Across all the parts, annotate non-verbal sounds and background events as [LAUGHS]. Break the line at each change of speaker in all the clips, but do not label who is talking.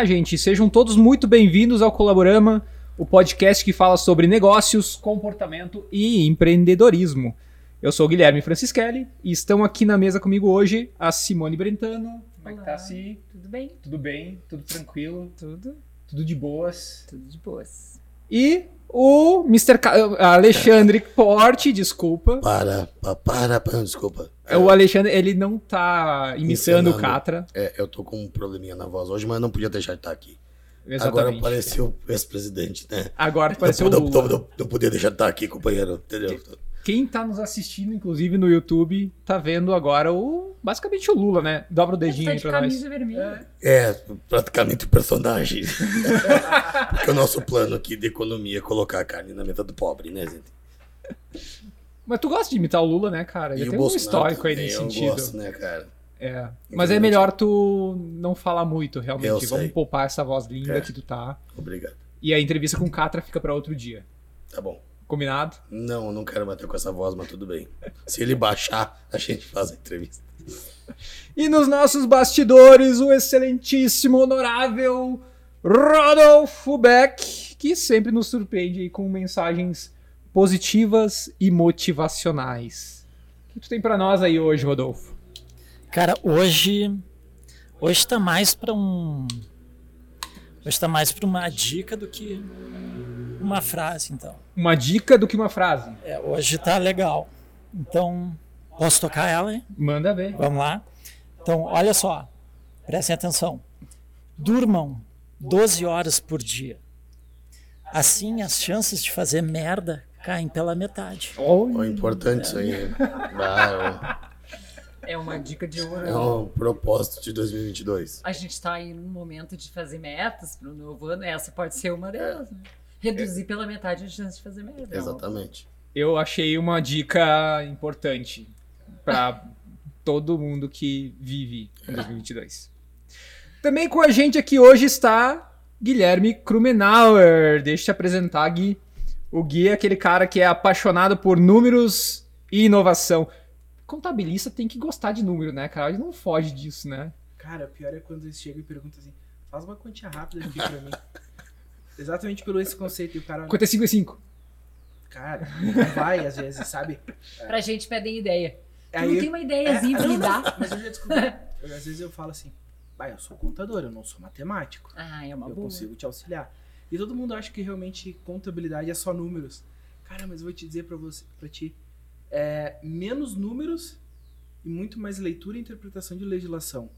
lá, gente. Sejam todos muito bem-vindos ao Colaborama, o podcast que fala sobre negócios, comportamento e empreendedorismo. Eu sou o Guilherme Francischelli e estão aqui na mesa comigo hoje a Simone Brentano. Como é que tá,
Olá.
Si?
Tudo bem?
Tudo bem? Tudo tranquilo?
Tudo.
Tudo de boas?
Tudo de boas.
E o Mr. Ca- Alexandre Porte, desculpa.
Para, pa- para, para, desculpa.
É, O Alexandre, ele não tá imitando o. Catra.
É, eu tô com um probleminha na voz hoje, mas não podia deixar de estar aqui. Agora
Exatamente.
apareceu o ex-presidente, né?
Agora pareceu o
não, não,
Lula.
não, não, não podia deixar de estar aqui, companheiro, entendeu?
Quem tá nos assistindo, inclusive no YouTube, tá vendo agora o. Basicamente o Lula, né? Dobra o dedinho
tá
aí
de
pra nós.
camisa vermelha.
É, praticamente o personagem. [LAUGHS] Porque o nosso plano aqui de economia é colocar a carne na meta do pobre, né, gente?
Mas tu gosta de imitar o Lula, né, cara? Ele tem um histórico aí
também,
nesse
eu
sentido.
gosto, né, cara?
É. Mas é melhor tu não falar muito, realmente.
Eu
Vamos
sei.
poupar essa voz linda
É.
que tu tá.
Obrigado.
E a entrevista com o Catra fica pra outro dia.
Tá bom.
Combinado?
Não, eu não quero bater com essa voz, mas tudo bem. Se ele baixar, a gente faz a entrevista.
E nos nossos bastidores, o excelentíssimo, honorável Rodolfo Beck, que sempre nos surpreende com mensagens positivas e motivacionais. O que tu tem pra nós aí hoje, Rodolfo?
Cara, hoje hoje tá mais pra um hoje tá mais pra uma dica do que uma frase, então.
Uma dica do que uma frase?
É, hoje tá legal. Então, posso tocar ela? hein?
Manda ver.
Vamos lá. Então, olha só. Prestem atenção. Durmam 12 horas por dia. Assim, as chances de fazer merda caem pela metade.
Ó, importante isso aí. né? [LAUGHS] Ah,
É uma dica de ouro.
é um propósito de 2022.
A gente tá aí num momento de fazer metas pro novo ano. Essa pode ser uma delas, né? Reduzir pela metade a chance de fazer merda.
Exatamente.
Eu achei uma dica importante pra todo mundo que vive em 2022. Também com a gente aqui hoje está Guilherme Krumenauer. Deixa eu te apresentar, Gui. O Gui é aquele cara que é apaixonado por números e inovação. Contabilista tem que gostar de número, né, cara? Ele não foge disso, né?
Cara, o pior é quando eles chegam e perguntam assim: faz uma quantia rápida aqui pra mim. [LAUGHS] Exatamente pelo esse conceito. E o cara,
Quanto é 5 e 5?
cara, não vai às vezes, sabe? [LAUGHS]
Pra gente pedem ideia.
Aí-
não tem uma ideiazinha pra me dar?
Mas eu já descobri. Eu, às vezes eu falo assim: vai, eu sou contador, eu não sou matemático.
Ah, é uma
eu
boa.
consigo te auxiliar. E todo mundo acha que realmente contabilidade é só números. Cara, mas eu vou te dizer pra você, para ti, é menos números e muito mais leitura e interpretação de legislação.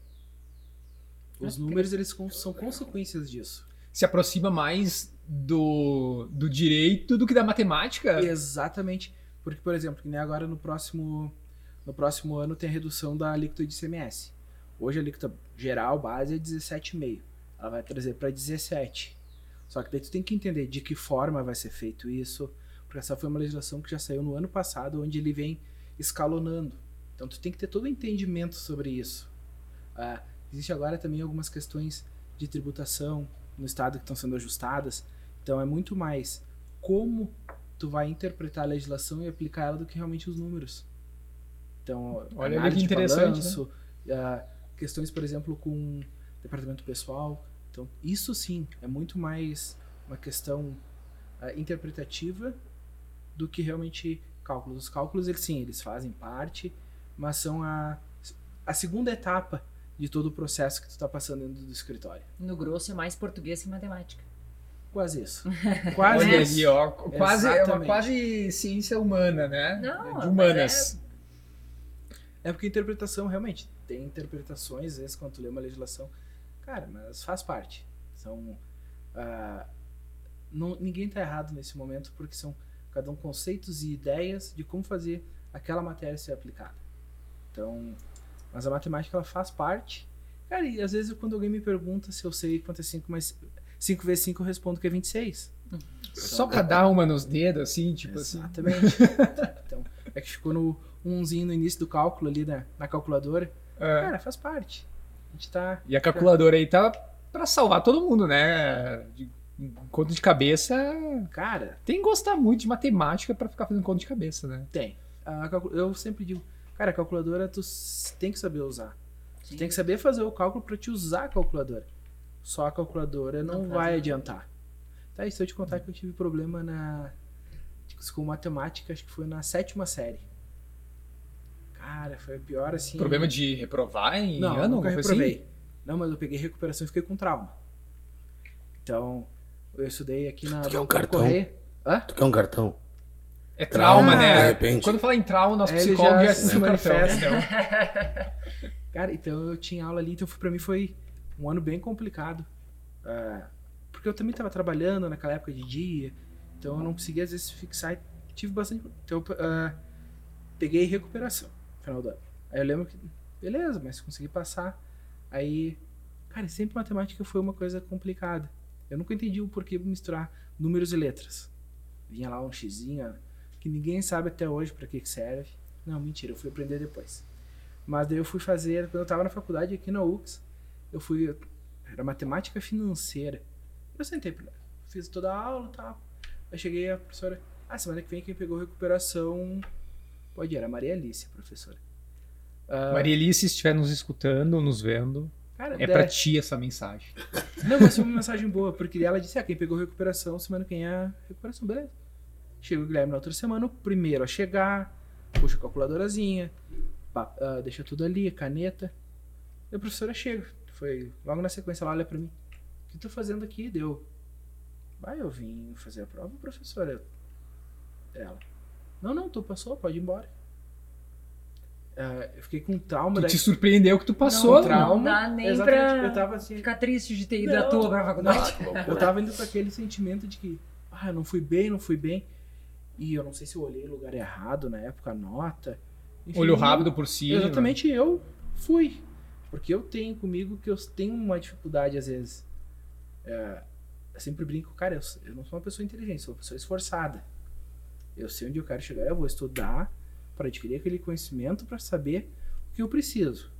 Os números eles são consequências disso.
Se aproxima mais do, do direito do que da matemática?
Exatamente. Porque, por exemplo, que nem agora no próximo, no próximo ano tem a redução da alíquota de ICMS. Hoje a alíquota geral, base, é 17,5. Ela vai trazer para 17. Só que daí tu tem que entender de que forma vai ser feito isso. Porque essa foi uma legislação que já saiu no ano passado, onde ele vem escalonando. Então tu tem que ter todo o entendimento sobre isso. Ah, existe agora também algumas questões de tributação no estado que estão sendo ajustadas. Então é muito mais como tu vai interpretar a legislação e aplicar ela do que realmente os números. Então,
Olha que interessante,
balanço, ah, questões, por exemplo, com departamento pessoal. Então, isso sim é muito mais uma questão ah, interpretativa do que realmente cálculos. Os cálculos, eles sim, eles fazem parte, mas são a, a segunda etapa de todo o processo que tu está passando dentro do escritório.
No grosso é mais português que matemática.
Quase isso. [LAUGHS] Quase
Olha
isso.
ali, ó. Quase, é uma quase ciência humana, né?
Não,
De humanas.
É porque interpretação, realmente, tem interpretações, às vezes, quando tu lê uma legislação. Cara, mas faz parte. São. ah, não, ninguém tá errado nesse momento, porque são cada um conceitos e ideias de como fazer aquela matéria ser aplicada. Então. Mas a matemática, ela faz parte. Cara, e às vezes quando alguém me pergunta se eu sei quanto é 5, mas 5 vezes 5 eu respondo que é 26.
Só pra dar uma nos dedos, assim, tipo assim.
Exatamente. [LAUGHS] então, é que ficou no umzinho no início do cálculo ali na, na calculadora.
É.
Cara, faz parte. A gente tá.
E a calculadora aí tá pra salvar todo mundo, né? De conta de cabeça.
Cara,
Tem que gostar muito de matemática pra ficar fazendo conta de cabeça, né?
tem. A calcu- eu sempre digo, cara, a calculadora tu tem que saber usar. Tu tem que saber fazer o cálculo pra te usar a calculadora. só a calculadora não,
Não
vai
nada.
adiantar. Tá, e se eu te contar que eu tive problema na com matemática, acho que foi na sétima série. Cara, foi a pior assim.
Problema de reprovar em
Não,
ano?
nunca reprovei.
assim?
Não, mas eu peguei recuperação e fiquei com trauma. Então, eu estudei aqui na
Tu quer um cartão?
Hã?
Tu quer um cartão?
É trauma,
Ah,
né?
de repente.
Quando fala em trauma, nosso
É,
psicólogo
já
já
se
se cartão.
manifesta.
Então, [LAUGHS]
Cara, então eu tinha aula ali, então pra mim foi um ano bem complicado. Ah, porque eu também tava trabalhando naquela época de dia, então eu não conseguia às vezes fixar. e Tive bastante. Então eu ah, peguei recuperação final do ano. Aí eu lembro que, beleza, mas consegui passar. Aí, cara, sempre matemática foi uma coisa complicada. Eu nunca entendi o porquê misturar números e letras. Vinha lá um xizinho, que ninguém sabe até hoje pra que serve. Não, mentira, eu fui aprender depois. Mas daí eu fui fazer, quando eu tava na faculdade aqui na UX, eu fui. Era matemática financeira. Eu sentei, fiz toda a aula e tal. Aí cheguei a professora. Ah, semana que vem quem pegou recuperação. Pode ir, era a Maria Alice, a professora. Ah,
Maria Alice, se estiver nos escutando, nos vendo,
cara,
é
daí-
pra ti essa mensagem. [LAUGHS]
Não, mas foi uma mensagem boa, porque ela disse: ah, quem pegou recuperação, semana que vem é recuperação, beleza. Chega o Guilherme na outra semana, o primeiro a chegar, puxa a calculadorazinha, pa- ah, deixa tudo ali, caneta. E a professora chega. Foi logo na sequência, ela olha pra mim: O que tu fazendo aqui? Deu. Vai, eu vim fazer a prova, professora. Ela: Não, não, tu passou, pode ir embora. Ah, eu fiquei com trauma
Tu
daí.
te surpreendeu que tu passou.
Não, trauma.
Não dá nem
Exatamente,
pra
eu tava assim.
ficar triste de ter ido à
Não,
toa pra faculdade.
Eu tava indo com aquele sentimento de que, ah, eu não fui bem, não fui bem. E eu não sei se eu olhei o lugar errado na época, a nota. Enfim,
Olho rápido por cima.
Exatamente, eu fui. Porque eu tenho comigo que eu tenho uma dificuldade às vezes. É, eu sempre brinco, cara, eu, eu não sou uma pessoa inteligente, sou uma pessoa esforçada. Eu sei onde eu quero chegar, eu vou estudar para adquirir aquele conhecimento para saber o que eu preciso.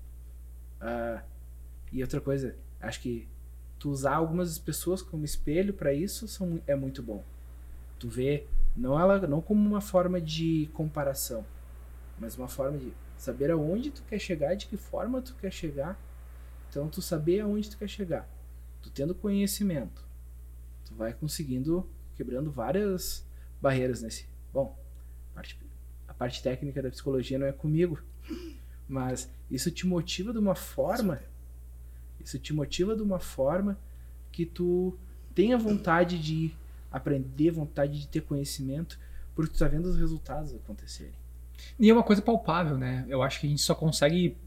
Ah, e outra coisa, acho que tu usar algumas pessoas como espelho para isso são, é muito bom. Tu vê não ela não como uma forma de comparação, mas uma forma de saber aonde tu quer chegar, de que forma tu quer chegar. Então tu saber aonde tu quer chegar, tu tendo conhecimento, tu vai conseguindo quebrando várias barreiras nesse. Bom, a parte, a parte técnica da psicologia não é comigo, mas isso te motiva de uma forma, isso te motiva de uma forma que tu tenha vontade de aprender, vontade de ter conhecimento, porque tu tá vendo os resultados acontecerem.
E é uma coisa palpável, né? Eu acho que a gente só consegue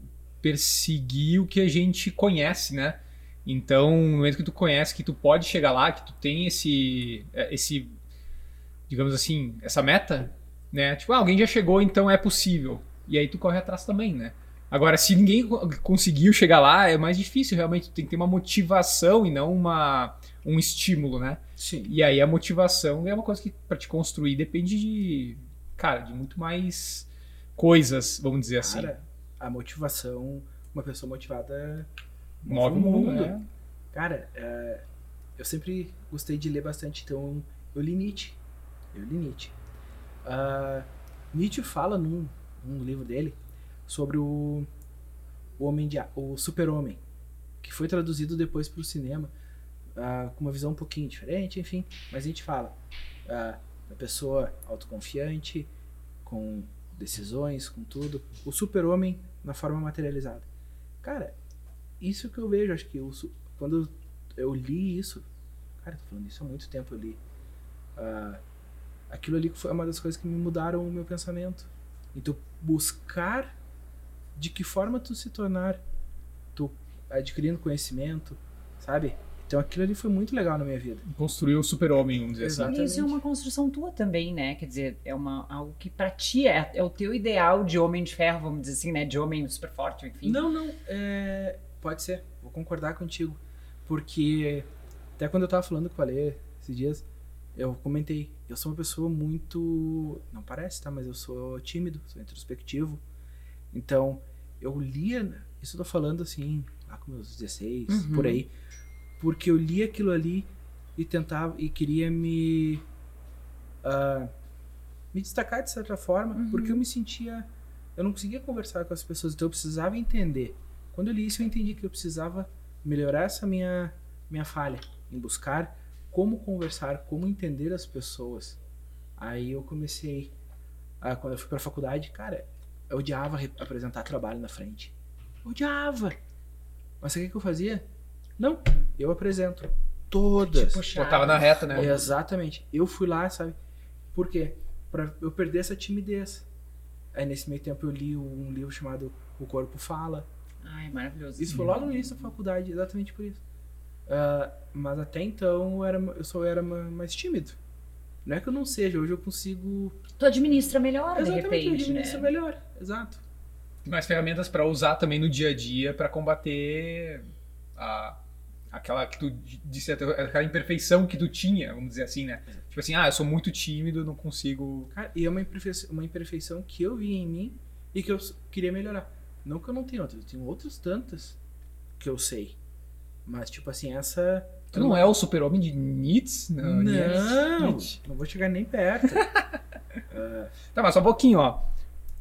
perseguir o que a gente conhece, né? Então, no momento que tu conhece que tu pode chegar lá, que tu tem esse, é, esse digamos assim, essa meta, né? Tipo, ah, alguém já chegou, então é possível. E aí tu corre atrás também, né? Agora, se ninguém co- conseguiu chegar lá, é mais difícil, realmente. Tu tem que ter uma motivação e não uma, um estímulo, né?
Sim.
E aí a motivação é uma coisa que para te construir depende de, cara, de muito mais coisas, vamos dizer assim.
Cara, a motivação, uma pessoa motivada
Move o mundo, né?
Cara, é, eu sempre gostei de ler bastante, então eu li Nietzsche. Eu li Nietzsche. Ah, Nietzsche fala num, num livro dele sobre o, o homem de, o super-homem, que foi traduzido depois para o cinema ah, com uma visão um pouquinho diferente, enfim. Mas a gente fala ah, da pessoa autoconfiante, com decisões, com tudo. O super-homem na forma materializada. Cara, isso que eu vejo, acho que su- quando eu li isso, cara, tô falando isso há muito tempo, eu li. ah, aquilo ali foi uma das coisas que me mudaram o meu pensamento. Então, buscar de que forma tu se tornar, tu adquirindo conhecimento, sabe? Então aquilo ali foi muito legal na minha vida.
Construir o super-homem, vamos dizer assim.
E isso é uma construção tua também, né? Quer dizer, é uma, algo que pra ti é, é o teu ideal de homem de ferro, vamos dizer assim, né? De homem super forte, enfim.
Não, não, é, pode ser, vou concordar contigo. Porque até quando eu tava falando com o Ale esses dias, eu comentei, eu sou uma pessoa muito. Não parece, tá? Mas eu sou tímido, sou introspectivo. Então, eu lia, isso eu tô falando assim, lá com meus 16,
Uhum.
por aí. Porque eu lia aquilo ali e tentava, e queria me. ah, me destacar de certa forma,
Uhum.
porque eu me sentia. Eu não conseguia conversar com as pessoas, então eu precisava entender. Quando eu li isso, eu entendi que eu precisava melhorar essa minha minha falha em buscar como conversar, como entender as pessoas. Aí eu comecei, a, quando eu fui pra faculdade, cara, eu odiava re- apresentar trabalho na frente. Odiava. Mas sabe o que que eu fazia? Não, eu apresento. Todas.
Botava na reta, né?
Exatamente. Eu fui lá, sabe? Por quê? Pra eu perder essa timidez. Aí nesse meio tempo eu li um livro chamado O Corpo Fala.
Ai, maravilhoso.
Isso foi logo no início da faculdade, exatamente por isso. Ah, mas até então eu, era, eu só era ma- mais tímido. Não é que eu não seja, hoje eu consigo.
Tu administra melhor, de
exatamente, eu
repente,
administro
né?
melhor. Exato.
mais ferramentas pra usar também no dia a dia pra combater a, aquela que tu disse aquela imperfeição que tu tinha, vamos dizer assim, né? Tipo assim, ah, eu sou muito tímido, não consigo.
Cara, e é uma imperfeição, uma imperfeição que eu vi em mim e que eu queria melhorar. Não que eu não tenha outras, eu tenho outras tantas que eu sei. Mas, tipo assim, essa.
Tu não é o super-homem de Nietzsche?
Não,
Nietzsche.
não vou chegar nem perto. [LAUGHS]
Tá, mas só um pouquinho, ó.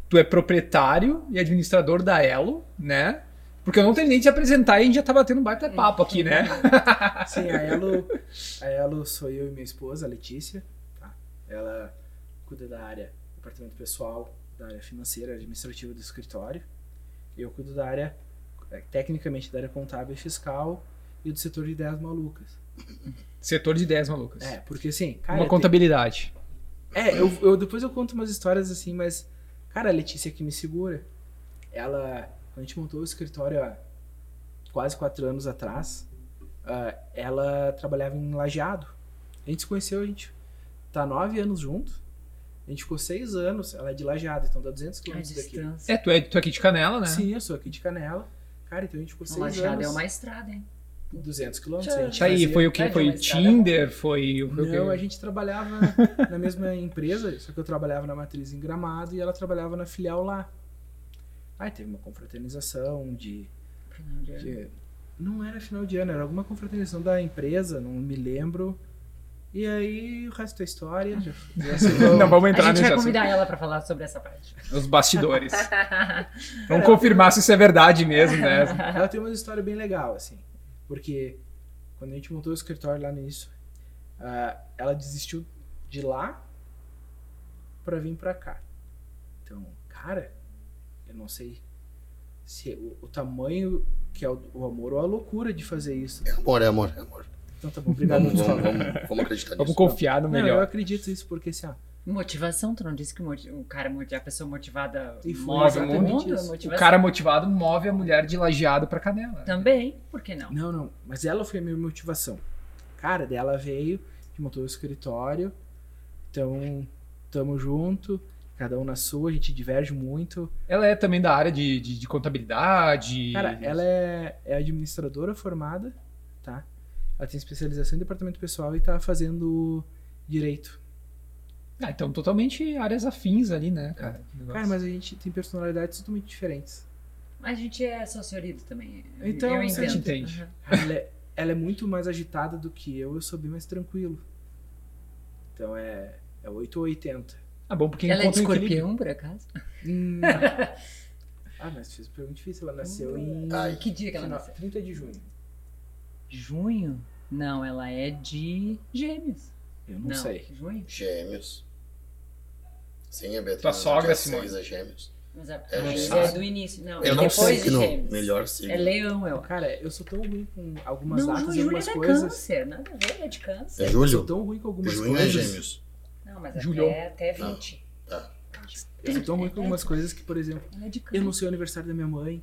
Tu é proprietário e administrador da Elo, né? Porque eu não tenho nem de te apresentar e a gente já tá batendo um baita papo aqui, né? [LAUGHS]
Sim, a Elo, a Elo sou eu e minha esposa, a Letícia. tá? Ela cuida da área departamento pessoal, da área financeira, administrativa do escritório. Eu cuido da área, eh, tecnicamente, da área contábil e fiscal e do setor de ideias malucas.
Setor de ideias malucas.
É, porque assim, cara.
Uma
tem-
contabilidade.
É, eu, eu- depois eu conto umas histórias assim, mas, cara, a Letícia que me segura, ela, quando a gente montou o escritório há quase quatro anos atrás, ah, ela trabalhava em lajeado. A gente se conheceu, a gente tá nove anos junto, a gente ficou seis anos, ela é de lajeado, então dá 200
A
quilômetros daqui.
distância.
É, tu é, tu é aqui de Canela, né?
Sim, eu sou aqui de Canela. Cara, então a gente ficou
O
seis
Lajeado
anos.
é uma estrada, hein?
200 quilômetros. a gente
Tá aí, foi o que?
É,
Foi
estrada
Tinder? Foi, foi o
Não, a gente trabalhava [LAUGHS] na mesma empresa, só que eu trabalhava na matriz em Gramado e ela trabalhava na filial lá. Aí teve uma confraternização de, de- Não era final de ano, era alguma confraternização da empresa, não me lembro. E aí o resto é história. Já, já [LAUGHS]
Não vamos
A
entrar
gente
nesse
vai
assunto.
convidar ela pra falar sobre essa parte.
Os bastidores. [LAUGHS] Vamos confirmar se isso é verdade mesmo, né?
Ela tem uma história bem legal, assim. Porque quando a gente montou o escritório lá no início, ah, ela desistiu de lá pra vir pra cá. Então, cara, eu não sei se o, o tamanho que é o, o amor ou a loucura de fazer isso.
É amor, é amor, é amor.
Então tá bom, obrigado
Vamos, vamos, vamos, vamos acreditar
Vamos
nisso.
confiar no
Não, eu
melhor.
acredito nisso porque assim, ó,
Motivação, tu não disse que o cara, a pessoa motivada
E foi
move o mundo?
O cara motivado move a mulher de lajeado pra Canela.
Também, por que não?
Não, não. Mas ela foi a minha motivação. Cara, dela veio, que montou o escritório. Então, tamo junto. Cada um na sua, a gente diverge muito.
Ela é também da área de, de, de contabilidade.
Cara, ela é, é administradora formada, tá? Ela tem especialização em departamento pessoal e tá fazendo direito.
Ah, então totalmente áreas afins ali, né, cara?
Cara, mas a gente tem personalidades totalmente diferentes.
Mas a gente é sociolito também.
Então,
eu
você
entendo.
entende.
Aham.
Ela é, ela é muito mais agitada do que eu, eu sou bem mais tranquilo. Então é, é 8 ou 80.
Ah, bom, porque
Ela é de
encontra um
escorpião, por acaso?
Hum. [LAUGHS] ah, mas fiz uma pergunta difícil. Ela nasceu em
Ai,
Que dia que ela nasceu?
30 de junho.
Junho? Não, ela é de gêmeos.
Eu não, sei.
Junho?
Gêmeos. Sim, a Beatriz.
Tua sogra, Simone.
é gêmeos.
Mas é,
É
mas é do início. Não,
Eu
é
não sei que não. Melhor signo.
É leão, eu.
Cara, eu sou tão ruim com algumas
Não,
datas e
Ju- Júlio
algumas
é
coisas.
câncer. Nada a ver, é de câncer.
É
Eu sou
julho?
tão ruim com algumas
Junho é
coisas.
gêmeos.
Não, mas
Julho.
até, até 20.
Tá.
Eu sou tão ruim com algumas coisas que, por exemplo,
é
eu não sei o aniversário da minha mãe.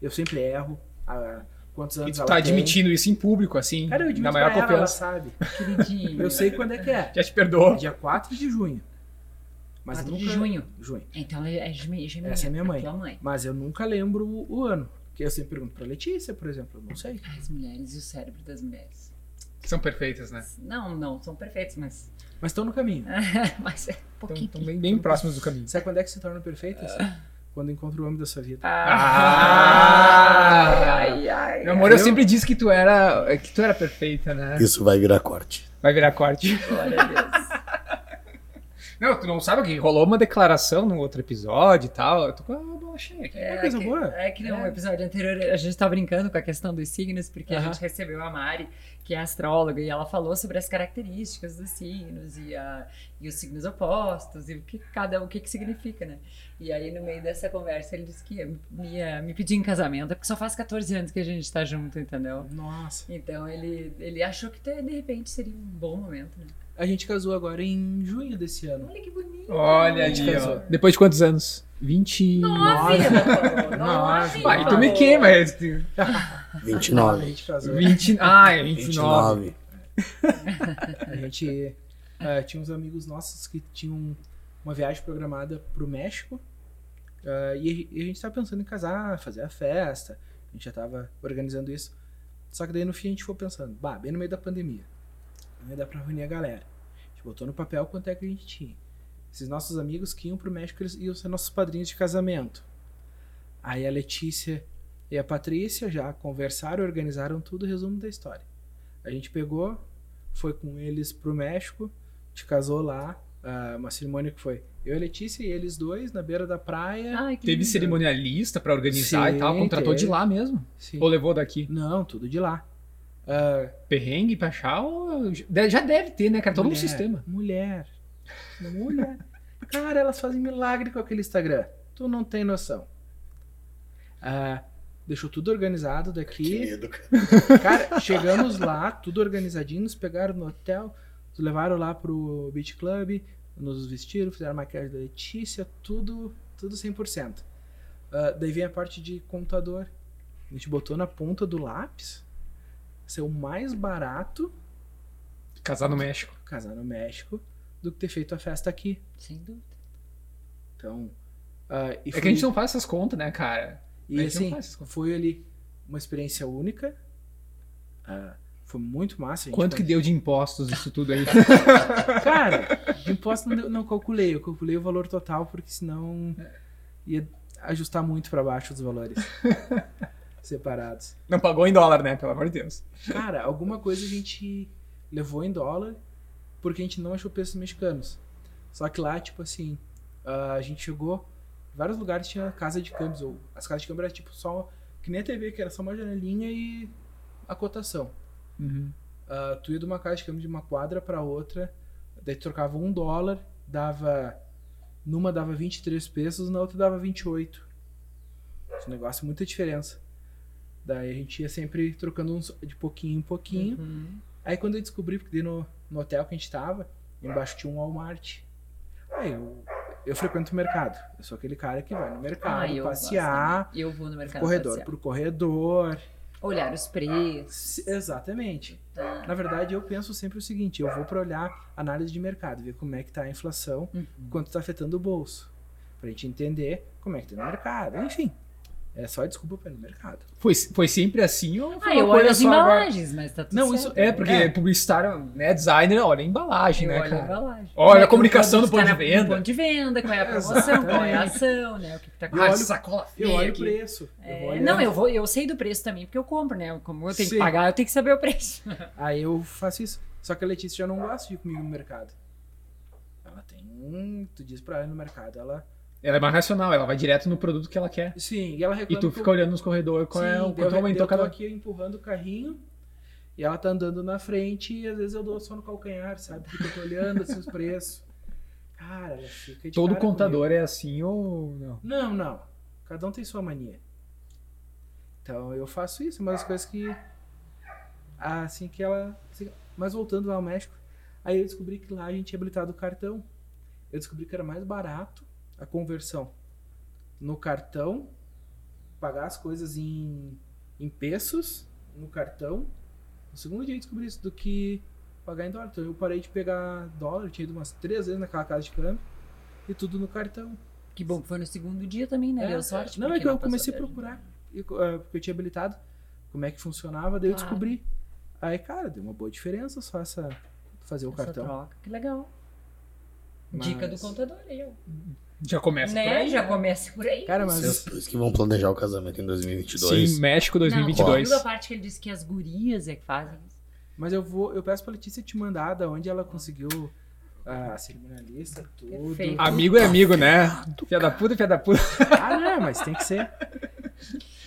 Eu sempre erro. Há quantos
E
anos
tu
ela
tá
tem.
admitindo isso em público, assim,
Cara, eu admito
na maior
pra ela, ela
confiança.
sabe. [LAUGHS]
Queridinho.
Eu sei quando é que é.
Já te perdoou.
Dia 4 de junho. Mas eu
4 de
nunca-
junho.
Junho.
Então ela é geme- geminha.
Essa é minha mãe.
Tua mãe.
Mas eu nunca lembro o, ano. Porque eu sempre pergunto pra Letícia, por exemplo. Eu não sei.
As mulheres e o cérebro das mulheres.
São perfeitas, né?
Não, não, são perfeitos, mas.
Mas estão no caminho. [LAUGHS]
mas é um pouquinho.
Estão bem, bem próximos do caminho.
Sabe quando é que se tornam perfeitas? [LAUGHS] Quando encontra o homem da sua vida.
Ah!
Ai, ai.
Meu amor, eu
Viu?
sempre disse que tu era que tu era perfeita, né?
Isso vai virar corte.
Vai virar corte.
Glória a Deus.
Não, tu não sabe o que rolou uma declaração no outro episódio e tal. Eu tô com a bola cheia aqui.
É,
coisa
que,
boa.
É que no episódio anterior a gente tá brincando com a questão dos signos, porque a
Aham.
gente recebeu a Mari, que é astróloga, e ela falou sobre as características dos signos e, a, e os signos opostos e o que cada o que, que significa, né? E aí, no meio dessa conversa, ele disse que ia me, ia me pedir em casamento, é porque só faz 14 anos que a gente tá junto, entendeu?
Nossa.
Então ele, ele achou que de repente seria um bom momento, né?
A gente casou agora em junho desse ano.
Olha que bonito!
Olha
gente
ali, ó.
casou.
Depois de quantos anos? 20.
Nove!
Vai, [LAUGHS] tu me queima. é, tu- [LAUGHS]
A
29.
gente casou.
20. Ah, é 29.
29.
A gente eh, tinha uns amigos nossos que tinham uma viagem programada pro México. eh, e, a- e a gente tava pensando em casar, fazer a festa. A gente já tava organizando isso. Só que daí no fim a gente foi pensando, bah, bem no meio da pandemia. Não ia dar pra reunir a galera. Gente botou no papel quanto é que a gente tinha. Esses nossos amigos que iam pro México, eles iam ser nossos padrinhos de casamento. Aí a Letícia e a Patrícia já conversaram, organizaram tudo, resumo da história. A gente pegou, foi com eles pro México, te casou lá, ah, uma cerimônia que foi eu e a Letícia e eles dois na beira da praia.
Ai, que
Teve
lindo.
cerimonialista pra organizar
Sim,
e tal. Contratou de
teve.
lá mesmo.
Sim.
Ou levou daqui?
Não, tudo de lá. Ah,
Perrengue pra achar? ou- Já deve ter, né, cara? Todo um
mulher,
sistema.
Mulher. Mulher. Cara, elas fazem milagre com aquele Instagram. Tu não tem noção. Ah, deixou tudo organizado
Que
daqui.
medo, cara.
Cara, chegamos lá, tudo organizadinho, nos pegaram no hotel, nos levaram lá pro Beach Club, nos vestiram, fizeram a maquiagem da Letícia, tudo, tudo 100%. Ah, daí vem a parte de computador. A gente botou na ponta do lápis, ser o mais barato
Casar no México.
casar no México do que ter feito a festa aqui.
Sem dúvida.
Então, e
É que a gente não faz essas contas, né, cara?
E
a gente não
assim,
faz essas contas.
foi ali uma experiência única. Ah, foi muito massa.
Quanto que deu de impostos isso tudo aí? [LAUGHS]
Cara, de imposto não, não calculei. Eu calculei o valor total, porque senão ia ajustar muito pra baixo os valores [LAUGHS] separados.
Não pagou em dólar, né? Pelo amor de Deus.
Cara, alguma coisa a gente levou em dólar porque a gente não achou preços mexicanos. Só que lá, tipo assim, ah, a gente chegou, em vários lugares tinha casa de câmbios, ou as casas de câmbio era tipo só, que nem a TV, que era só uma janelinha e a cotação. Ah, tu ia de uma casa de câmbio de uma quadra pra outra, daí tu trocava um dólar, dava. Numa dava 23 pesos, na outra dava 28. Esse negócio, muita diferença. Daí a gente ia sempre trocando uns de pouquinho em pouquinho.
Uhum.
Aí quando eu descobri, porque no, no hotel que a gente tava, embaixo tinha um Walmart. Aí eu, eu frequento o mercado. Eu sou aquele cara que vai no mercado,
Ah, eu
passear,
gosto. Eu vou no mercado
corredor
passear.
por corredor.
Olhar os preços.
Exatamente.
tá?
Na verdade, eu penso sempre o seguinte: eu vou para olhar análise de mercado, ver como é que tá a inflação,
Uhum.
quanto está afetando o bolso, pra gente entender como é que tá no mercado. Enfim, é só desculpa para ir no mercado.
Foi, foi sempre assim ou foi
Ah,
uma
eu
coisa
olho as
só agora?
embalagens, mas tá tudo
Não,
certo.
isso-
É, porque
É.
publicitário, né, designer, olha a embalagem,
Eu
né,
olho a
cara?
embalagem.
Olha
é
a comunicação do ponto de venda.
No ponto de venda, qual é a promoção, qual é a [LAUGHS] ação, né? O que, que tá
Eu olho-
acontecendo.
sacola
Eu
feia
olho o preço. eu
É,
vou olhando.
não, eu, vou, eu sei do preço também, porque eu compro, né? Como eu tenho
Sim.
que pagar, eu tenho que saber o preço. [LAUGHS]
Aí eu faço isso. Só que a Letícia já não gosta de ir comigo no mercado. Ela tem. um- Tu diz pra ela ir no mercado, ela.
Ela é mais racional, ela vai direto no produto que ela quer.
Sim, e ela
E
reclama.
tu
que
fica
eu-
olhando nos corredores qual é
Sim,
o
daí
quanto
eu,
aumentou
eu tô
cada.
aqui empurrando o carrinho e ela tá andando na frente e às vezes eu dou só no calcanhar, sabe? Porque eu tô olhando assim, os preços. [LAUGHS] Cara, ela fica de
Todo contador é assim ou não?
comigo. Não, não. Cada um tem sua mania. Então eu faço isso, uma das coisas que. Assim que ela. assim, mas voltando lá ao México, aí eu descobri que lá a gente tinha habilitado o cartão. Eu descobri que era mais barato a conversão no cartão, pagar as coisas em, em pesos no cartão. No segundo dia eu descobri isso, do que pagar em dólar. Então eu parei de pegar dólar, eu tinha ido umas três vezes naquela casa de câmbio e tudo no cartão.
Que bom que foi no segundo dia também, né?
É,
Deu sorte.
Não, é que eu comecei a procurar, eh, porque eu tinha habilitado como é que funcionava, daí eu
Claro.
descobri. Aí, cara, deu uma boa diferença só essa fazer o
Essa
cartão.
troca, que legal.
Mas-
Dica do contador ó.
Já começa por
Né?
aí,
Já
né?
começa por aí.
Cara,
Vocês,
mas
por isso que vão planejar o casamento em 2022.
Sim, México
Não,
2022.
viu a parte que ele disse que as gurias é que fazem isso?
Mas eu vou, eu peço pra Letícia te mandar da onde ela conseguiu a cerimonialista, tudo.
Perfeito.
Amigo é amigo, né? Fia da puta, fia da puta.
Ah, não, mas tem que ser.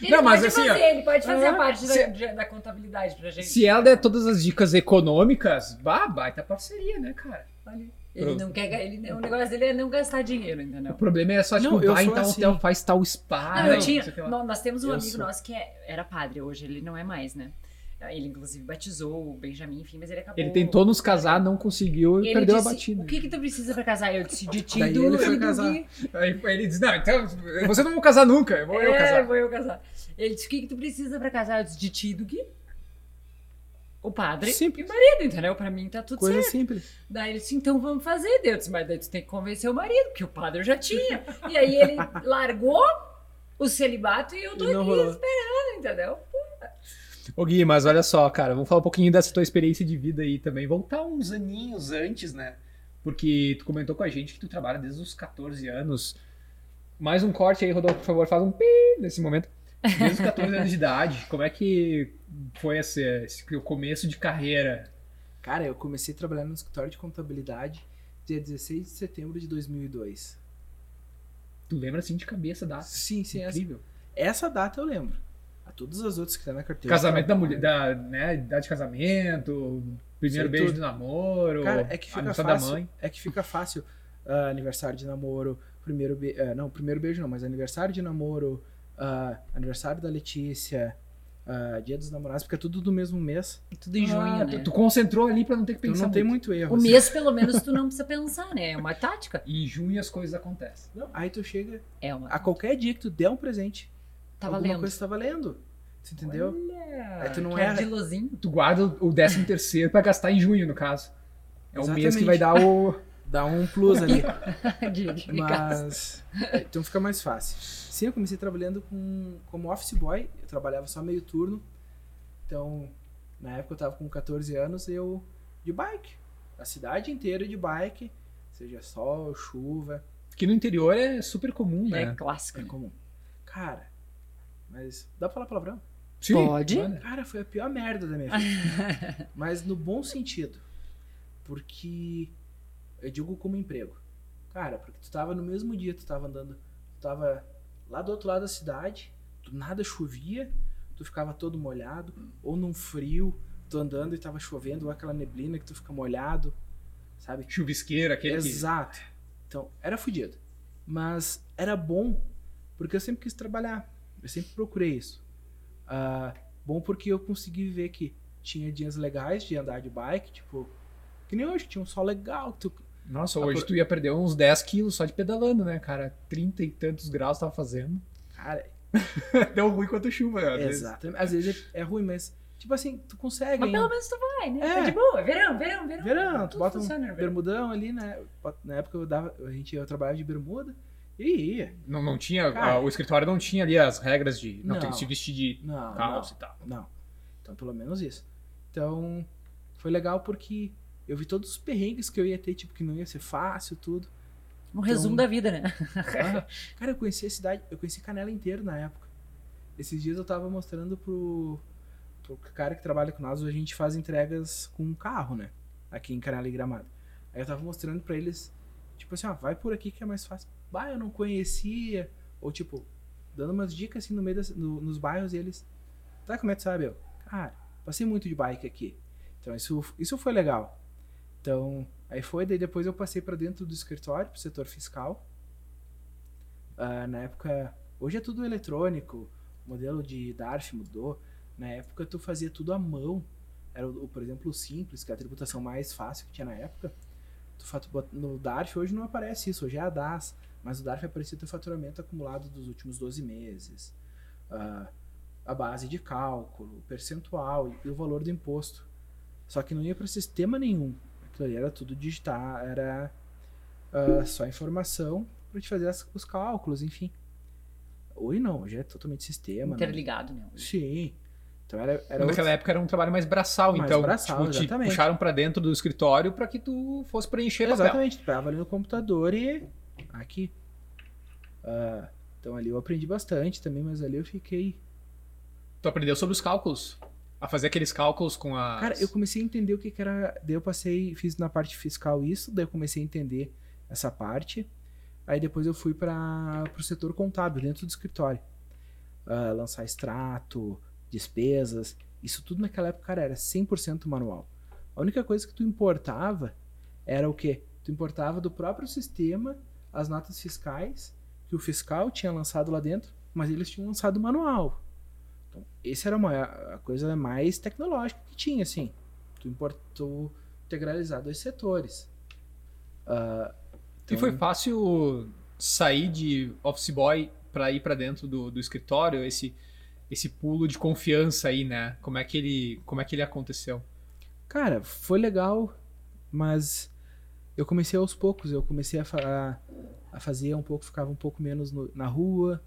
Ele
Não, mas
pode
assim,
fazer,
ó,
ele pode fazer
é,
a parte
se-
da, da contabilidade pra gente.
Se ela der todas as dicas econômicas, bah, baita parceria, né, cara?
Olha, Ele não quer, ele, o negócio dele é não gastar dinheiro,
O
entendeu?
problema é só, tipo,
Não, eu
vai em tal
assim.
hotel, faz tal spa.
Não, eu
não
tinha,
o que
nó- nós temos um
Eu
amigo
sou.
nosso que é- era padre, hoje ele não é mais, né? Ele inclusive batizou o Benjamin, enfim, mas ele acabou.
Ele tentou nos casar, não conseguiu e
Ele
perdeu
disse,
a batida.
O que que tu precisa pra casar? Eu disse, de ti, do,
ele foi casar.
Aí ele diz, não, então, você não vai casar nunca, eu vou eu
É,
casar.
vou eu casar. Ele disse, o que que tu precisa pra casar? Eu disse, de ti, do Gui. O padre
Simples.
e o marido, entendeu? Pra mim tá tudo
Coisa
certo.
simples.
Daí ele disse, então vamos fazer. Daí eu disse, mas daí tu tem que convencer o marido, porque o padre eu já tinha. [LAUGHS] E aí ele largou o celibato e eu tô aqui esperando, entendeu?
Ô Gui, mas olha só, cara, vamos falar um pouquinho dessa tua experiência de vida aí também. Voltar uns aninhos antes, né? Porque tu comentou com a gente que tu trabalha desde os 14 anos. Mais um corte aí, Rodolfo, por favor, faz um pi nesse momento. Desde os 14 anos de idade, como é que foi esse, esse o começo de carreira?
Cara, eu comecei trabalhando no escritório de contabilidade dia 16 de setembro de 2002.
Tu lembra assim de cabeça da
Sim, sim, essa,
Incrível.
essa data eu lembro. A todas as outras que tá na carteira.
Casamento da mulher, da, né, idade de casamento, primeiro beijo
tudo.
do namoro,
Cara, é que fica
aniversário da
fácil.
mãe.
É que fica fácil. ah, aniversário de namoro, primeiro be... ah, não, primeiro beijo não, mas aniversário de namoro, ah, aniversário da Letícia, ah, dia dos namorados, porque é tudo do mesmo mês.
Tudo em junho,
Ah,
né?
tu, tu concentrou ali pra não ter que pensar
não tem
muito.
muito erro.
O
assim.
mês, pelo menos, tu não precisa pensar, né? É uma tática.
E [LAUGHS] em junho as coisas acontecem.
Não, aí tu chega
É uma
a qualquer dia que tu der um presente,
Tá
alguma
valendo.
coisa tá valendo. Você entendeu?
Olha,
Aí tu não
ardilosinho.
Tu guarda o 13 terceiro pra gastar em junho, no caso. É o mês
Exatamente.
que vai dar o...
Dá um plus ali. [LAUGHS]
de, de.
Mas. Então fica mais fácil. Sim, eu comecei trabalhando com, como office boy. Eu trabalhava só meio turno. Então, na época eu tava com 14 anos, eu de bike. A cidade inteira de bike. Seja sol, chuva.
Que no interior é super comum,
É
né?
clássico.
É
né?
comum. Cara, mas. Dá pra falar palavrão?
Sim,
Pode?
Cara, foi a pior merda da minha vida. [LAUGHS] Mas no bom sentido. Porque eu digo como emprego. Cara, porque tu tava no mesmo dia, tu tava andando, tu tava lá do outro lado da cidade, do nada chovia, tu ficava todo molhado, ou num frio, tu andando e tava chovendo, ou aquela neblina que tu fica molhado, sabe? [LAUGHS]
Chuvisqueiro, aquele que...
Exato. Então, era fodido. Mas era bom, porque eu sempre quis trabalhar. Eu sempre procurei isso. Ah, bom porque eu consegui ver que tinha dias legais de andar de bike, tipo, que nem hoje, tinha um sol legal. que Tu...
Nossa,
Ah,
hoje tu ia perder uns 10 quilos só de pedalando, né, cara? 30 e tantos graus tava fazendo.
Cara, [LAUGHS]
Deu ruim quanto chuva, às vezes.
exatamente. Às vezes é, é ruim, mas, tipo assim, tu consegue.
Mas
ainda.
pelo menos tu vai, né?
É.
Tá de boa. Verão, verão, verão.
Verão, tu
Tudo
bota um bermudão ali, né? Na época eu dava, a gente, eu trabalhava de bermuda e ia.
Não, não tinha,
Cara.
o escritório não tinha ali as regras de não,
Não.
tem que se vestir de
Não,
calça
não.
e tal.
Não. Então, pelo menos isso. Então, foi legal porque eu vi todos os perrengues que eu ia ter, tipo, que não ia ser fácil, tudo.
Um resumo
Então-
da vida, né? [LAUGHS]
Cara, eu conheci a cidade, eu conheci Canela inteiro na época. Esses dias eu tava mostrando pro, pro cara que trabalha com nós, a gente faz entregas com um carro, né? Aqui em Canela e Gramado. Aí eu tava mostrando pra eles, tipo assim, ó, vai por aqui que é mais fácil. Bah, eu não conhecia. Ou tipo, dando umas dicas assim no meio das, no- nos bairros e eles. Tá, como é que sabe? Eu, cara, passei muito de bike aqui. Então isso, isso foi legal. Então, aí foi, daí depois eu passei pra dentro do escritório, pro setor fiscal. Ah, na época, hoje é tudo eletrônico, o modelo de DARF mudou. Na época tu fazia tudo à mão. Era, o, por exemplo, o Simples, que é a tributação mais fácil que tinha na época. Tu no DARF hoje não aparece isso, hoje é a DAS. Mas o DARF aparecia teu faturamento acumulado dos últimos 12 meses. ah, a base de cálculo, o percentual e o valor do imposto. Só que não ia para sistema nenhum. Aquilo ali era tudo digital, era ah, só informação para te fazer as- os cálculos, enfim. Hoje não, hoje é totalmente sistema. né?
Interligado, né?
Sim. Então era, era
Naquela
outro-
época era um trabalho mais braçal,
Mais
então
braçal,
tipo, te puxaram pra dentro do escritório pra que tu fosse preencher papel.
Exatamente, tu pegava ali no computador e aqui. Ah, então ali eu aprendi bastante também, mas ali eu fiquei.
Tu aprendeu sobre os cálculos. A fazer aqueles cálculos com a.
Cara, eu comecei a entender o que, que era. Daí eu passei, fiz na parte fiscal isso, daí eu comecei a entender essa parte. Aí depois eu fui para o setor contábil, dentro do escritório. Ah, lançar extrato, despesas. Isso tudo naquela época, cara, era 100% manual. A única coisa que tu importava era o quê? Tu importava do próprio sistema as notas fiscais que o fiscal tinha lançado lá dentro, mas eles tinham lançado manual. Então, esse era uma, a coisa mais tecnológica que tinha, assim. Tu importou integralizar dois setores.
E
então-
foi fácil sair de office boy pra ir pra dentro do, do escritório, esse esse pulo de confiança aí, né? Como é que ele, como é que ele aconteceu?
Cara, foi legal, mas eu comecei aos poucos. Eu comecei a, a fazer um pouco, ficava um pouco menos no- na rua.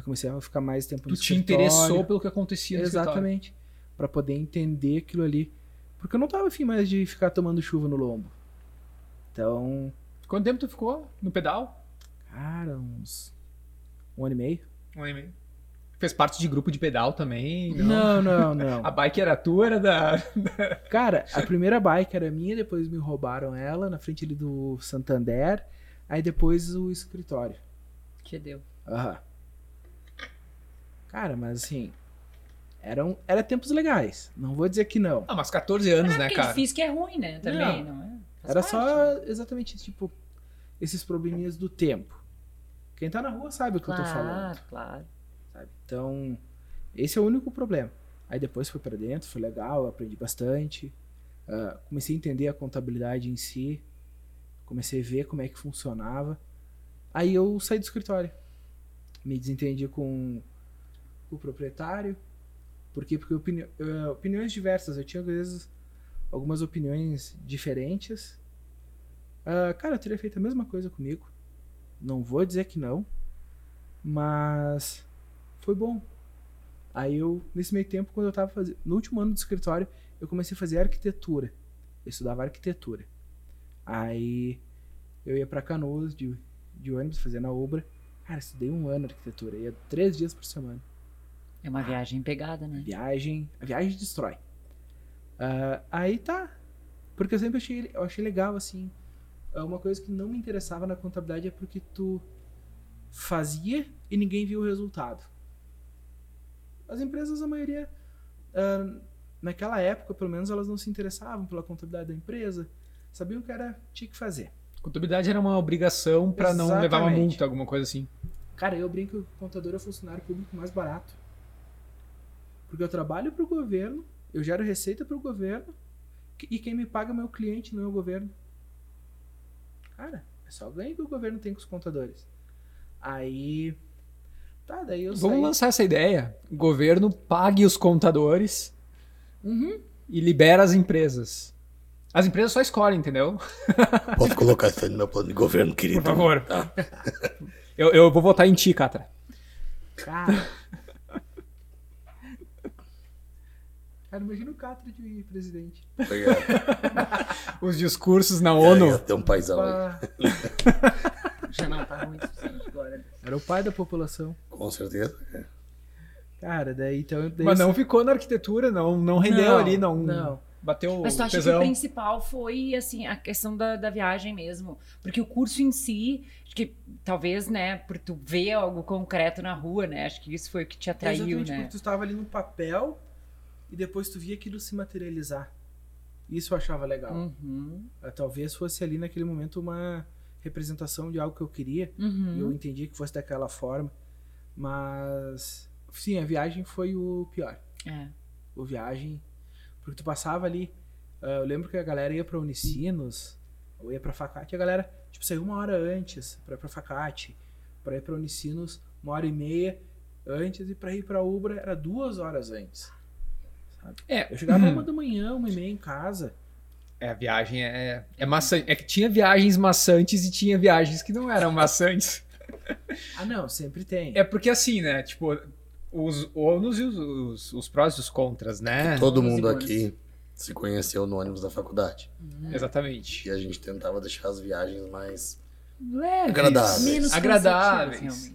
Eu comecei a ficar mais tempo no
Tu te interessou pelo que acontecia no escritório.
Exatamente. Pra poder entender aquilo ali. Porque eu não tava afim mais de ficar tomando chuva no lombo. Então,
Quanto tempo tu ficou no pedal?
cara, uns. Um ano e meio?
Um ano e meio. Fez parte de grupo de pedal também?
Não, não, [LAUGHS] não.
A bike era tua, era da. [LAUGHS]
Cara, a primeira bike era minha, depois me roubaram ela na frente ali do Santander. Aí depois o escritório.
Que deu.
Aham. Cara, mas assim. Eram, era tempos legais. Não vou dizer que não.
Ah, mas 14 anos,
é
né, cara?
é difícil que é ruim, né? Também, não, é? Faz
Era
parte,
só
né?
exatamente tipo esses probleminhas do tempo. Quem tá na rua sabe o que eu tô falando.
Claro, claro.
sabe? Então, esse é o único problema. Aí depois fui pra dentro, foi legal, aprendi bastante. Ah, comecei a entender a contabilidade em si. Comecei a ver como é que funcionava. Aí eu saí do escritório. Me desentendi com o proprietário. Por quê? Porque opini eh, opiniões diversas. Eu tinha, às vezes, algumas opiniões diferentes. Ah, cara, eu teria feito a mesma coisa comigo. Não vou dizer que não. Mas foi bom. Aí eu, nesse meio tempo, quando eu tava fazendo. No último ano do escritório, eu comecei a fazer arquitetura. Eu estudava arquitetura. Aí eu ia pra Canoas de, de ônibus, fazendo a obra. Cara, estudei um ano arquitetura. Ia três dias por semana.
É uma viagem pegada, né?
Viagem. A viagem destrói. Ah, aí tá. Porque eu sempre achei, eu achei legal, assim. ah, Uma coisa que não me interessava na contabilidade é porque tu fazia e ninguém viu o resultado. As empresas, a maioria, ah, naquela época, pelo menos, elas não se interessavam pela contabilidade da empresa. Sabiam que era tinha que fazer.
Contabilidade era uma obrigação pra não levar uma multa, alguma coisa assim.
Cara, eu brinco que o contador é o funcionário público mais barato. Porque eu trabalho pro governo, eu gero receita pro governo, e quem me paga é meu cliente, não é o governo. Cara, é só ganho que o governo tem com os contadores. Aí. Tá, daí eu
Vamos
saí.
lançar essa ideia. O governo pague os contadores
Uhum.
e libera as empresas. As empresas só escolhem, entendeu? [LAUGHS]
Posso colocar isso aí no meu plano de governo, querido?
Por favor.
Tá.
Eu, eu vou votar em ti, Catra.
Cara. Cara, imagina o Catra de presidente.
Obrigado. [LAUGHS]
Os discursos na
É,
ONU.
ia ter um paizão aí.
Pá,
Já não tá ruim agora.
Era o pai da população.
Com certeza. é.
Cara, daí então. Daí
Mas não ficou na arquitetura, não, não rendeu
Não,
ali, não.
não.
Bateu
Mas tu acha que
tesão.
o principal foi, assim, a questão da, da viagem mesmo? Porque o curso em si, acho que talvez, né, por tu ver algo concreto na rua, né? Acho que isso foi o que te atraiu,
Exatamente,
né?
porque tu estava ali no papel e depois tu via aquilo se materializar. Isso eu achava legal.
Uhum,
Ah, Talvez fosse ali naquele momento uma representação de algo que eu queria
uhum.
e eu entendi que fosse daquela forma. Mas, sim, a viagem foi o pior.
É.
O viagem, porque tu passava ali. ah, eu lembro que a galera ia pra Unicinos, ou ia pra Facate, a galera, tipo, saiu uma hora antes pra ir pra Facate, pra ir pra Unicinos, uma hora e meia antes, e pra ir pra Ubra era duas horas antes.
É,
Eu chegava
Uhum.
uma da manhã, uma e meia em casa.
é, a viagem é, é maçante. É que tinha viagens maçantes e tinha viagens que não eram maçantes. [LAUGHS]
Ah, não, sempre tem.
É porque assim, né? Tipo, os ônus e os, os, os prós e os contras, né?
Todo
Ônus e
mundo aqui se conheceu no ônibus da faculdade.
Exatamente.
E a gente tentava deixar as viagens mais
Leves.
Agradáveis.
Menos
Agradáveis.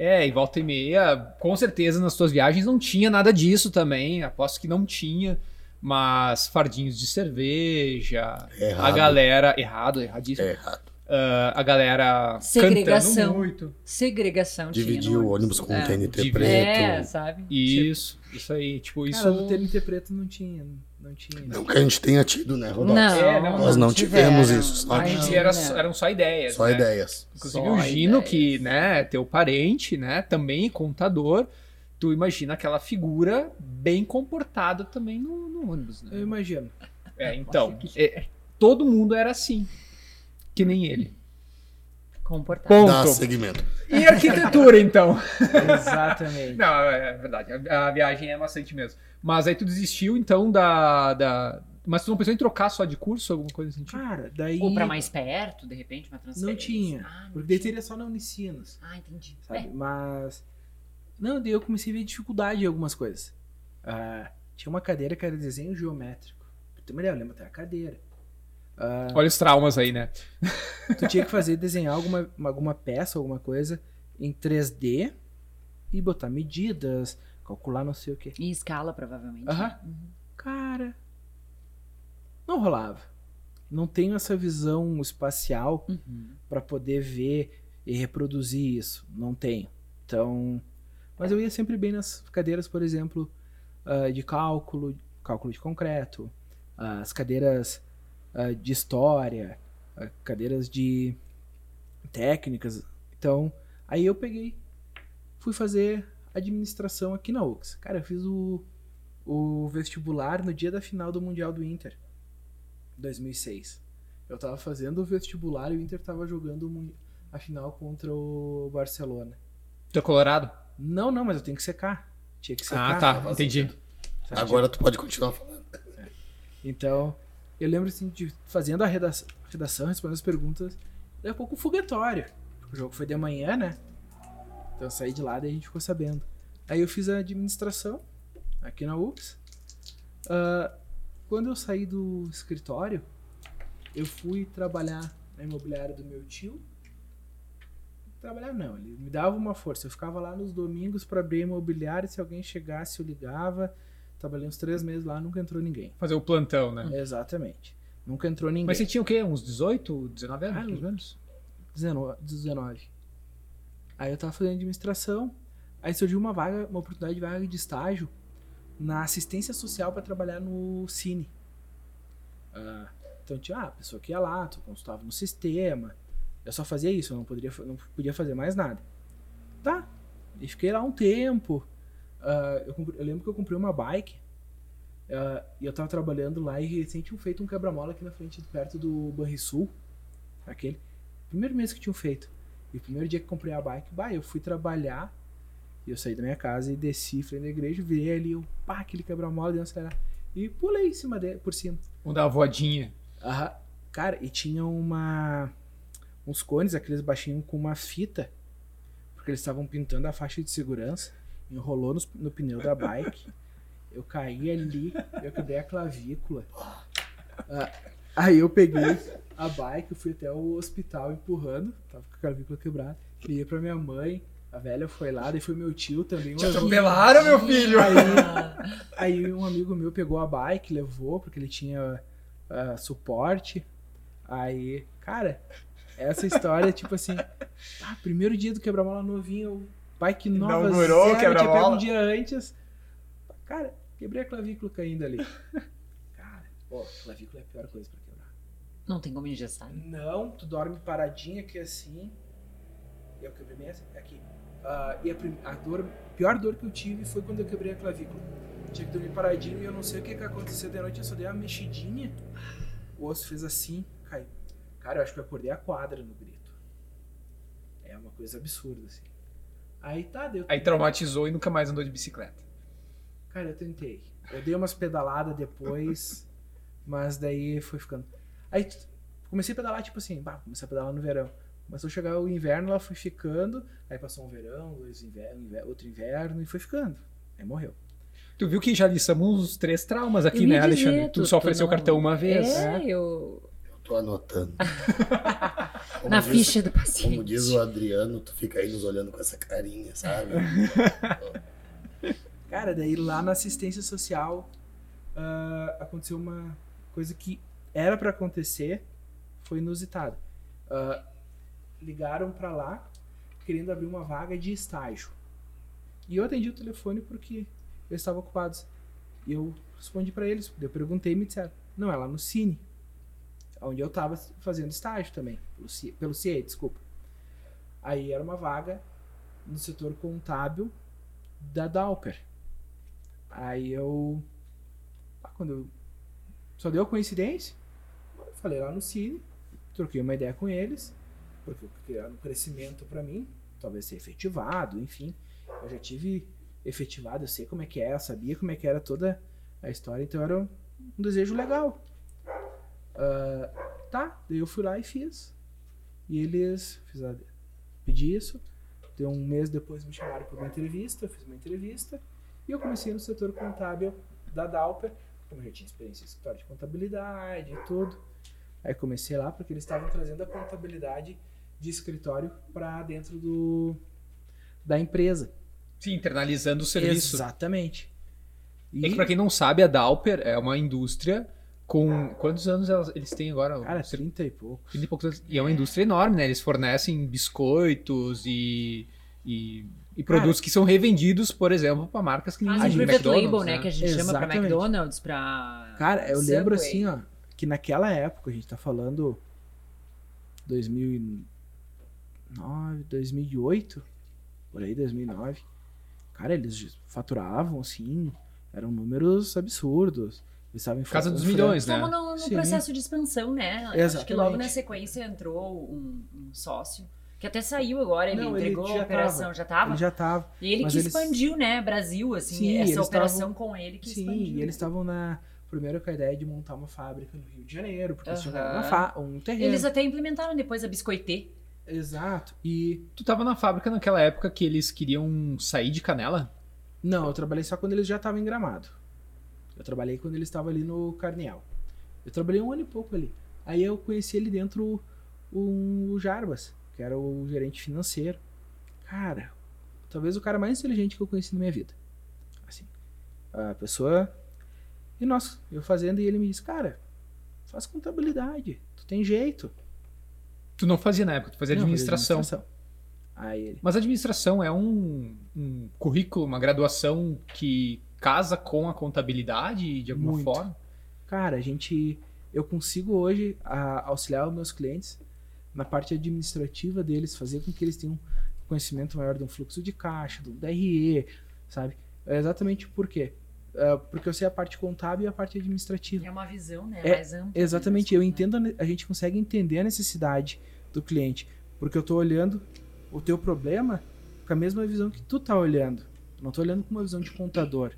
É, e volta e meia, com certeza nas tuas viagens não tinha nada disso também. Aposto que não tinha. Mas fardinhos de cerveja,
Errado.
a galera. Errado, erradíssimo.
É errado.
Ah, a galera
Segregação.
cantando muito.
Segregação
Dividir o ônibus com
É.
um TNT preto.
É, sabe?
Isso, isso aí. Tipo, isso.
Cara, no TNT preto não tinha. Não tinha.
Não que a gente tenha tido, né, Rodolfo?
Não,
É, não,
nós não tivemos
tiveram.
isso,
a gente
Não,
era, eram só ideias.
Só
né?
ideias.
Inclusive
Só
o Gino,
ideias.
que, né, teu parente, né, também contador, tu imagina aquela figura bem comportada também no, no ônibus, né?
Eu imagino.
É, então, é, todo mundo era assim, que nem ele.
Comportado.
Ponto.
Dá segmento.
E arquitetura, então? [LAUGHS]
Exatamente.
Não, é verdade, a, a viagem é bastante mesmo. Mas aí tu desistiu, então, da, da... Mas tu não pensou em trocar só de curso, alguma coisa assim?
Cara, daí.
Ou pra mais perto, de repente, uma transferência.
Não tinha.
Ah, não
Porque daí teria só na Unicinos.
Ah, entendi.
Sabe?
É,
Mas. Não, daí eu comecei a ver dificuldade em algumas coisas. Ah, tinha uma cadeira que era desenho geométrico. Tu me lembra até a cadeira. Ah,
Olha os traumas aí, né?
tu tinha que [LAUGHS] fazer, desenhar alguma, uma- alguma peça, alguma coisa em 3D e botar medidas, calcular não sei o que.
em escala, provavelmente.
Aham.
né? Uhum.
Cara, não rolava. Não tenho essa visão espacial
Uhum.
para poder ver e reproduzir isso. Não tenho. Então, mas eu ia sempre bem nas cadeiras, por exemplo, ah, de cálculo, cálculo de concreto, as cadeiras ah, de história, ah, cadeiras de técnicas. Então, aí eu peguei, fui fazer administração aqui na UX. Cara, eu fiz o, o vestibular no dia da final do Mundial do Inter, 2006. Eu tava fazendo o vestibular e o Inter tava jogando a final contra o Barcelona.
Tu é colorado?
Não, não, mas eu tenho que secar. Tinha que secar.
Ah, tá, entendi.
Agora tu pode continuar falando.
Então, eu lembro assim de fazendo a redação, redação respondendo as perguntas, daí a pouco foguetório. O jogo foi de manhã, né? Então eu saí de lá e a gente ficou sabendo. Aí eu fiz a administração aqui na UX. Ah, quando eu saí do escritório, eu fui trabalhar na imobiliária do meu tio. Trabalhar não, ele me dava uma força. Eu ficava lá nos domingos para abrir imobiliária. Se alguém chegasse, eu ligava. Trabalhei uns três meses lá, nunca entrou ninguém.
Fazer o plantão, né?
Exatamente. Nunca entrou ninguém.
Mas você tinha o quê? Uns 18, 19 anos,
Ah,
mais ou menos?
19, 19. Aí eu tava fazendo administração. Aí surgiu uma vaga, uma oportunidade de vaga de estágio na assistência social para trabalhar no Cine. Ah, então tinha ah, a pessoa que ia lá, tu consultava no sistema. Eu só fazia isso, eu não, poderia, não podia fazer mais nada. Tá. E fiquei lá um tempo. Ah, eu, compre- eu lembro que eu comprei uma bike. ah, e eu tava trabalhando lá e recém tinham feito um quebra-mola aqui na frente, perto do Banrisul. Aquele. Primeiro mês que tinham feito. E o primeiro dia que comprei a bike, bah, eu fui trabalhar. E eu saí da minha casa e desci frente da igreja, virei ali, eu, pá, aquele quebra-mola, uma acelerada. E pulei em cima dele, por cima.
Vamos dar uma voadinha.
Aham. Cara, e tinha uma. uns cones, aqueles baixinhos com uma fita. Porque eles estavam pintando a faixa de segurança. Enrolou nos- no, pneu da bike. Eu caí ali, eu quebrei a clavícula. Ah, aí eu peguei a bike, fui até o hospital empurrando. Tava com a clavícula quebrada. Liguei pra minha mãe. A velha foi lá, daí foi meu tio também.
Te atropelaram, meu filho!
Aí, Aí um amigo meu pegou a bike, levou, porque ele tinha ah, suporte. Aí, cara, essa história, tipo assim, ah, primeiro dia do quebra-mola novinho, bike nova,
Inaugurou o
zero, tinha
quebra-mola.
pego um dia antes. Cara, quebrei a clavícula caindo ali. [LAUGHS] Cara, pô, clavícula é a pior coisa pra quebrar.
não tem como engessar.
Não, tu dorme paradinha aqui assim. Eu quebrei bem assim, aqui. Ah, e a, prim- a dor, a pior dor que eu tive foi quando eu quebrei a clavícula. Tinha que dormir paradinho e eu não sei o que, que aconteceu de noite, eu só dei uma mexidinha. O osso fez assim, caiu. Cara, eu acho que eu acordei a quadra no grito. É uma coisa absurda, assim. Aí tá, deu.
Aí traumatizou e nunca mais andou de bicicleta.
Cara, eu tentei. Eu dei umas pedaladas depois, [LAUGHS] mas daí foi ficando. Aí comecei a pedalar, tipo assim, bah, comecei a pedalar no verão. Começou a chegar o inverno, ela foi ficando. Aí passou um verão, dois inverno, inver- outro inverno e foi ficando. Aí morreu.
Tu viu que já listamos os três traumas aqui, né, Alexandre?
dizer,
tu, só ofereceu o
não-
cartão uma vez.
É, eu.
Eu tô anotando. [LAUGHS] Como
Na
diz-
ficha do
Como
paciente.
diz o Adriano, tu fica aí nos olhando com essa carinha, sabe? [LAUGHS]
Cara, daí lá na assistência social ah, aconteceu uma coisa que era pra acontecer, foi inusitada. Ah, ligaram pra lá querendo abrir uma vaga de estágio. E eu atendi o telefone porque eles estavam ocupados. E eu respondi pra eles, eu perguntei e me disseram: "Não, é lá no Cine". Onde eu tava fazendo estágio também, pelo CIE, pelo CIE, desculpa. Aí era uma vaga no setor contábil da Dauper. Aí eu. ah, quando eu. Só deu coincidência. Falei lá no Cine, troquei uma ideia com eles, porque eu queria um crescimento pra mim, talvez ser efetivado, enfim. Eu já tive efetivado, eu sei como é que é, eu sabia como é que era toda a história, então era um desejo legal. Ah, tá, daí eu fui lá e fiz. E eles. Fiz a, pedi isso. Deu um mês depois me chamaram para uma entrevista, eu fiz uma entrevista. E eu comecei no setor contábil da Dalper, como eu já tinha experiência em escritório de contabilidade e tudo. Aí comecei lá porque eles estavam trazendo a contabilidade de escritório para dentro do da empresa.
Sim, internalizando o serviço.
Exatamente. E,
É que pra quem não sabe, a Dauper é uma indústria com. Quantos anos elas- eles têm agora?
cara,
Cerca
30 e pouco.
30 e poucos anos. E é uma indústria enorme, né? Eles fornecem biscoitos e. e, e produtos que são revendidos, por exemplo, para marcas que nem
Fazem private
McDonald's,
label, né? Que a gente chama pra
Exatamente.
McDonald's, pra.
Cara, eu lembro
Subway.
assim, ó, que naquela época, a gente tá falando 2009, 2008, por aí, 2009. Cara, eles faturavam, assim, eram números absurdos. Eles estavam em
Casa dos milhões, né?
Estamos no, no
Sim.
processo de expansão, né? Acho que
Exatamente.
logo na sequência entrou um, um sócio, que até saiu agora, ele
Não, ele
entregou
já
a operação,
tava.
já tava?
Ele já tava.
E ele
mas
que
eles-
expandiu, né, Brasil, assim,
Sim,
essa operação
tavam-
com ele que
Sim,
expandiu.
e
né?
eles estavam na. Primeiro com a ideia de montar uma fábrica no Rio de Janeiro, porque eles uma fa- um terreno.
Eles até implementaram depois a Biscoitê.
Exato. E.
Tu tava na fábrica naquela época que eles queriam sair de Canela?
Não, eu trabalhei só quando eles já estavam em Gramado. Eu trabalhei quando eles estavam ali no Carnial. Eu trabalhei um ano e pouco ali. Aí eu conheci ali dentro o, o Jarbas, que era o gerente financeiro. Cara, talvez o cara mais inteligente que eu conheci na minha vida. Assim, a pessoa. E nós, eu fazendo, e ele me disse: Cara, faz contabilidade, tu tem jeito.
Tu não fazia na época, tu fazia
Não,
administração.
administração. Aí ele.
Mas administração é um, um currículo, uma graduação que casa com a contabilidade de alguma
Muito.
forma?
Cara, a gente. Eu consigo hoje a- auxiliar os meus clientes na parte administrativa deles, fazer com que eles tenham um conhecimento maior de um fluxo de caixa, do DRE, sabe? É exatamente por quê? É, porque eu sei a parte contábil e a parte administrativa.
É uma visão, né,
É,
mais ampla.
Exatamente,
né,
eu
das
entendo, a gente consegue entender a necessidade do cliente, porque eu tô olhando o teu problema com a mesma visão que tu tá olhando. Eu não tô olhando com uma visão de contador.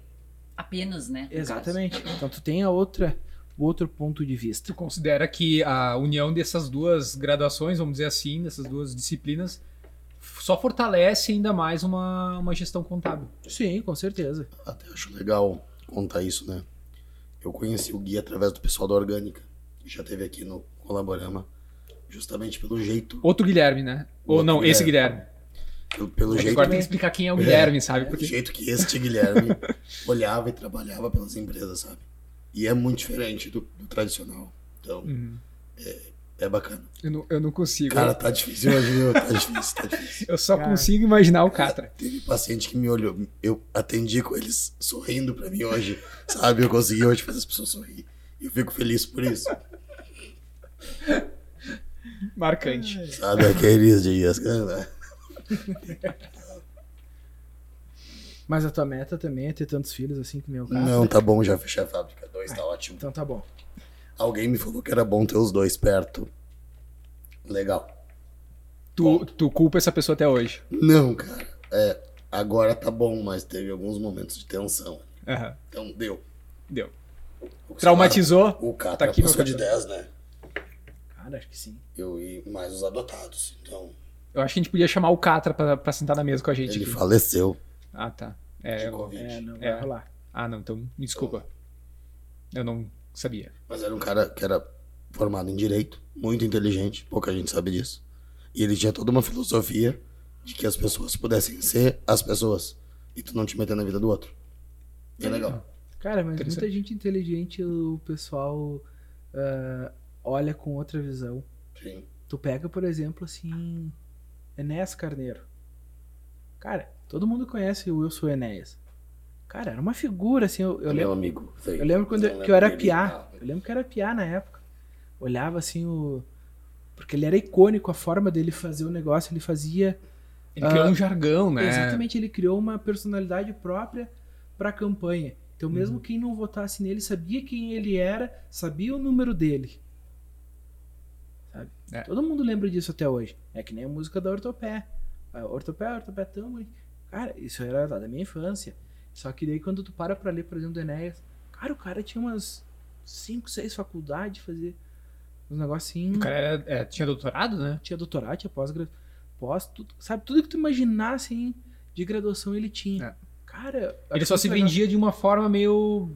Apenas, né? no caso.
Exatamente. Então tu tem a outra, o outro ponto de vista.
Tu considera que a união dessas duas graduações, vamos dizer assim, dessas duas disciplinas, só fortalece ainda mais uma, uma gestão contábil?
Sim, com certeza.
Até acho legal contar isso, né? Eu conheci o Gui através do pessoal da Orgânica, que já teve aqui no Colaborama, justamente pelo jeito.
Outro Guilherme, né? Ou não, esse
Guilherme. Pelo, pelo
Porque
jeito,
agora tem que explicar quem é o Guilherme, sabe?
do
Porque
jeito que este Guilherme [LAUGHS] olhava e trabalhava pelas empresas, sabe? E é muito diferente do, do tradicional. Então,
Uhum.
é bacana.
eu não, eu não consigo.
Cara, tá difícil hoje, viu? Tá difícil, tá difícil.
eu só
Cara.
consigo imaginar o Catra.
Teve paciente que me olhou, eu atendi com eles sorrindo pra mim hoje, sabe? Eu consegui hoje fazer as pessoas sorrir. E eu fico feliz por isso,
Marcante.
sabe? Aqueles dias, cara.
Mas a tua meta também é ter tantos filhos assim que meu caso.
Não, tá bom, já fechei a fábrica. Dois tá ótimo.
Então tá bom.
Alguém me falou que era bom ter os dois perto. Legal.
Tu, tu culpa essa pessoa até hoje.
Não, cara. É, agora tá bom, mas teve alguns momentos de tensão.
Aham.
Então deu.
Deu.
O
Traumatizou.
O cara
Tá aqui
passou de
cartão.
10, né?
Cara, acho que sim.
Eu e mais os adotados. Então,
Eu acho que a gente podia chamar o Catra pra, pra sentar na mesa com a gente.
ele
aqui.
faleceu
Ah, tá. É,
de
eu-
Covid.
É, não
É.
vai rolar.
Ah, não, então me desculpa. Eu não sabia.
Mas era um cara que era formado em direito, muito inteligente, pouca gente sabe disso. E ele tinha toda uma filosofia de que as pessoas pudessem ser as pessoas. E tu não te meter na vida do outro. E é legal.
Cara, mas muita gente inteligente, o pessoal ah, olha com outra visão.
Sim.
Tu pega, por exemplo, assim, Enéas Carneiro. Cara, todo mundo conhece o Wilson Enéas. Cara, era uma figura, assim, eu, eu
meu
lembro.
amigo. veio.
Eu lembro quando eu, que eu era piá.
Ah,
Eu lembro que eu era piá na época. Olhava assim o. Porque ele era icônico, a forma dele fazer o negócio, ele fazia.
Ele criou
Ah,
um jargão, né?
Exatamente, ele criou uma personalidade própria pra campanha. Então, mesmo
Uhum.
quem não votasse nele sabia quem ele era, sabia o número dele. Sabe?
É.
Todo mundo lembra disso até hoje. É que nem a música da Ortopé. Ortopé, Ortopé tão bonito. Cara, isso era lá da minha infância. Só que daí quando tu para pra ler, por exemplo, do Enéas, cara, o cara tinha umas 5, 6 faculdades, fazer uns negocinhos.
O cara era- é, tinha doutorado, né?
Tinha doutorado, tinha pós-graduação. Pós, tudo, sabe, tudo que tu imaginasse hein, de graduação ele tinha.
É.
Cara,
Ele só se
legal.
vendia de uma forma meio,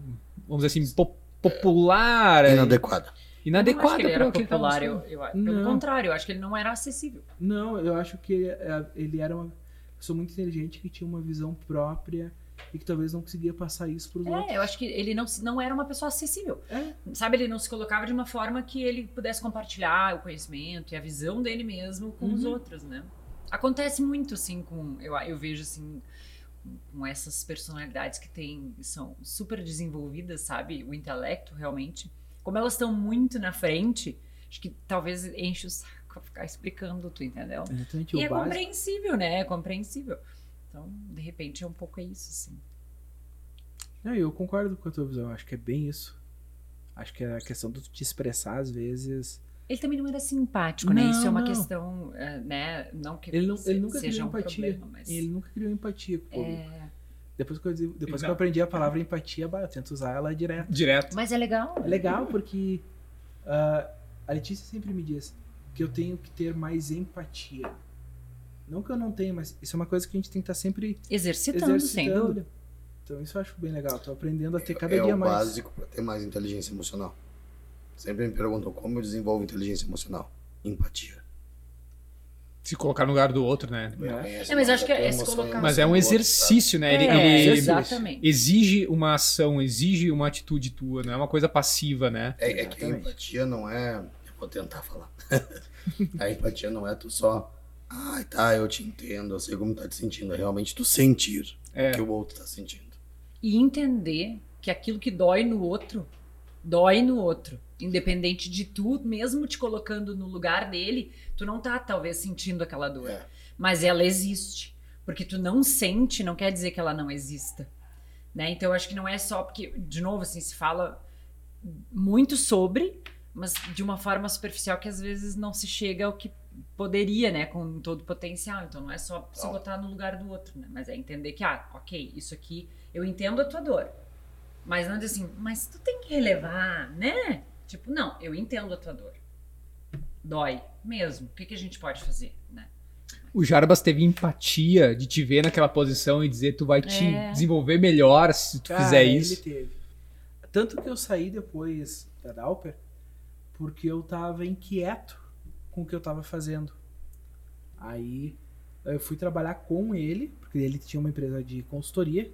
vamos dizer assim, po- popular,
Inadequada.
Inadequada
ele era
pro que ele
popular,
buscando.
eu, eu, pelo
Não.
contrário, eu acho que ele não era acessível.
Não, eu acho que é, ele era uma pessoa muito inteligente que tinha uma visão própria e que talvez não conseguia passar isso pros outros.
É, eu acho que ele não, não era uma pessoa acessível.
É.
Sabe, ele não se colocava de uma forma que ele pudesse compartilhar o conhecimento e a visão dele mesmo com os
Uhum.
outros, né? Acontece muito, assim, com. Eu, eu vejo, assim, com essas personalidades que têm, são super desenvolvidas, sabe? O intelecto, realmente. Como elas estão muito na frente, acho que talvez enche o saco [LAUGHS] ficar explicando, tu entendeu?
Exatamente,
E é
básico.
compreensível, né? É compreensível. Então, de repente, é um pouco isso, assim.
É, eu concordo com a tua visão, acho que é bem isso. Acho que é a questão de te expressar às vezes.
Ele também não era simpático, né?
Não,
Isso é uma
não.
questão, é, né? Não que
Ele, não, ele nunca criou
um
empatia.
problema, mas
Ele nunca criou empatia com o público.
É...
Depois, que eu, depois que eu aprendi a palavra empatia, bah, eu tento usar ela direto.
Direto.
Mas é legal.
É legal porque ah, a Letícia sempre me diz que eu tenho que ter mais empatia. Não que eu não tenha, mas isso é uma coisa que a gente tem que estar sempre
Exercitando, sem
exercitando.
dúvida.
Então isso eu acho bem legal. Tô aprendendo a ter cada
é
dia
o
mais.
básico para ter mais inteligência emocional. Sempre me perguntam como eu desenvolvo inteligência emocional. Empatia.
Se colocar no lugar do outro, né?
É.
É, mas acho que é se colocar-
Mas é um
outro,
exercício, né? Ele,
É,
ele
exatamente.
exige uma ação, exige uma atitude tua, não é uma coisa passiva, né?
É, é que a empatia não é. Eu vou tentar falar. [LAUGHS] a empatia não é tu só. Ai, tá, eu te entendo, eu sei como tá te sentindo. É realmente tu sentir
É.
o que o outro tá sentindo.
E entender que aquilo que dói no outro, dói no outro. Independente de tu, mesmo te colocando no lugar dele, tu não tá talvez sentindo aquela dor.
É.
Mas ela existe. Porque tu não sente, não quer dizer que ela não exista. Né? Então eu acho que não é só porque, de novo, assim, se fala muito sobre, mas de uma forma superficial que às vezes não se chega ao que poderia, né, com todo o potencial. Então não é só se botar no lugar do outro, né? Mas é entender que, ah, ok, isso aqui, eu entendo a tua dor. Mas não dizer assim, mas tu tem que relevar, né? Tipo, não, eu entendo a tua dor. Dói mesmo. O que, que a gente pode fazer, né?
O Jarbas teve empatia de te ver naquela posição e dizer tu vai te
É.
desenvolver melhor se tu
Cara,
fizer
ele
isso.
teve. Tanto que eu saí depois da Dauper porque eu tava inquieto com o que eu tava fazendo. Aí eu fui trabalhar com ele, porque ele tinha uma empresa de consultoria,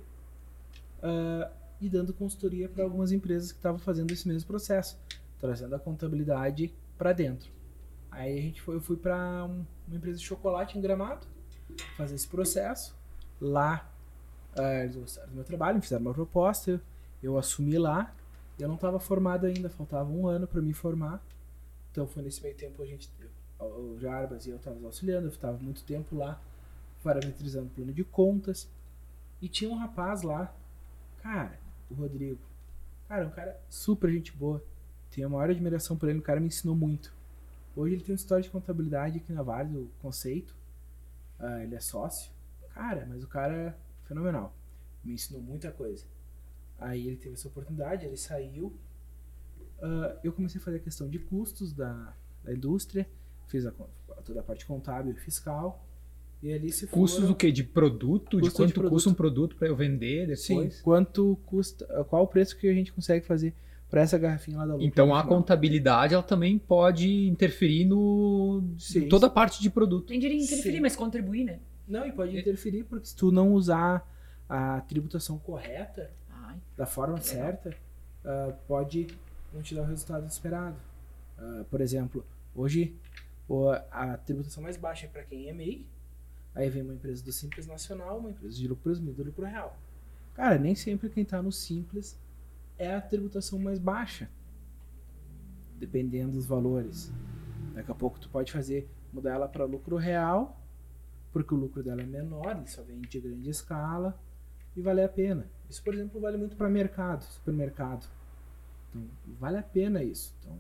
ah, e dando consultoria para algumas empresas que estavam fazendo esse mesmo processo, trazendo a contabilidade para dentro. Aí a gente foi, eu fui para uma empresa de chocolate em Gramado fazer esse processo. Lá ah, eles gostaram do meu trabalho, me fizeram uma proposta, eu, eu assumi lá. Eu não estava formado ainda, faltava um ano para me formar. Então foi nesse meio tempo a gente, o Jarbas e eu estávamos auxiliando, eu estava muito tempo lá parametrizando o plano de contas. E tinha um rapaz lá, cara, o Rodrigo. Cara, um cara super gente boa. Tenho a maior admiração por ele, o cara me ensinou muito. Hoje ele tem uma história de contabilidade aqui na Vale do Conceito. Ah, ele é sócio. Cara, mas o cara é fenomenal. Me ensinou muita coisa. Aí ele teve essa oportunidade, ele saiu. Ah, eu comecei a fazer a questão de custos da, da indústria. Fiz a, toda a parte contábil e fiscal. E ali se
Custos
foram-
do quê? De produto? de
Custo de
quanto
produto.
custa um produto para eu vender
Sim,
depois?
quanto custa, qual o preço que a gente consegue fazer para essa garrafinha lá da.
Então a
final.
contabilidade ela também pode interferir no
Sim.
em toda a parte de produto.
Nem diria interferir,
Sim.
mas contribuir, né?
Não, e pode interferir, porque se tu não usar a tributação correta,
Ai,
da forma certa, ah, pode não te dar o resultado esperado. Ah, por exemplo, hoje o- a tributação mais baixa é para quem é MEI, aí vem uma empresa do Simples Nacional, uma empresa de lucro presumido do lucro real. Cara, nem sempre quem está no Simples é a tributação mais baixa, dependendo dos valores. Daqui a pouco tu pode fazer, mudar ela para lucro real, porque o lucro dela é menor, ele só vende de grande escala, e vale a pena. Isso, por exemplo, vale muito para mercado, supermercado. Então, vale a pena isso. Então,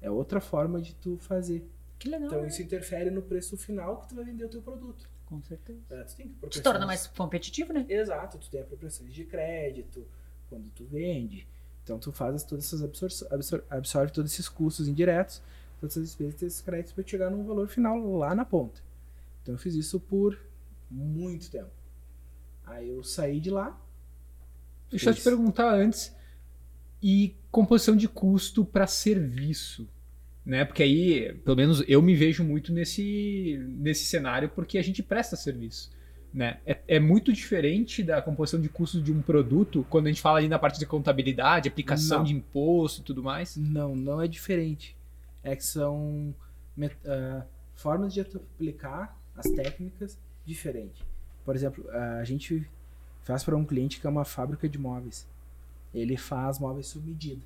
é outra forma de tu fazer.
que legal.
Então,
né?
isso interfere no preço final que tu vai vender o teu produto.
Com certeza.
É, tu tem que
Te
proporcionar-
torna mais competitivo, né?
Exato, tu tem apropriações de crédito quando tu vende. Então, tu faz todas essas absor absor absorve todos esses custos indiretos, todas essas despesas e esses créditos para chegar num valor final lá na ponta. Então, eu fiz isso por muito tempo. Aí eu saí de lá,
Deixa eu te perguntar antes. E composição de custo para serviço, né? Porque aí, pelo menos eu me vejo muito nesse nesse cenário porque a gente presta serviço, né? É, é muito diferente da composição de custo de um produto quando a gente fala ali na parte de contabilidade, aplicação
Não.
de imposto e tudo mais.
Não, não é diferente. É que são ah, formas de aplicar as técnicas diferentes. Por exemplo, ah, a gente faz para um cliente que é uma fábrica de móveis. Ele faz móveis sob medida.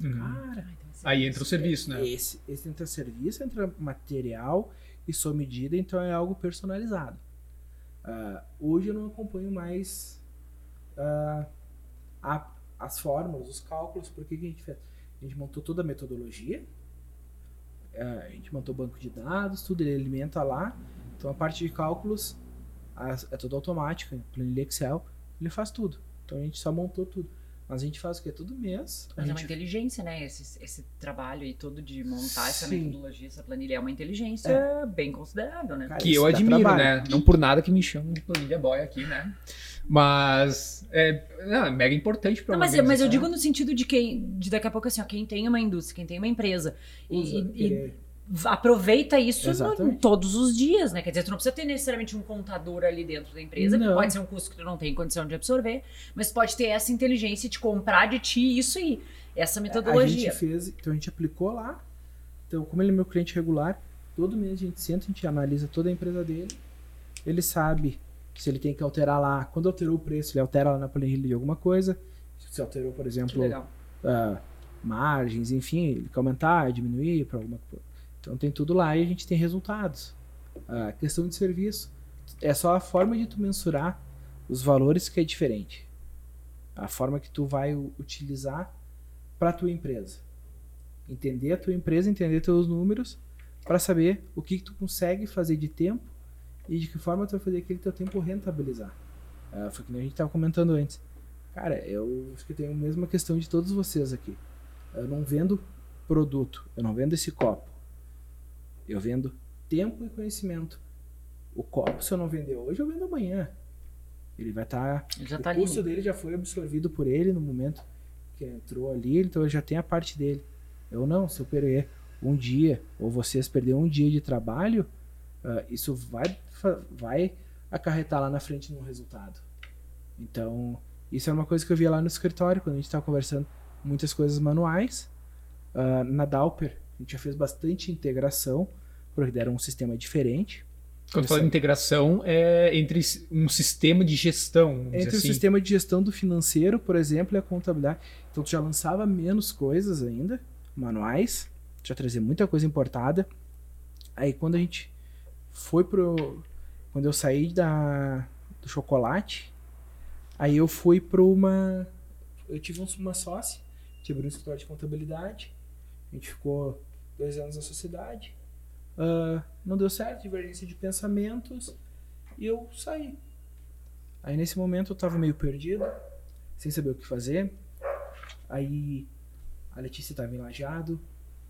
Uhum.
Cara,
Aí entra o serviço, né?
esse, esse entra serviço, entra material e sob medida, então é algo personalizado. Ah, hoje eu não acompanho mais ah, a- as fórmulas, os cálculos, porque que a gente fez? A gente montou toda a metodologia, ah, a gente montou o banco de dados, tudo, ele alimenta lá. Então a parte de cálculos as- é tudo automático, planilha Excel, ele faz tudo. Então a gente só montou tudo. Mas a gente faz o que? Todo mês.
Mas é uma
gente
inteligência, né? Esse, esse trabalho aí todo de montar essa
Sim.
metodologia, essa planilha, é uma inteligência bem considerável, né?
Cara,
Que eu admiro,
trabalho.
né? Não por nada que me chamam de planilha boy aqui, né? Mas é, não, é mega importante para
Não, mas, eu- mas eu digo no sentido de quem, de daqui a pouco assim, ó, quem tem uma indústria, quem tem uma empresa e,
usa,
e- e aproveita isso no- todos os dias, né? Quer dizer, tu não precisa ter necessariamente um contador ali dentro da empresa, que
Não.
pode ser um custo que tu não tem condição de absorver, mas pode ter essa inteligência de comprar de ti isso aí, essa
A
metodologia.
gente fez, então a gente aplicou lá. Então, como ele é meu cliente regular, todo mês a gente senta, a gente analisa toda a empresa dele. Ele sabe se ele tem que alterar lá. Quando alterou o preço, ele altera lá na planilha de alguma coisa. Se alterou, por
Que
exemplo, ah, margens, enfim, ele quer aumentar, diminuir para alguma coisa. Então tem tudo lá e a gente tem resultados. A questão de serviço é só a forma de tu mensurar os valores que é diferente. A forma que tu vai utilizar para tua empresa. Entender a tua empresa, entender teus números para saber o que, que tu consegue fazer de tempo e de que forma tu vai fazer aquele teu tempo rentabilizar. Ah, foi que nem a gente estava comentando antes. Cara, eu acho que tenho a mesma questão de todos vocês aqui. Eu não vendo produto, eu não vendo esse copo. Eu vendo tempo e conhecimento. O copo, se eu não vender hoje, eu vendo amanhã. Ele vai estar.
Já
o
tá
custo dele já foi absorvido por ele no momento que entrou ali, então ele já tem a parte dele. Eu não, se eu perder um dia, ou vocês perderem um dia de trabalho, ah, isso vai, vai acarretar lá na frente num resultado. Então, isso é uma coisa que eu via lá no escritório, quando a gente estava conversando muitas coisas manuais. Ah, na Dauper, a gente já fez bastante integração, porque deram um sistema diferente.
Quando fala de integração, é entre um sistema de gestão,
Entre o
assim.
sistema de gestão do financeiro, por exemplo, e a contabilidade. Então, tu já lançava menos coisas ainda, manuais, já trazia muita coisa importada. Aí, quando a gente foi pro. Quando eu saí da, do chocolate, aí eu fui para uma. Eu tive um- uma sócia, que abriu um escritório de contabilidade. A gente ficou dois anos na sociedade. Ah, não deu certo, divergência de pensamentos, e eu saí. Aí nesse momento eu tava meio perdido, sem saber o que fazer. Aí a Letícia tava em Lajeado.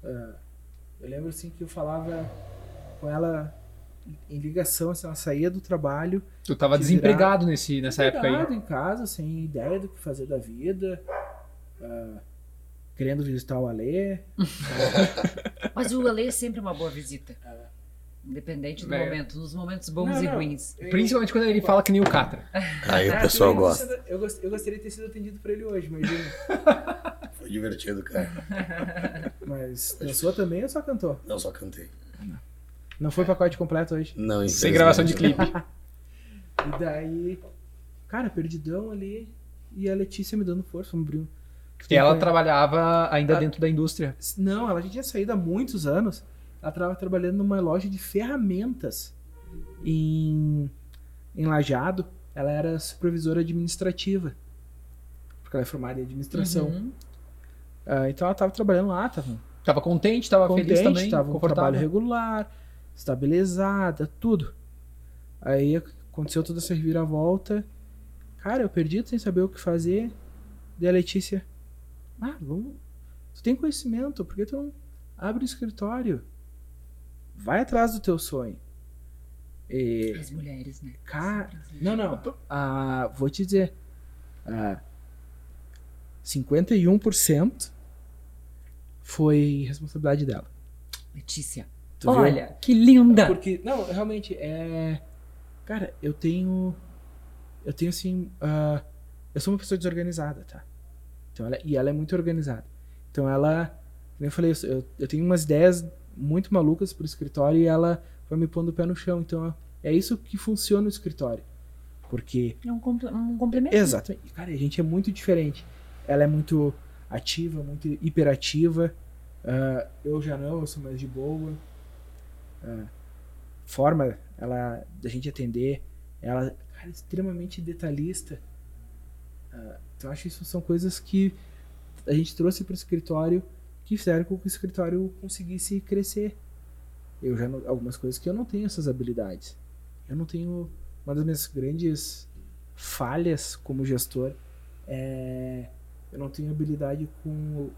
ah, eu lembro assim que eu falava com ela em ligação, assim, ela saía do trabalho.
Tu tava desempregado nesse, nessa época aí.
Desempregado em casa, sem ideia do que fazer da vida. Ah, querendo visitar o Alê. [LAUGHS]
Mas o Ale é sempre uma boa visita. Independente do
É.
momento, nos momentos bons
Não,
e
não.
ruins.
Principalmente quando ele fala que nem o Catra.
Aí o
Ah,
pessoal
eu
gosta.
sido- Eu, gost- eu gostaria de ter sido atendido por ele hoje, imagina. [LAUGHS]
Foi divertido, cara. [LAUGHS]
Mas dançou também ou só cantou?
Eu só cantei.
Não foi pacote completo hoje.
Não,
Sem gravação de clipe.
E daí, cara, perdidão ali. E a Letícia me dando força, um brilho.
E ela trabalhava ainda dentro da indústria.
Não, ela já tinha saído há muitos anos. Ela estava trabalhando numa loja de ferramentas em, em Lajado. Ela era supervisora administrativa. Porque ela é formada em administração.
Uhum.
Ah, então ela estava trabalhando lá, estava
Tava contente, tava feliz também,
estava um
confortável.
trabalho regular, estabilizada, tudo. Aí aconteceu toda essa reviravolta. Cara, eu perdido sem saber o que fazer. Daí a Letícia, ah, vamos. Tu tem conhecimento, por que tu não abre um escritório? Vai atrás do teu sonho. E,
As mulheres, né?
Cara, não, não. Ah, vou te dizer. Ah, 51% foi responsabilidade dela.
Letícia.
Tu viu?
Olha, que linda!
Porque, não, realmente, é. Cara, eu tenho. Eu tenho assim. ah, eu sou uma pessoa desorganizada, tá? Então ela, e ela é muito organizada. Então ela. Como eu falei, eu, eu- tenho umas ideias muito malucas pro escritório e ela vai me pondo o pé no chão. Então é isso que funciona no escritório. Porque
É um, comple- um complemento.
Exatamente. Cara, a gente é muito diferente. Ela é muito ativa, muito hiperativa. Ah, eu já não, eu sou mais de boa. Ah, forma ela da gente atender, ela cara, é extremamente detalhista. Ah, então acho que isso são coisas que a gente trouxe para o escritório que fizeram com que o escritório conseguisse crescer. Eu já não- algumas coisas que eu não tenho essas habilidades. Eu não tenho uma das minhas grandes falhas como gestor é eu não tenho habilidade com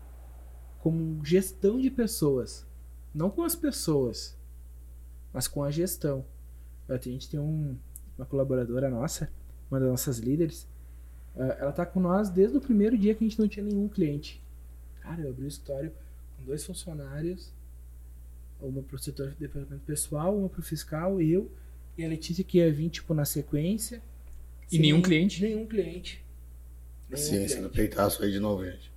com gestão de pessoas, não com as pessoas, mas com a gestão. A gente tem um, uma colaboradora nossa, uma das nossas líderes, ela tá com nós desde o primeiro dia que a gente não tinha nenhum cliente. Cara, eu abri o escritório com dois funcionários, uma pro setor de departamento pessoal, uma pro fiscal, eu e a Letícia que ia vir tipo na sequência.
E nenhum cliente?
Nenhum cliente. Nenhum
Ciência no
cliente.
peitaço aí de novo, gente.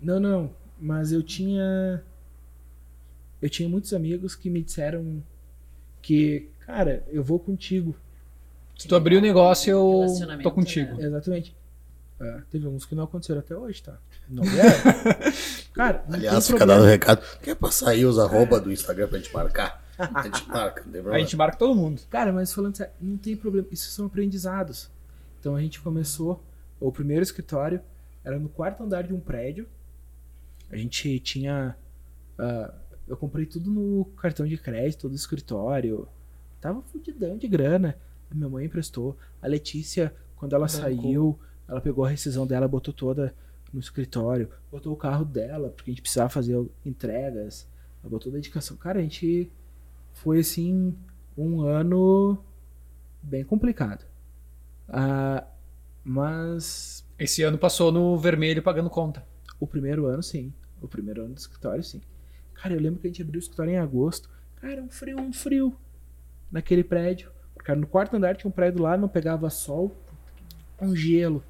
Não, não, mas eu tinha eu tinha muitos amigos que me disseram que, cara, eu vou contigo.
Se tu abrir o negócio, eu tô contigo.
né?
Exatamente. Ah, teve uns que não aconteceram até hoje, tá? Não [LAUGHS] vieram. cara, não
Aliás, fica dado o
problema.
recado. Quer passar aí os arroba do Instagram pra gente marcar? A gente marca, não tem
A
problema.
gente marca todo mundo.
Cara, mas falando sério, não tem problema. Isso são aprendizados. Então a gente começou, o primeiro escritório era no quarto andar de um prédio. A gente tinha. ah, eu comprei tudo no cartão de crédito do escritório. Tava fudidão de grana. Minha mãe emprestou. A Letícia, quando ela
Bancou.
saiu, ela pegou a rescisão dela, botou toda no escritório. Botou o carro dela, porque a gente precisava fazer entregas. Ela botou dedicação. Cara, a gente foi assim um ano bem complicado. Ah, mas
Esse ano passou no vermelho pagando conta.
o primeiro ano, sim. O primeiro ano do escritório, sim. Cara, eu lembro que a gente abriu o escritório em agosto. Cara, um frio, um frio. Naquele prédio. Cara, no quarto andar tinha um prédio lá, não pegava sol. Um gelo.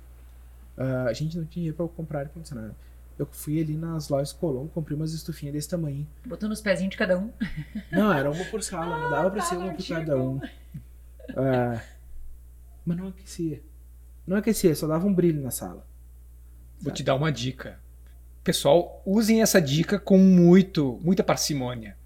Ah, a gente não tinha dinheiro pra comprar ar-condicionado. Eu fui ali nas lojas Colombo, comprei umas estufinhas desse tamanho.
Botando os pezinhos de cada um.
Não, era uma por sala, não dava pra ser uma por cada um. Ah, mas não aquecia. Não aquecia, só dava um brilho na sala.
Vou te dar uma dica. Pessoal, usem essa dica com muito, muita parcimônia.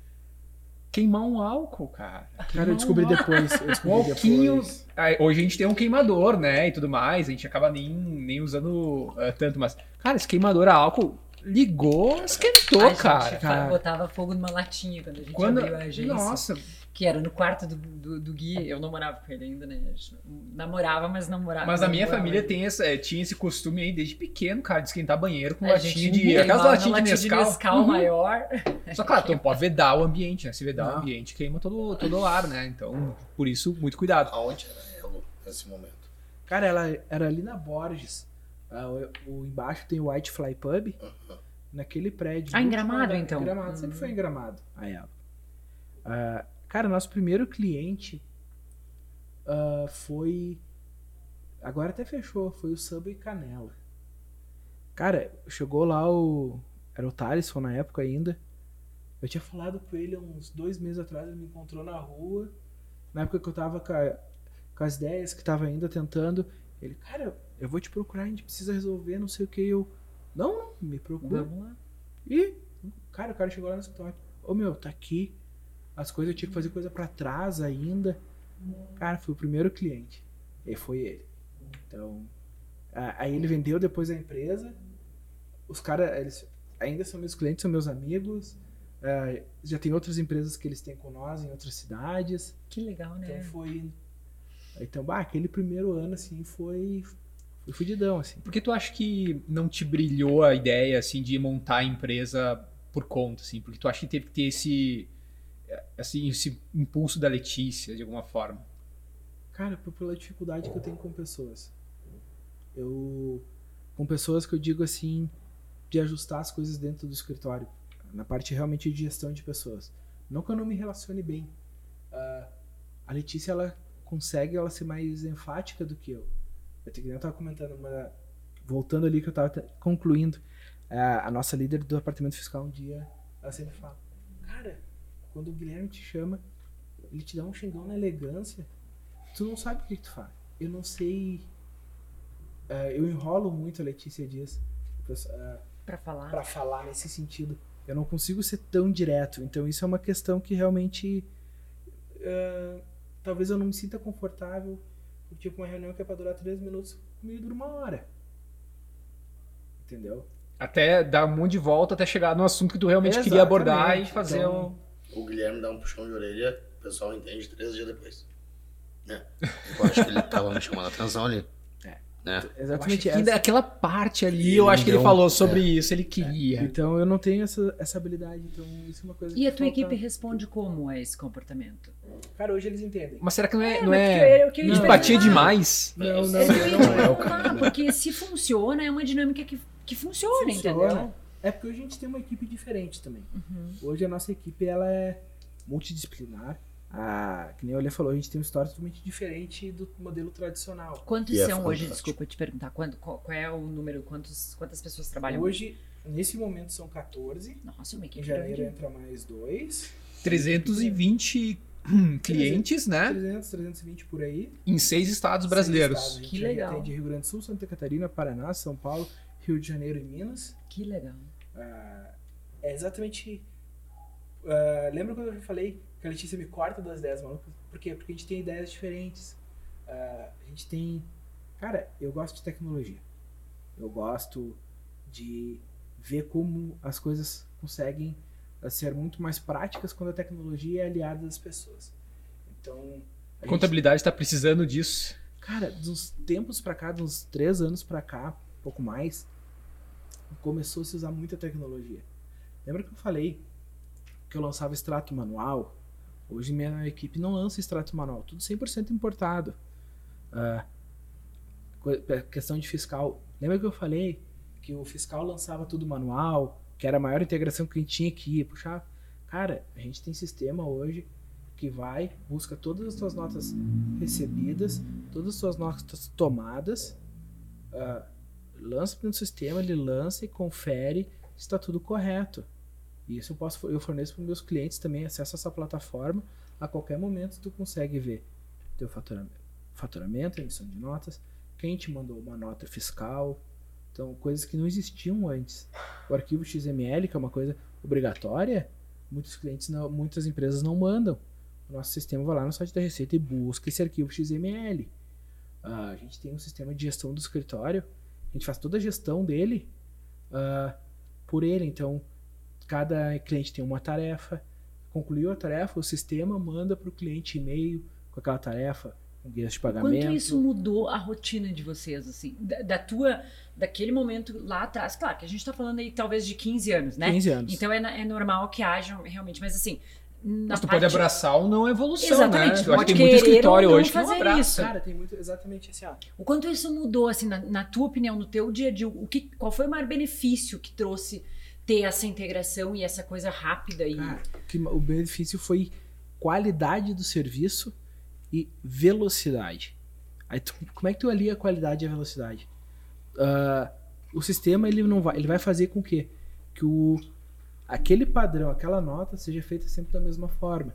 Queimar um álcool, cara.
Cara, eu descobri depois. Eu
Um
descobri
alquinho.
depois.
Hoje a gente tem um queimador, né? E tudo mais. A gente acaba nem, nem usando ah, tanto, mas. Cara, esse queimador a álcool ligou, esquentou,
a gente
cara.
cara.
botava fogo numa latinha quando a gente
Quando...
abriu a agência.
Nossa,
Que era no quarto do, do, do Gui. Eu não morava com ele ainda, né? A gente namorava, mas não morava.
mas a minha família tem essa, eh, tinha esse costume aí desde pequeno, cara, de esquentar banheiro com
A
latinha de. Aquelas latinhas de
latinha
Nescau. Uhum.
maior.
Só claro, tu não pode vedar o ambiente, né? Se vedar o
Não.
ambiente, queima todo, todo o ar, né? Então, por isso, muito cuidado.
Aonde era ela nesse momento?
Cara, ela era ali na Borges. Ah, o, o embaixo tem o White Fly Pub. naquele prédio.
Ah, em Gramado, então?
Gramado, sempre
Hum.
foi em Gramado, a ela. Ah, cara, nosso primeiro cliente ah, foi. Agora até fechou, foi o Subway Canela. Cara, chegou lá o. Era o Thaleson na época ainda. Eu tinha falado com ele uns dois meses atrás, ele me encontrou na rua. Na época que eu tava com, a- com as ideias, que tava ainda tentando. Ele, cara, eu vou te procurar, a gente precisa resolver, não sei o que. Eu, não, não, me procura.
Vamos lá.
E, cara, o cara chegou lá no escritório. Ô meu, tá aqui. As coisas, eu tinha que fazer coisa pra trás ainda. Cara, foi o primeiro cliente. E foi ele. Então, a- aí ele vendeu depois a empresa. Os caras, eles ainda são meus clientes, são meus amigos. Ah, já tem outras empresas que eles têm com nós em outras cidades.
Que legal,
Então
né?
foi. Então, bah, aquele primeiro ano, assim, foi. Foi fudidão, assim.
Por que tu acha que não te brilhou a ideia, assim, de montar a empresa por conta, assim? Porque tu acha que teve que ter esse, assim, esse impulso da Letícia, de alguma forma?
Cara, pela dificuldade que eu tenho com pessoas. Eu. Com pessoas que eu digo assim, de ajustar as coisas dentro do escritório. Na parte realmente de gestão de pessoas. Não que eu não me relacione bem. Ah, a Letícia, ela consegue ela ser mais enfática do que eu. Eu tenho que nem eu tava comentando, mas voltando ali que eu tava te- concluindo. ah, a nossa líder do departamento fiscal um dia, ela sempre fala: quando o Guilherme te chama, ele te dá um xingão na elegância tu não sabe o que, que tu faz. Eu não sei. eh, eu enrolo muito, a Letícia diz, uh,
Pra falar.
para falar nesse sentido. Eu não consigo ser tão direto. Então isso é uma questão que realmente. eh, talvez eu não me sinta confortável. Tipo, uma reunião que é pra durar três minutos, comigo dura uma hora. Entendeu?
Até dar um monte de volta até chegar no assunto que tu realmente
Exatamente.
queria abordar e fazer
Então,
o...
O Guilherme dá um puxão de orelha, o pessoal entende três dias depois. Né? Eu acho que ele tava me chamando a atenção ali.
É.
Né?
Eu
Exatamente
que
essa.
aquela parte ali,
Ele
eu acho que ele falou sobre isso, ele queria.
Então eu não tenho essa, essa habilidade. Então isso é uma coisa
E
que
a tua
falta-
equipe responde como a esse comportamento?
Cara, hoje eles entendem.
Mas será que não é,
É,
não é
eu- eu queria te
empatia demais?
Não, não,
Eu
não, não,
te
é o
perguntar, porque se funciona, é uma dinâmica que, que funciona,
Funciona.
entendeu?
É porque hoje a gente tem uma equipe diferente também.
Uhum.
Hoje a nossa equipe ela é multidisciplinar. Ah, que nem o Olê falou, a gente tem uma história totalmente diferente do modelo tradicional.
Quantos
E é
são hoje?
fantástico.
Desculpa te perguntar. Quanto, qual, qual é o número? Quantos, quantas pessoas trabalham
Hoje, nesse momento, são 14.
Nossa, uma
Em
equipe
janeiro
grande.
entra mais dois.
320 hum, clientes, né?
300, 320 por aí.
Em seis estados
Seis
brasileiros.
estados. A gente
Que legal.
Atende Rio Grande do Sul, Santa Catarina, Paraná, São Paulo, Rio de Janeiro e Minas.
Que legal.
Ah, é exatamente. ah, lembra quando eu falei que a Letícia me corta das ideias malucas? Por quê? Porque a gente tem ideias diferentes. Ah, a gente tem. Cara, eu gosto de tecnologia. Eu gosto de ver como as coisas conseguem ah, ser muito mais práticas quando a tecnologia é aliada das pessoas. Então. a gente-
Contabilidade está precisando disso.
Cara, dos tempos pra cá, dos três anos pra cá, pouco mais, começou a se usar muita tecnologia. Lembra que eu falei que eu lançava extrato manual? Hoje minha equipe não lança extrato manual, tudo 100% importado. É, questão de fiscal. Lembra que eu falei que o fiscal lançava tudo manual, que era a maior integração que a gente tinha que ir, puxar? Cara, a gente tem sistema hoje que vai, busca todas as suas notas recebidas, todas as suas notas tomadas, ah, lança para o sistema, ele lança e confere se está tudo correto. Isso eu posso eu forneço para meus clientes também acesso a essa plataforma. A qualquer momento tu consegue ver teu faturamento, faturamento, emissão de notas, quem te mandou uma nota fiscal, então coisas que não existiam antes. O arquivo XML, que é uma coisa obrigatória, muitos clientes não, muitas empresas não mandam. O nosso sistema vai lá no site da Receita e busca esse arquivo XML. Ah, a gente tem um sistema de gestão do escritório, gente faz toda a gestão dele ah, por ele. Então, cada cliente tem uma tarefa. Concluiu a tarefa, o sistema manda para o cliente e-mail com aquela tarefa, com guias de pagamento.
Quanto isso mudou a rotina de vocês, assim? Da, da tua, daquele momento lá atrás. Claro que a gente tá falando aí talvez de 15 anos, né?
15 anos.
Então é, é normal que haja realmente, mas assim. Na
Mas tu
parte-
pode abraçar ou não evolução,
Exatamente,
né? Eu acho que tem muito escritório hoje que não
fazer
abraça.
isso.
Cara, tem muito exatamente assim, ó.
O quanto isso mudou, assim, na, na tua opinião, no teu dia a dia? O que, qual foi o maior benefício que trouxe ter essa integração e essa coisa rápida e
Cara, que o benefício foi qualidade do serviço e velocidade. Aí tu- como é que tu alia a qualidade e a velocidade? Ah, o sistema ele não vai, ele vai fazer com que que o aquele padrão, aquela nota seja feita sempre da mesma forma.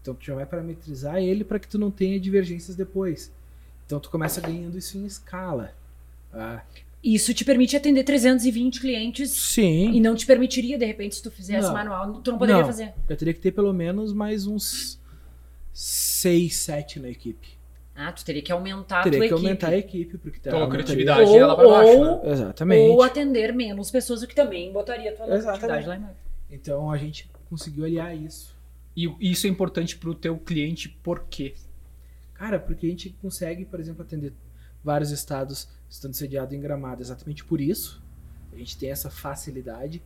Então tu já vai parametrizar ele para que tu não tenha divergências depois. Então tu começa ganhando isso em escala. Ah,
isso te permite atender 320 clientes
sim.
e não te permitiria, de repente, se tu fizesse
Não.
manual, tu não poderia
Não.
fazer.
Eu teria que ter pelo menos mais uns 6, 7 na equipe.
Ah, tu teria que aumentar a
teria
tua
que
equipe.
aumentar a equipe, porque tá,
Então a
aumentaria-
criatividade
Ou-
ela vai baixo,
ou-
né?
Exatamente.
Ou atender menos pessoas, o que também botaria a tua
Exatamente.
atividade lá embaixo.
Então a gente conseguiu aliar isso.
E isso é importante pro teu cliente, por quê?
Cara, porque a gente consegue, por exemplo, atender vários estados estando sediado em Gramado exatamente por isso. A gente tem essa facilidade.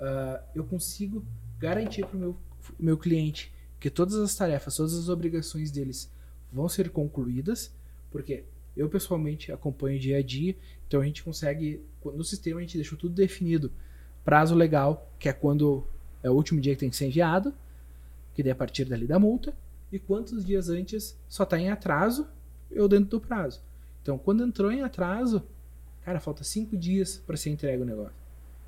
Ah, eu consigo garantir para o meu, meu cliente que todas as tarefas, todas as obrigações deles vão ser concluídas, porque eu pessoalmente acompanho dia a dia, então a gente consegue, no sistema a gente deixou tudo definido. Prazo legal, que é quando é o último dia que tem que ser enviado, que daí é a partir dali da multa, e quantos dias antes só está em atraso ou dentro do prazo. Então, quando entrou em atraso, cara, falta cinco dias para ser entregue o negócio.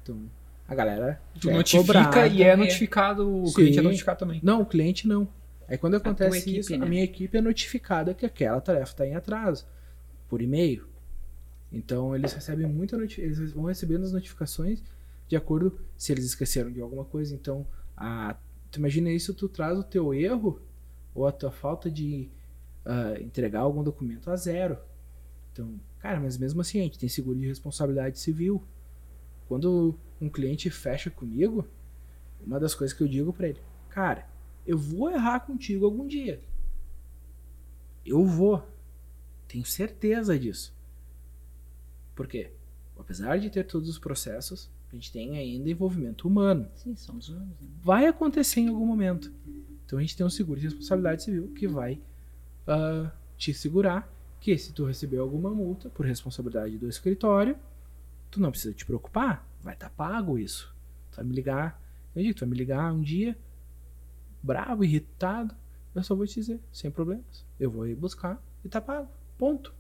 Então, a galera
Tu
é
notifica
cobrada.
e é notificado, o
Sim.
cliente é notificado também.
Não, o cliente não. Aí quando acontece
equipe,
isso,
né?
a minha equipe é notificada que aquela tarefa está em atraso por e-mail. Então eles recebem muita eles vão recebendo as notificações de acordo se eles esqueceram de alguma coisa. Então, a, tu imagina isso, tu traz o teu erro ou a tua falta de ah, entregar algum documento a zero. Então, cara, mas mesmo assim a gente tem seguro de responsabilidade civil. Quando um cliente fecha comigo, uma das coisas que eu digo pra ele, cara, eu vou errar contigo algum dia. Eu vou. Tenho certeza disso. Por quê? Apesar de ter todos os processos, a gente tem ainda envolvimento humano.
Sim, somos humanos. Né?
Vai acontecer em algum momento. Então a gente tem um seguro de responsabilidade civil que vai ah, te segurar que se tu receber alguma multa por responsabilidade do escritório, tu não precisa te preocupar, vai estar pago isso. Tu vai me ligar, eu digo, tu vai me ligar um dia, bravo, irritado, eu só vou te dizer, sem problemas. Eu vou ir buscar e tá pago. Ponto.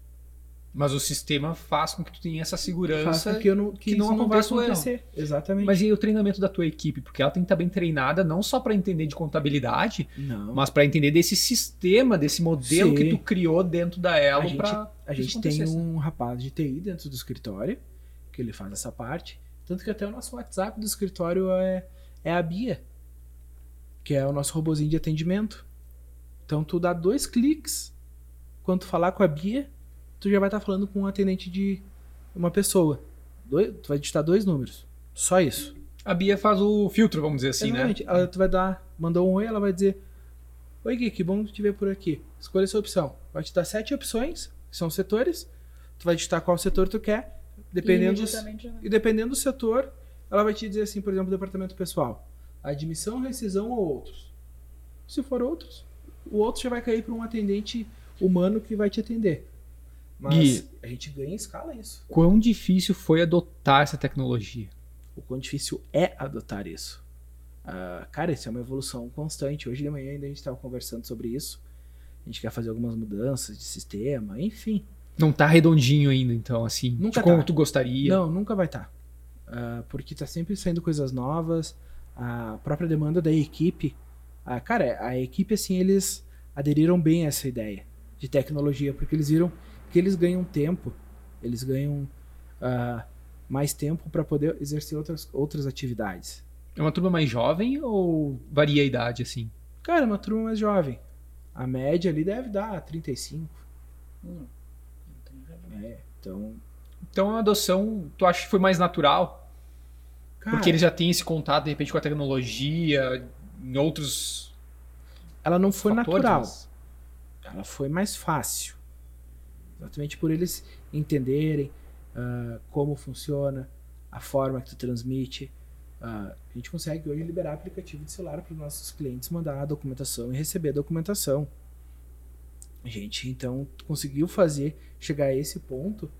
Mas o sistema faz com que tu tenha essa segurança.
Que, eu não, que,
que não
não vai acontecer. Exatamente.
Mas e o treinamento da tua equipe? Porque ela tem que estar bem treinada, não só para entender de contabilidade,
não.
mas para entender desse sistema, desse modelo
Sim.
que tu criou dentro da Elo
a gente, a gente tem um rapaz de TI dentro do escritório, que ele faz essa parte. Tanto que até o nosso WhatsApp do escritório é, é a Bia, que é o nosso robozinho de atendimento. Então tu dá dois cliques, quando tu falar com a Bia, tu já vai estar falando com um atendente de uma pessoa. Dois, tu vai digitar dois números. Só isso.
A Bia faz o filtro, vamos dizer assim, né?
Exatamente. Ela, tu vai dar, mandou um oi, ela vai dizer: Oi, Gui, que bom te ver por aqui. Escolha a sua opção. Vai te dar sete opções, que são setores. Tu vai digitar qual setor tu quer, dependendo, dos-
já vai.
e dependendo do setor, ela vai te dizer assim, por exemplo, departamento pessoal: admissão, rescisão ou outros. Se for outros, o outro já vai cair para um atendente humano que vai te atender. Mas a gente ganha em escala isso.
Quão difícil foi adotar essa tecnologia?
o quão difícil é adotar isso. Ah, cara, isso é uma evolução constante. Hoje de manhã ainda a gente estava conversando sobre isso. A gente quer fazer algumas mudanças de sistema, enfim.
Não tá redondinho ainda, então, assim,
Nunca
de como
tá.
tu gostaria.
Não, nunca vai estar. porque tá sempre saindo coisas novas. A própria demanda da equipe. ah, cara, a equipe, assim, eles aderiram bem a essa ideia de tecnologia, porque eles viram que eles ganham tempo, eles ganham ah, mais tempo para poder exercer outras, outras atividades.
É uma turma mais jovem ou varia a idade, assim?
Cara, é uma turma mais jovem. A média ali deve dar 35.
Hum.
É, então.
Então a adoção, tu acha que foi mais natural?
Cara,
Porque eles já têm esse contato, de repente, com a tecnologia, em outros
ela não foi
fatores,
natural.
mas-
Ela foi mais fácil. Exatamente por eles entenderem ah, como funciona, a forma que tu transmite. Ah, a gente consegue hoje liberar aplicativo de celular para os nossos clientes mandar a documentação e receber a documentação. A gente então conseguiu fazer chegar a esse ponto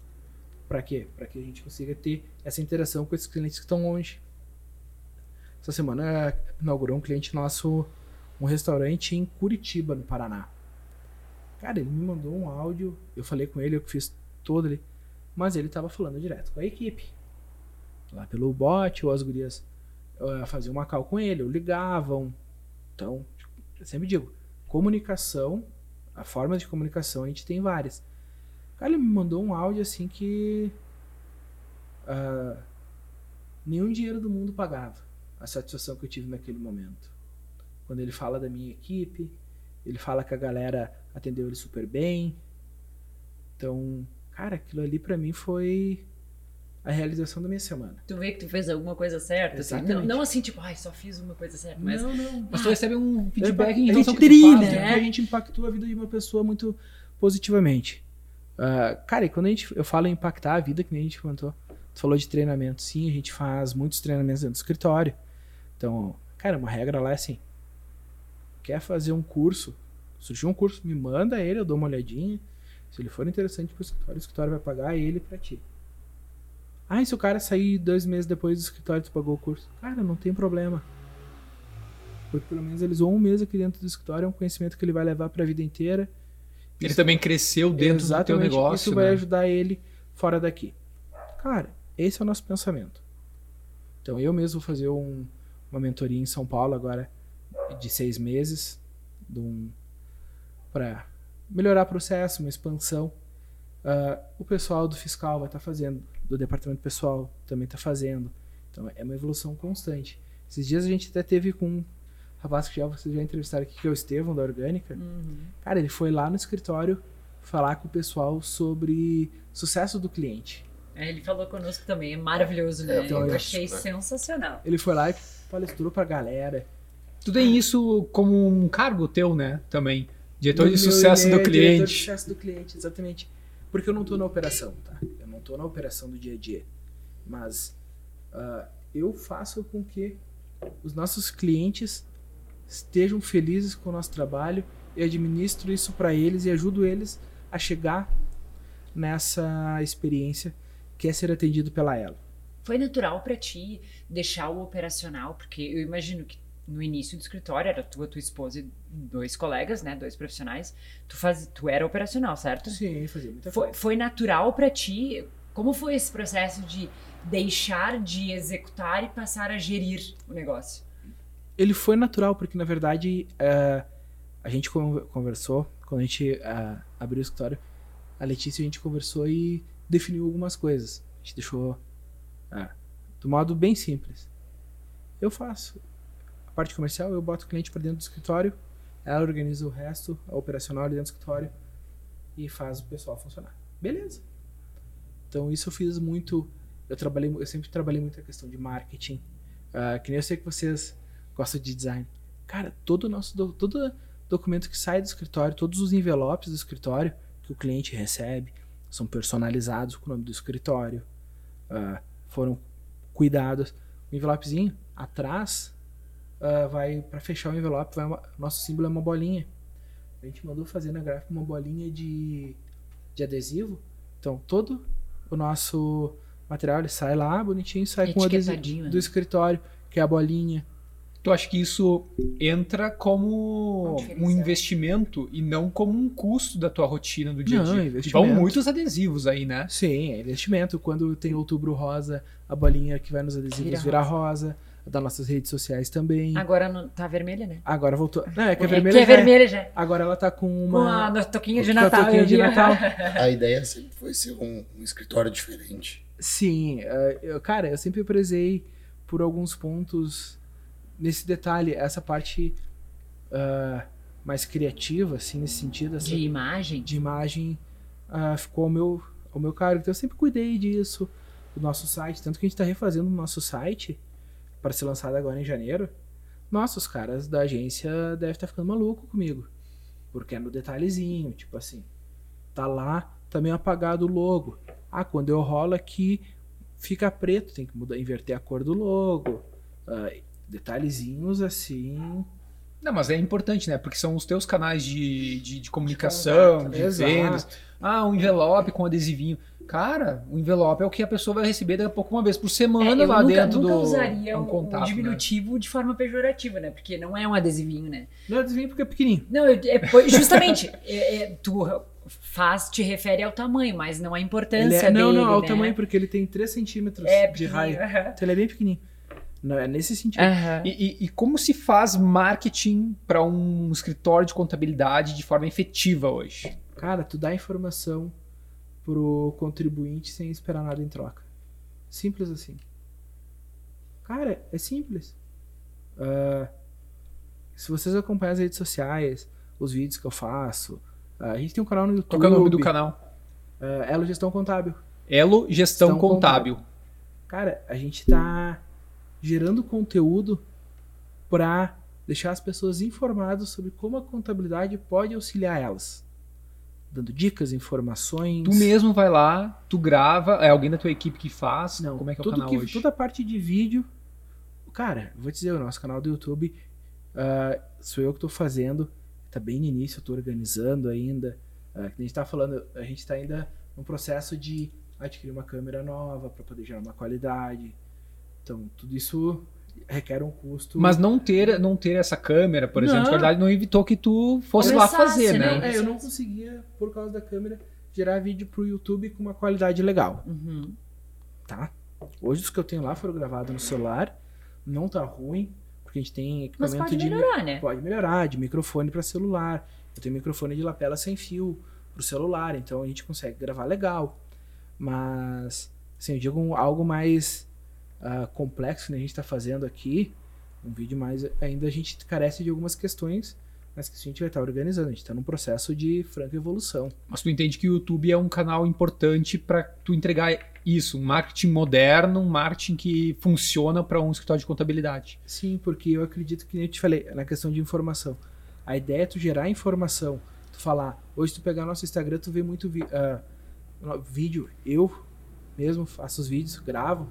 para quê? Para que a gente consiga ter essa interação com esses clientes que estão longe. essa semana inaugurou um cliente nosso um restaurante em Curitiba, no Paraná. Cara, ele me mandou um áudio, eu falei com ele, eu fiz todo ali, mas ele tava falando direto com a equipe. Lá pelo bot, ou as gurias uh, faziam uma call com ele, ou ligavam. Então, eu sempre digo, comunicação, a forma de comunicação a gente tem várias. Cara, ele me mandou um áudio assim que uh, nenhum dinheiro do mundo pagava a satisfação que eu tive naquele momento. Quando ele fala da minha equipe, ele fala que a galera atendeu ele super bem. Então, cara, aquilo ali para mim foi a realização da minha semana.
Tu vê que tu fez alguma coisa certa? Assim? Não, não, assim, tipo, ai, só fiz uma coisa certa. Mas,
não, não.
Mas tu recebe um feedback em relação ao que tu faz,
né?
né?
A gente impactou a vida de uma pessoa muito positivamente. Uh, cara, e quando a gente, eu falo em impactar a vida, que nem a gente comentou, tu falou de treinamento. Sim, a gente faz muitos treinamentos dentro do escritório. Então, cara, uma regra lá é assim: quer fazer um curso, surgiu um curso, me manda ele, eu dou uma olhadinha. Se ele for interessante pro escritório, o escritório vai pagar ele para ti. Ah, e se o cara sair dois meses depois do escritório, tu pagou o curso? Cara, não tem problema. Porque pelo menos eles vão um mês aqui dentro do escritório, é um conhecimento que ele vai levar para a vida inteira.
Ele também cresceu dentro do teu negócio.
Isso vai
né?
ajudar ele fora daqui. Cara, esse é o nosso pensamento. Então eu mesmo vou fazer um, uma mentoria em São Paulo agora de seis meses, um, para melhorar o processo, uma expansão. Uh, o pessoal do fiscal vai estar tá fazendo, do departamento pessoal também está fazendo. Então é uma evolução constante. Esses dias a gente até teve com rapaz que já vocês já entrevistaram aqui, que é o Estevão da Orgânica.
Uhum.
Cara, ele foi lá no escritório falar com o pessoal sobre sucesso do cliente.
É, ele falou conosco também, é maravilhoso, né?
então,
eu
é
achei
isso, né?
sensacional.
Ele foi lá e palestrou pra galera.
Tu tem isso como um cargo teu, né? Também. Diretor de sucesso do
é Diretor de
cliente.
sucesso do cliente, exatamente. Porque eu não tô na operação, tá? Eu não tô na operação do dia a dia. Mas ah, eu faço com que os nossos clientes estejam felizes com o nosso trabalho e administro isso para eles e ajudo eles a chegar nessa experiência que é ser atendido pela ela.
Foi natural pra ti deixar o operacional, porque eu imagino que no início do escritório era tu, a tua esposa e dois colegas, né, dois profissionais. Tu faz, tu era operacional, certo?
Sim, fazia muita
Foi,
falta.
foi natural pra ti? Como foi esse processo de deixar de executar e passar a gerir o negócio?
Ele foi natural, porque na verdade eh, a gente con- conversou, quando a gente eh, abriu o escritório, a Letícia a gente conversou e definiu algumas coisas. A gente deixou eh, do modo bem simples. Eu faço a parte comercial, eu boto o cliente para dentro do escritório, ela organiza o resto, a operacional ali dentro do escritório e faz o pessoal funcionar. Beleza. Então isso eu fiz muito. Eu trabalhei, eu sempre trabalhei muito a questão de marketing. Ah, que nem eu sei que vocês gosta de design. Cara, todo nosso do- todo documento que sai do escritório, todos os envelopes do escritório que o cliente recebe são personalizados com o nome do escritório, ah, foram cuidados. O envelopezinho atrás ah, vai para fechar o envelope, vai uma- nosso símbolo é uma bolinha. A gente mandou fazer na gráfica uma bolinha de, de adesivo. Então todo o nosso material ele sai lá bonitinho, sai com o adesivo
Etiquetadinho,
do
né?
escritório, que é a bolinha.
Tu acha que isso entra como
Um
um investimento e não como um custo da tua rotina do dia a dia?
investimento.
Vão muitos adesivos aí, né?
Sim, é investimento. Quando tem outubro rosa, a bolinha que vai nos adesivos
Vira
vira, rosa. A das nossas redes sociais também.
Agora não, tá vermelha, né?
Agora voltou. Não, é que
É
vermelha.
que é
já é.
vermelha já.
Agora ela tá com
Com a
uma.
no- toquinha de
com a
Natal.
toquinha de. Natal. [LAUGHS]
A ideia sempre foi ser um, um escritório diferente.
Sim, eh, eu, cara, eu sempre prezei por alguns pontos nesse detalhe, essa parte ah, mais criativa, assim, nesse sentido, essa,
De imagem.
de imagem ah, ficou ao meu, ao meu cargo. Então eu sempre cuidei disso, do nosso site. Tanto que a gente está refazendo o nosso site para ser lançado agora em janeiro. Nossa, os caras da agência devem estar ficando maluco comigo. Porque é no detalhezinho, tipo assim. Tá lá, tá meio apagado o logo. Ah, quando eu rolo aqui, fica preto, tem que mudar, inverter a cor do logo. Ah, detalhezinhos assim.
Não, mas é importante, né? Porque são os teus canais de, de, de comunicação, de,
Exato.
vendas. Ah, um envelope com adesivinho. Cara, o envelope é o que a pessoa vai receber daqui a pouco uma vez por semana
É, eu
lá
nunca,
dentro
nunca
do
usaria
é um contato, né?
diminutivo de forma pejorativa, né? Porque não é um adesivinho, né?
Não adivinha porque é pequenininho.
Não, eu- é, justamente, [LAUGHS] é- é, tu faz, te refere ao tamanho, mas não a
Ele
importância
é, não,
dele,
não, ao
né?
tamanho, porque ele tem 3 centímetros
é
de raio. Então ele é bem pequenininho. Não, é nesse sentido.
Aham.
E, e- e como se faz marketing para um escritório de contabilidade de forma efetiva hoje?
Cara, tu dá informação pro contribuinte sem esperar nada em troca. Simples assim. Cara, é simples. Ah, se vocês acompanham as redes sociais, os vídeos que eu faço, ah, a gente tem um canal no YouTube.
Qual é o nome do canal?
ah, Elo Gestão Contábil.
Elo Gestão
Gestão
Contábil.
Cara, a gente tá gerando conteúdo pra deixar as pessoas informadas sobre como a contabilidade pode auxiliar elas. Dando dicas, informações.
Tu mesmo vai lá, tu grava, é alguém da tua equipe que faz?
Não,
Como é que é o canal
que,
hoje?
Toda a parte de vídeo. Cara, vou dizer, o nosso canal do YouTube ah, sou eu que tô fazendo. Tá bem no início, tô organizando ainda. Que a gente tá falando, a gente tá ainda no processo de adquirir uma câmera nova para poder gerar uma qualidade. Então, tudo isso requer um custo.
Mas não ter, não ter essa câmera, por exemplo,
Não.
de qualidade, não evitou que tu fosse lá
Começasse,
fazer,
né?
né?
É, eu não conseguia, por causa da câmera, gerar vídeo pro YouTube com uma qualidade legal.
Uhum.
tá? Hoje os que eu tenho lá foram gravados no celular, não tá ruim, porque a gente tem
Mas
equipamento
pode
de
melhorar, né?
pode melhorar, de microfone para celular. Eu tenho microfone de lapela sem fio pro celular, então a gente consegue gravar legal. Mas assim, eu digo algo mais ah, complexo que a gente está fazendo aqui, um vídeo mais ainda a gente carece de algumas questões, mas que a gente vai estar organizando, a gente está num processo de franca evolução.
Mas tu entende que o YouTube é um canal importante para tu entregar isso, um marketing moderno, um marketing que funciona para um escritório de contabilidade.
Sim, porque eu acredito que nem eu te falei, na questão de informação. A ideia é tu gerar informação, tu falar, hoje tu pegar nosso Instagram, tu vê muito no- vídeo, eu mesmo faço os vídeos, gravo,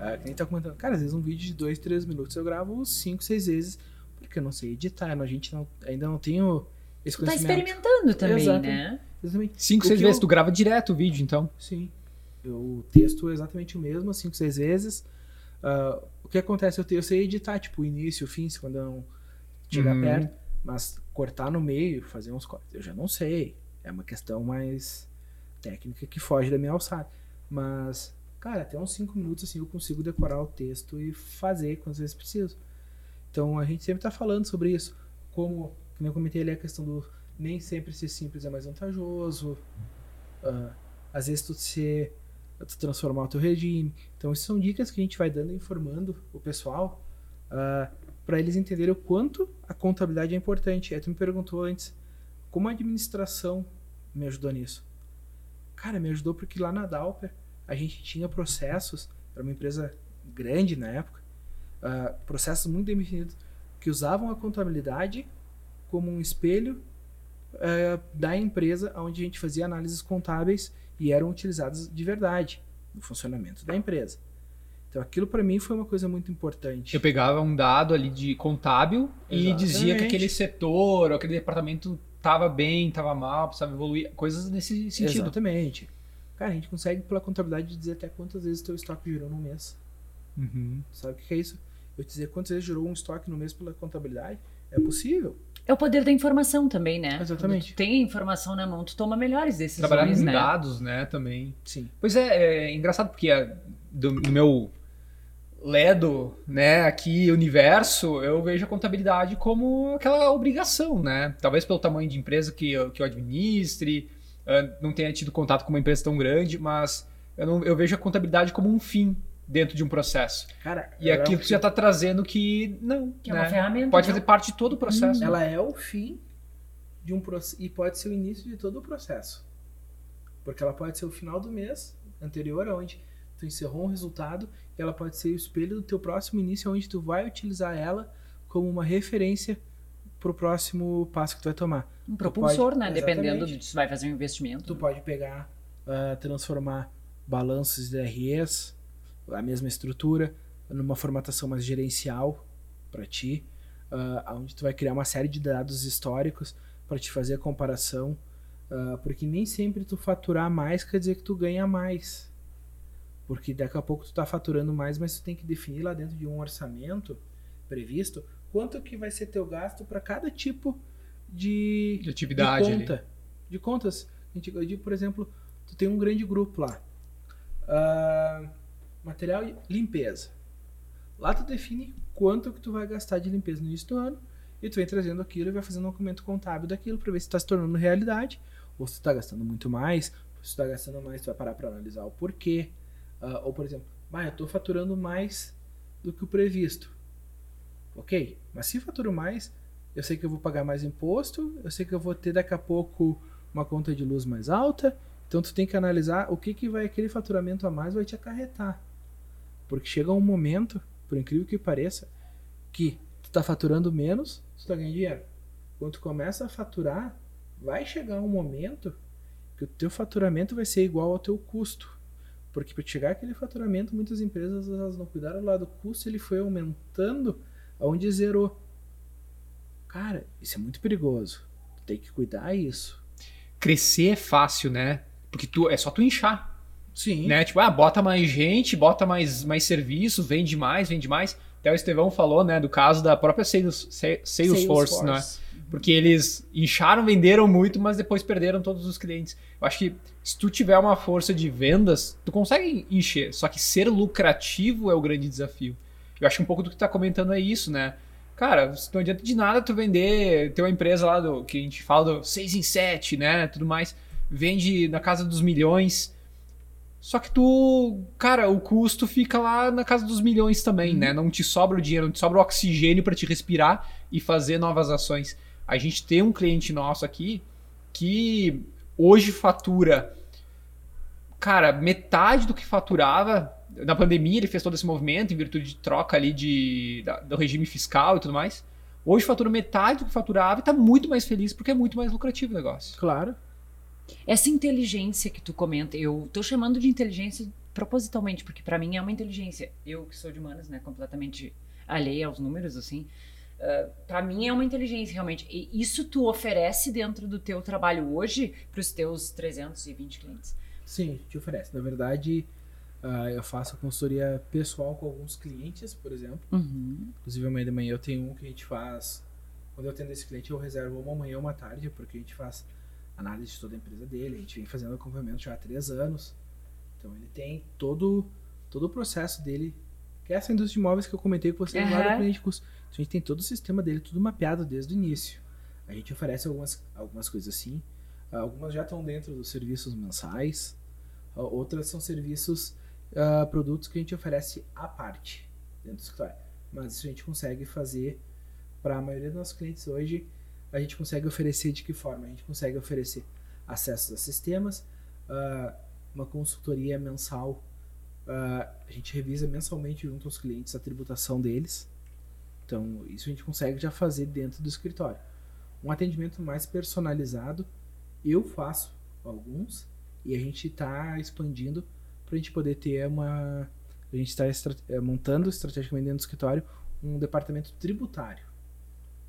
ah, que nem tá comentando, cara, às vezes um vídeo de 2, 3 minutos eu gravo 5, 6 vezes, porque eu não sei editar, a gente não, ainda não tenho esse
Tu tá experimentando também,
Exato.
né?
Exatamente.
Cinco,
O
seis
que
vezes,
eu-
tu grava direto o vídeo, então.
Sim. Eu texto exatamente o mesmo, 5, 6 vezes. Ah, o que acontece? Eu, te- eu sei editar, tipo, o início, o fim, se quando eu não chegar
Uhum.
perto. Mas cortar no meio, fazer uns cortes, eu já não sei. É uma questão mais técnica que foge da minha alçada. Mas, cara, até uns 5 minutos assim eu consigo decorar o texto e fazer quantas vezes preciso. Então a gente sempre tá falando sobre isso. Como, como eu comentei ali, a questão do nem sempre ser simples é mais vantajoso. Ah, às vezes tu ser tu transformar o teu regime. Então, isso são dicas que a gente vai dando informando o pessoal para eles entenderem o quanto a contabilidade é importante. Aí tu me perguntou antes como a administração me ajudou nisso. Cara, me ajudou porque lá na Dalper a gente tinha processos, era uma empresa grande na época, ah, processos muito definidos que usavam a contabilidade como um espelho eh, da empresa onde a gente fazia análises contábeis e eram utilizadas de verdade no funcionamento da empresa. Então aquilo para mim foi uma coisa muito importante.
Eu pegava um dado ali de contábil e
Exatamente.
dizia que aquele setor, aquele departamento tava bem, tava mal, precisava evoluir, coisas nesse sentido.
Exatamente. Cara, a gente consegue pela contabilidade dizer até quantas vezes teu estoque girou no mês.
Uhum.
Sabe o que é isso? Eu dizer quantas vezes girou um estoque no mês pela contabilidade é possível.
É o poder da informação também, né?
Exatamente.
Quando tu tem a informação na mão, tu toma melhores decisões,
Trabalhar com
né?
dados, né, também.
Sim.
Pois é, é engraçado porque é, do, no meu ledo, né, aqui universo, eu vejo a contabilidade como aquela obrigação, né? Talvez pelo tamanho de empresa que eu, que eu administre, não tenha tido contato com uma empresa tão grande, mas eu, não, eu vejo a contabilidade como um fim dentro de um processo.
Cara,
E aqui
é
tu já está trazendo que não,
Que é
né?
uma ferramenta.
pode
né?
fazer parte de todo o processo.
ela é o fim de um processo e pode ser o início de todo o processo. Porque ela pode ser o final do mês anterior, onde tu encerrou um resultado, e ela pode ser o espelho do teu próximo início, onde tu vai utilizar ela como uma referência pro próximo passo que tu vai tomar.
Um propulsor,
pode-
né? Dependendo de se vai fazer um investimento.
Tu pode pegar, ah, transformar balanços de REs, a mesma estrutura, numa formatação mais gerencial para ti. uh, onde tu vai criar uma série de dados históricos para te fazer a comparação, uh, porque nem sempre tu faturar mais quer dizer que tu ganha mais. Porque daqui a pouco tu está faturando mais, mas tu tem que definir lá dentro de um orçamento previsto quanto que vai ser teu gasto para cada tipo de,
de atividade
de conta. Ali. De contas. Eu digo, por exemplo, tu tem um grande grupo lá. Uh, material limpeza. Lá tu define quanto que tu vai gastar de limpeza no início do ano e tu vem trazendo aquilo e vai fazendo um documento contábil daquilo para ver se está se tornando realidade ou se tu está gastando muito mais. Se tu está gastando mais, tu vai parar para analisar o porquê. Uh, ou, por exemplo, ah, eu estou faturando mais do que o previsto. Ok, mas se faturo mais, eu sei que eu vou pagar mais imposto, eu sei que eu vou ter daqui a pouco uma conta de luz mais alta, então tu tem que analisar o que, que vai aquele faturamento a mais vai te acarretar. Porque chega um momento, por incrível que pareça, que tu está faturando menos, tu está ganhando dinheiro. Quando tu começa a faturar, vai chegar um momento que o teu faturamento vai ser igual ao teu custo. Porque para chegar aquele faturamento, muitas empresas elas não cuidaram lá do custo, ele foi aumentando aonde zerou. Cara, isso é muito perigoso. Tu tem que cuidar isso.
Crescer é fácil, né? Porque tu é só tu inchar.
Sim.
Né? Tipo, ah, bota mais gente, bota mais, mais serviço, vende mais, vende mais. Até o Estevão falou, né, do caso da própria Sales, Salesforce, Salesforce. né? Porque eles incharam, venderam muito, mas depois perderam todos os clientes. Eu acho que se tu tiver uma força de vendas, tu consegue encher. Só que ser lucrativo é o grande desafio. Eu acho que um pouco do que tu tá comentando é isso, né? Cara, não adianta de nada tu vender, ter uma empresa lá do que a gente fala do 6 em 7, né? Tudo mais. Vende na casa dos milhões. Só que tu, cara, o custo fica lá na casa dos milhões também, né? Não te sobra o dinheiro, não te sobra o oxigênio para te respirar e fazer novas ações. A gente tem um cliente nosso aqui que hoje fatura, cara, metade do que faturava na pandemia ele fez todo esse movimento em virtude de troca ali de, da, do regime fiscal e tudo mais. Hoje fatura metade do que faturava e está muito mais feliz porque é muito mais lucrativo o negócio.
Claro.
Essa inteligência que tu comenta, eu tô chamando de inteligência propositalmente, porque para mim é uma inteligência. Eu que sou de humanas, né, completamente alheia aos números, assim. Uh, ah, para mim é uma inteligência realmente. E isso tu oferece dentro do teu trabalho hoje para os teus 320 clientes?
Sim, te oferece. Na verdade, uh, eu faço consultoria pessoal com alguns clientes, por exemplo.
Uhum.
Inclusive, amanhã de manhã eu tenho um que a gente faz. Quando eu atendo esse cliente, eu reservo uma manhã ou uma tarde, porque a gente faz análise de toda a empresa dele. A gente vem fazendo acompanhamento já há três anos. Então, ele tem todo, todo o processo dele que é essa indústria de imóveis que eu comentei com vocês uhum. lá do cliente custo. Então, a gente tem todo o sistema dele, tudo mapeado desde o início. A gente oferece algumas, algumas coisas assim. Algumas já estão dentro dos serviços mensais. Outras são serviços, uh, produtos que a gente oferece à parte dentro do escritório. Mas isso a gente consegue fazer para a maioria dos nossos clientes hoje. A gente consegue oferecer de que forma? A gente consegue oferecer acesso a sistemas, uh, uma consultoria mensal Uh, a gente revisa mensalmente junto aos clientes a tributação deles. Então, isso a gente consegue já fazer dentro do escritório. Um atendimento mais personalizado, eu faço alguns e a gente está expandindo para a gente poder ter uma. A gente está eh, montando estrategicamente dentro do escritório um departamento tributário,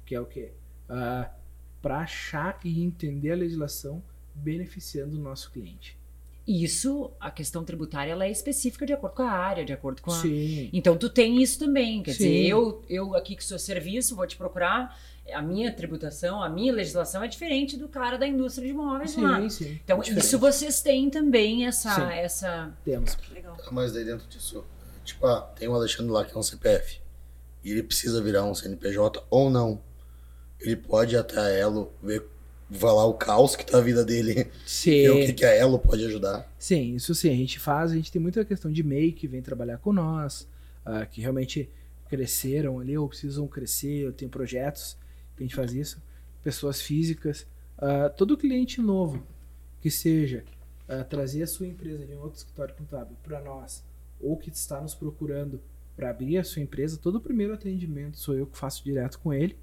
que é o quê? Uh, ah, para achar e entender a legislação beneficiando o nosso cliente.
Isso, a questão tributária, ela é específica de acordo com a área, de acordo com a.
Sim.
Então tu tem isso também. Quer Sim. dizer, eu, eu aqui que sou serviço, vou te procurar. A minha tributação, a minha legislação é diferente do cara da indústria de imóveis
sim,
lá.
Sim,
então,
é
isso vocês têm também essa.
Sim.
essa...
Temos.
Legal.
Mas daí dentro disso, tipo, ah, tem o Alexandre lá que é um CPF. E ele precisa virar um CNPJ ou não. Ele pode ir até a Elo ver falar o caos que tá a vida dele.
Sim.
E o que, que a Elo pode ajudar.
Sim, isso sim, a gente faz, a gente tem muita questão de MEI que vem trabalhar com nós, uh, que realmente cresceram ali ou precisam crescer, ou tem projetos que a gente faz isso. Pessoas físicas, uh, todo cliente novo que seja uh, trazer a sua empresa de um outro escritório contábil para nós, ou que está nos procurando para abrir a sua empresa, todo o primeiro atendimento sou eu que faço direto com ele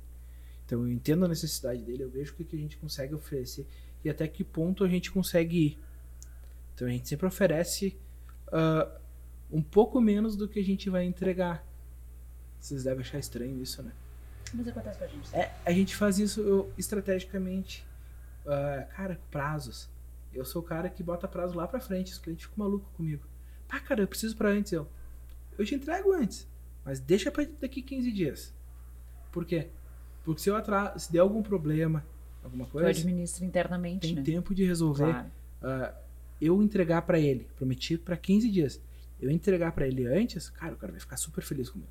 então eu entendo a necessidade dele, eu vejo o que, que a gente consegue oferecer e até que ponto a gente consegue ir. Então a gente sempre oferece uh, um pouco menos do que a gente vai entregar. Vocês devem achar estranho isso, né?
Mas acontece com a gente.
É, a gente faz isso eu, estrategicamente. Ah, cara, prazos. Eu sou o cara que bota prazo lá pra frente. Os clientes ficam malucos comigo. Pá, cara, eu preciso pra antes. Eu, eu te entrego antes. Mas deixa pra daqui 15 dias. Por quê? Porque se eu atraso, se der algum problema, alguma coisa,
administra internamente,
tem
né?
tempo de resolver.
Claro.
Ah, eu entregar pra ele, prometido pra 15 dias. Eu entregar pra ele antes, cara, o cara vai ficar super feliz comigo.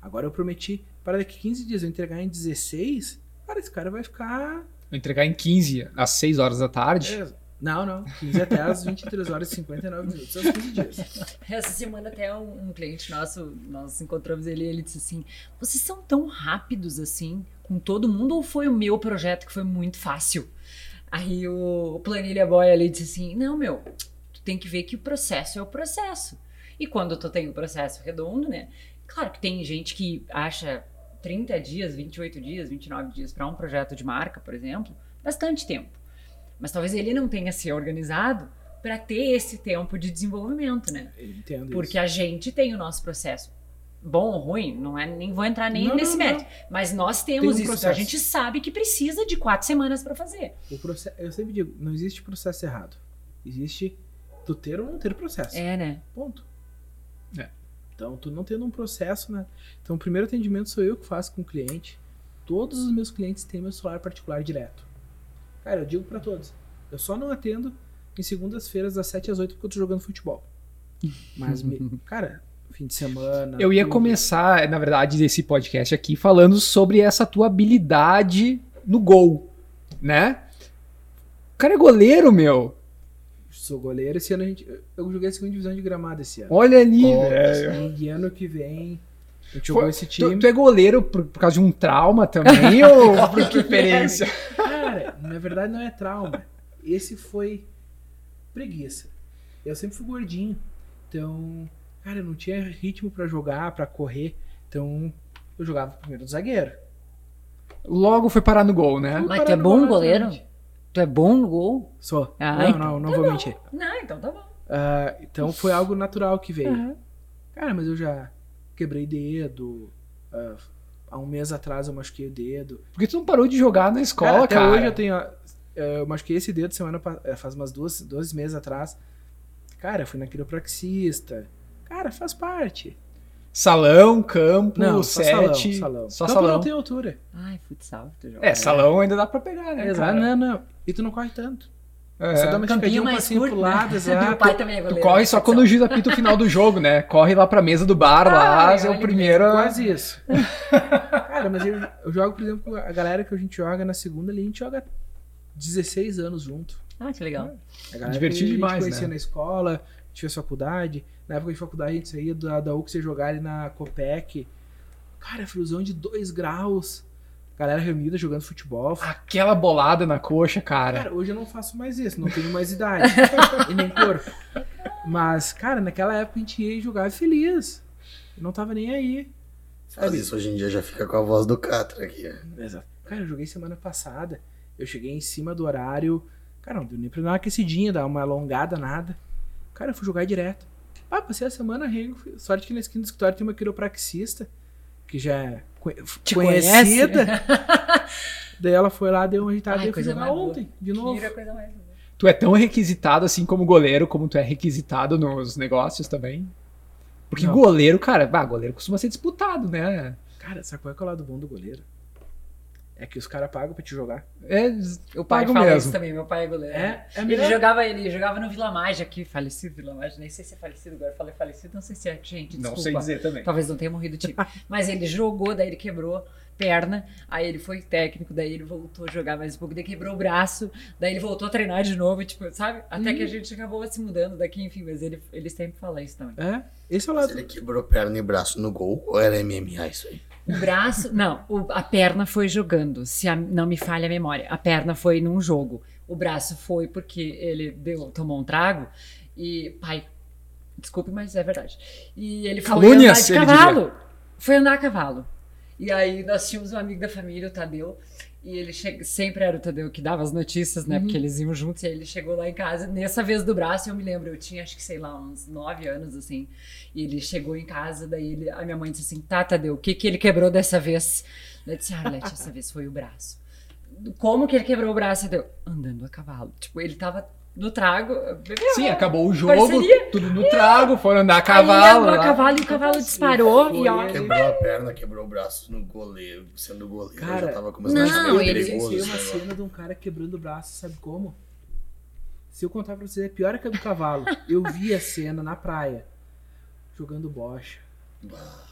Agora eu prometi para daqui 15 dias eu entregar em 16, cara, esse cara vai ficar.
Vou entregar em 15 às 6 horas da tarde.
É, não, não. 15 até as 23 horas e 59 minutos, são os 15 dias. [LAUGHS]
Essa semana até um, um cliente nosso, nós encontramos ele e ele disse assim: vocês são tão rápidos assim com todo mundo ou foi o meu projeto que foi muito fácil? Aí o, o planilha boy ali disse assim: não, meu, tu tem que ver que o processo é o processo. E quando tu tem o processo redondo, né? Claro que tem gente que acha 30 dias, 28 dias, 29 dias para um projeto de marca, por exemplo, bastante tempo. Mas talvez ele não tenha se organizado para ter esse tempo de desenvolvimento, né?
Entendo
Porque
isso.
a gente tem o nosso processo. Bom ou ruim, não é, nem vou entrar nem
Não,
nesse
não,
mérito. Mas nós temos
Tem um
isso. então A gente sabe que precisa de quatro semanas para fazer.
O processo, eu sempre digo, não existe processo errado. Existe tu ter ou não ter processo.
É, né?
Ponto. Então, tu não tendo um processo, né? Então, o primeiro atendimento sou eu que faço com o cliente. Todos os meus clientes têm meu celular particular direto. Cara, eu digo pra todos. Eu só não atendo em segundas-feiras das 7 às 8 porque eu tô jogando futebol. Mas, me- [LAUGHS] cara, fim de semana.
Eu ia
tudo.
começar, na verdade, esse podcast aqui falando sobre essa tua habilidade no gol, né? O cara é goleiro, meu.
Sou goleiro. Esse ano a gente. Eu joguei a segunda divisão de gramado esse ano.
Olha ali, velho.
E ano que vem. Gente jogou
Foi-
esse
Tu,
time.
tu é goleiro por, por causa de um trauma também [LAUGHS] ou [LAUGHS] por preferência?
Cara, na verdade não é trauma. Esse foi preguiça. Eu sempre fui gordinho. Então, cara, eu não tinha ritmo pra jogar, pra correr. Então, eu jogava primeiro do zagueiro.
Logo foi parar no gol, né?
Mas tu é bom
gol
goleiro? Tu é bom no gol?
Sou.
Ah,
não,
então
não, não
tá
vou
bom.
mentir.
Não, então tá bom.
Ah, então foi algo natural que veio.
Uhum.
Cara, mas eu já quebrei dedo. ah, há um mês atrás eu machuquei o dedo.
Porque tu não parou de jogar na escola,
até
cara.
hoje eu tenho. ah, Eu machuquei esse dedo semana eh, faz umas duas, dois meses atrás. Cara, fui na quiropraxista. Cara, faz parte.
Salão, campo,
Não, só
sete.
salão. salão.
Só
Campo
salão.
não tem altura.
Ai, futsal, tu joga.
É, salão ainda dá pra pegar, né?
Exato,
cara?
não, não. E tu não corre tanto.
É.
Você dá uma
Campinho
esticadinha, um
mais
passinho
curto,
pro
né?
lado, [LAUGHS]
Meu
exato.
pai também é
Tu corre só quando o juiz apita o final do jogo, né? Corre lá pra mesa do bar lá,
Ai,
é o primeiro.
Quase isso. [LAUGHS] Cara, mas eu, eu jogo, por exemplo, a galera que a gente joga na segunda ali, a gente joga 16 anos junto.
Ah, que legal.
A galera
Divertido
que
demais,
A gente conhecia
né?
na escola, a fez faculdade. Na época de faculdade a gente saía da, da UX e jogar ali na Copec. Cara, friozão de 2 graus. Galera reunida jogando futebol.
Aquela bolada na coxa, cara.
Cara, hoje eu não faço mais isso, não tenho mais idade. [LAUGHS] e nem corpo. Mas, cara, naquela época a gente ia e jogava feliz. Eu não tava nem aí.
Faz isso hoje em dia já fica com a voz do Catra aqui. ó.
Exato. Cara, eu joguei semana passada. Eu cheguei em cima do horário. Cara, não deu nem pra dar uma aquecidinha, dar uma alongada, nada. Cara, eu fui jogar direto. Ah, passei a semana rengo. Sorte que na esquina do escritório tem uma quiropraxista, que já é
Te
conhecida. [LAUGHS] Daí ela foi lá, deu uma agitada e eu
coisa
jogar
mais boa.
ontem, de novo.
Tira coisa mais.
Tu é tão requisitado assim como goleiro, como tu é requisitado nos negócios também. Porque
Não.
goleiro, cara, bah, goleiro costuma ser disputado, né?
Cara, sabe qual é, que é o lado bom do goleiro? É que os caras pagam pra te jogar.
É,
O pai
pago
fala
mesmo.
isso também, meu pai é goleiro.
É, é
Ele jogava, ele jogava no Vila Mágia aqui, falecido Vila Mágia, nem sei se é falecido agora, eu falei falecido, não sei se é, gente,
Não
desculpa.
sei dizer também.
Talvez não tenha morrido o time. [LAUGHS] Mas ele jogou, daí ele quebrou perna, aí ele foi técnico, daí ele voltou a jogar mais um pouco, daí quebrou o braço, daí ele voltou a treinar de novo, tipo, sabe? Até
Uhum.
que a gente acabou se mudando daqui, enfim, mas ele, ele sempre fala isso também.
É, esse é o
Mas
lado.
ele quebrou perna e braço no gol ou era MMA isso aí?
O braço, não, o- a perna foi jogando, se a- não me falha a memória. A perna foi num jogo. O braço foi porque ele deu, tomou um trago e, pai, desculpe, mas é verdade. E ele foi
Calúnias,
andar de cavalo. Foi andar a cavalo. E aí nós tínhamos um amigo da família, o Tadeu, e ele che... sempre era o Tadeu que dava as notícias, né? Porque eles iam juntos, e aí ele chegou lá em casa, nessa vez do braço, eu me lembro, eu tinha acho que, sei lá, uns nove anos, assim, e ele chegou em casa, daí ele... a minha mãe disse assim, tá, Tadeu, o que que ele quebrou dessa vez? Eu disse, ah, Arlete, essa [LAUGHS] vez foi o braço. Como que ele quebrou o braço? Deu, andando a cavalo. Tipo, ele tava no trago. bebeu.
Sim, acabou o jogo,
Parceria.
tudo no trago, foram andar a
Aí
cavalo.
andou a cavalo e o cavalo disparou.
Foi
E ó.
Quebrou a perna, quebrou o braço no goleiro. Sendo goleiro,
Cara,
já tava começando a
não,
ficar meio
ele-
perigoso. Esse
uma cena de um cara quebrando o braço, sabe como? Se eu contar pra vocês, é pior que a do cavalo. Eu vi a cena na praia, jogando bocha.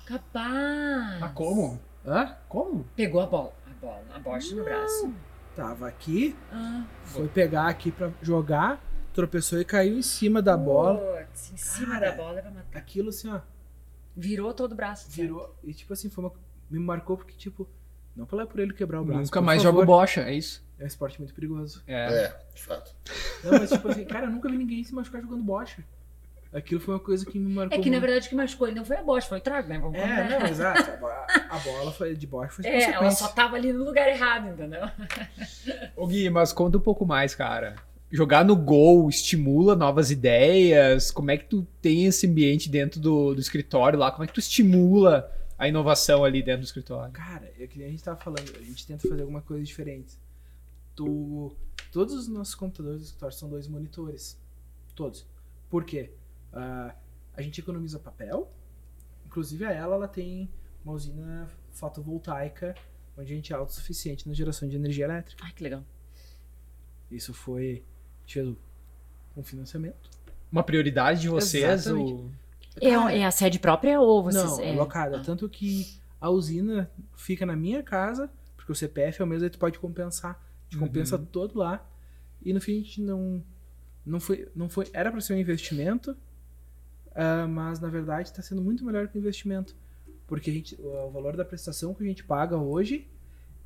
capaz.
Ah, como?
Hã?
Como?
Pegou a bola. A bola, a bocha no braço.
Tava aqui,
Ah,
foi pegar aqui pra jogar, tropeçou e caiu em cima da bola.
putz, em cima
Cara.
da bola pra matar.
Aquilo assim, ó,
Virou todo o braço.
virou. E tipo assim, foi uma, me marcou porque, tipo, não pela por ele quebrar o braço.
Nunca mais
favor.
jogo bocha, é isso?
É um esporte muito perigoso.
É.
É, de fato.
Não, mas tipo assim, cara, eu nunca vi ninguém se machucar jogando bocha. Aquilo foi uma coisa que me marcou.
É que na
muito.
verdade o que machucou ele não foi a bocha, foi o trago, né? Vamos
É,
combinar.
não, exato. A, bo- a bola foi de bocha foi
É, ela só tava ali no lugar errado, entendeu?
Ô Gui, mas conta um pouco mais, cara. Jogar no gol estimula novas ideias? Como é que tu tem esse ambiente dentro do, do escritório lá? Como é que tu estimula a inovação ali dentro do escritório?
Cara, é que a gente tava falando, a gente tenta fazer alguma coisa diferente. Tu, todos os nossos computadores do escritório são dois monitores. Todos. Por quê? Ah, a gente economiza papel. Inclusive a ela, ela tem uma usina fotovoltaica onde a gente é autossuficiente na geração de energia elétrica.
Ai, que legal.
Isso foi tido um financiamento.
Uma prioridade de vocês? Ou-
É, é a sede própria ou vocês.
Não, é locada. Tanto que a usina fica na minha casa, porque o CPF é o mesmo, aí tu pode compensar. A gente
Uhum.
compensa todo lá. E no fim a gente não. Não foi. Não foi era para ser um investimento, ah, mas na verdade está sendo muito melhor que um investimento. Porque a gente, o valor da prestação que a gente paga hoje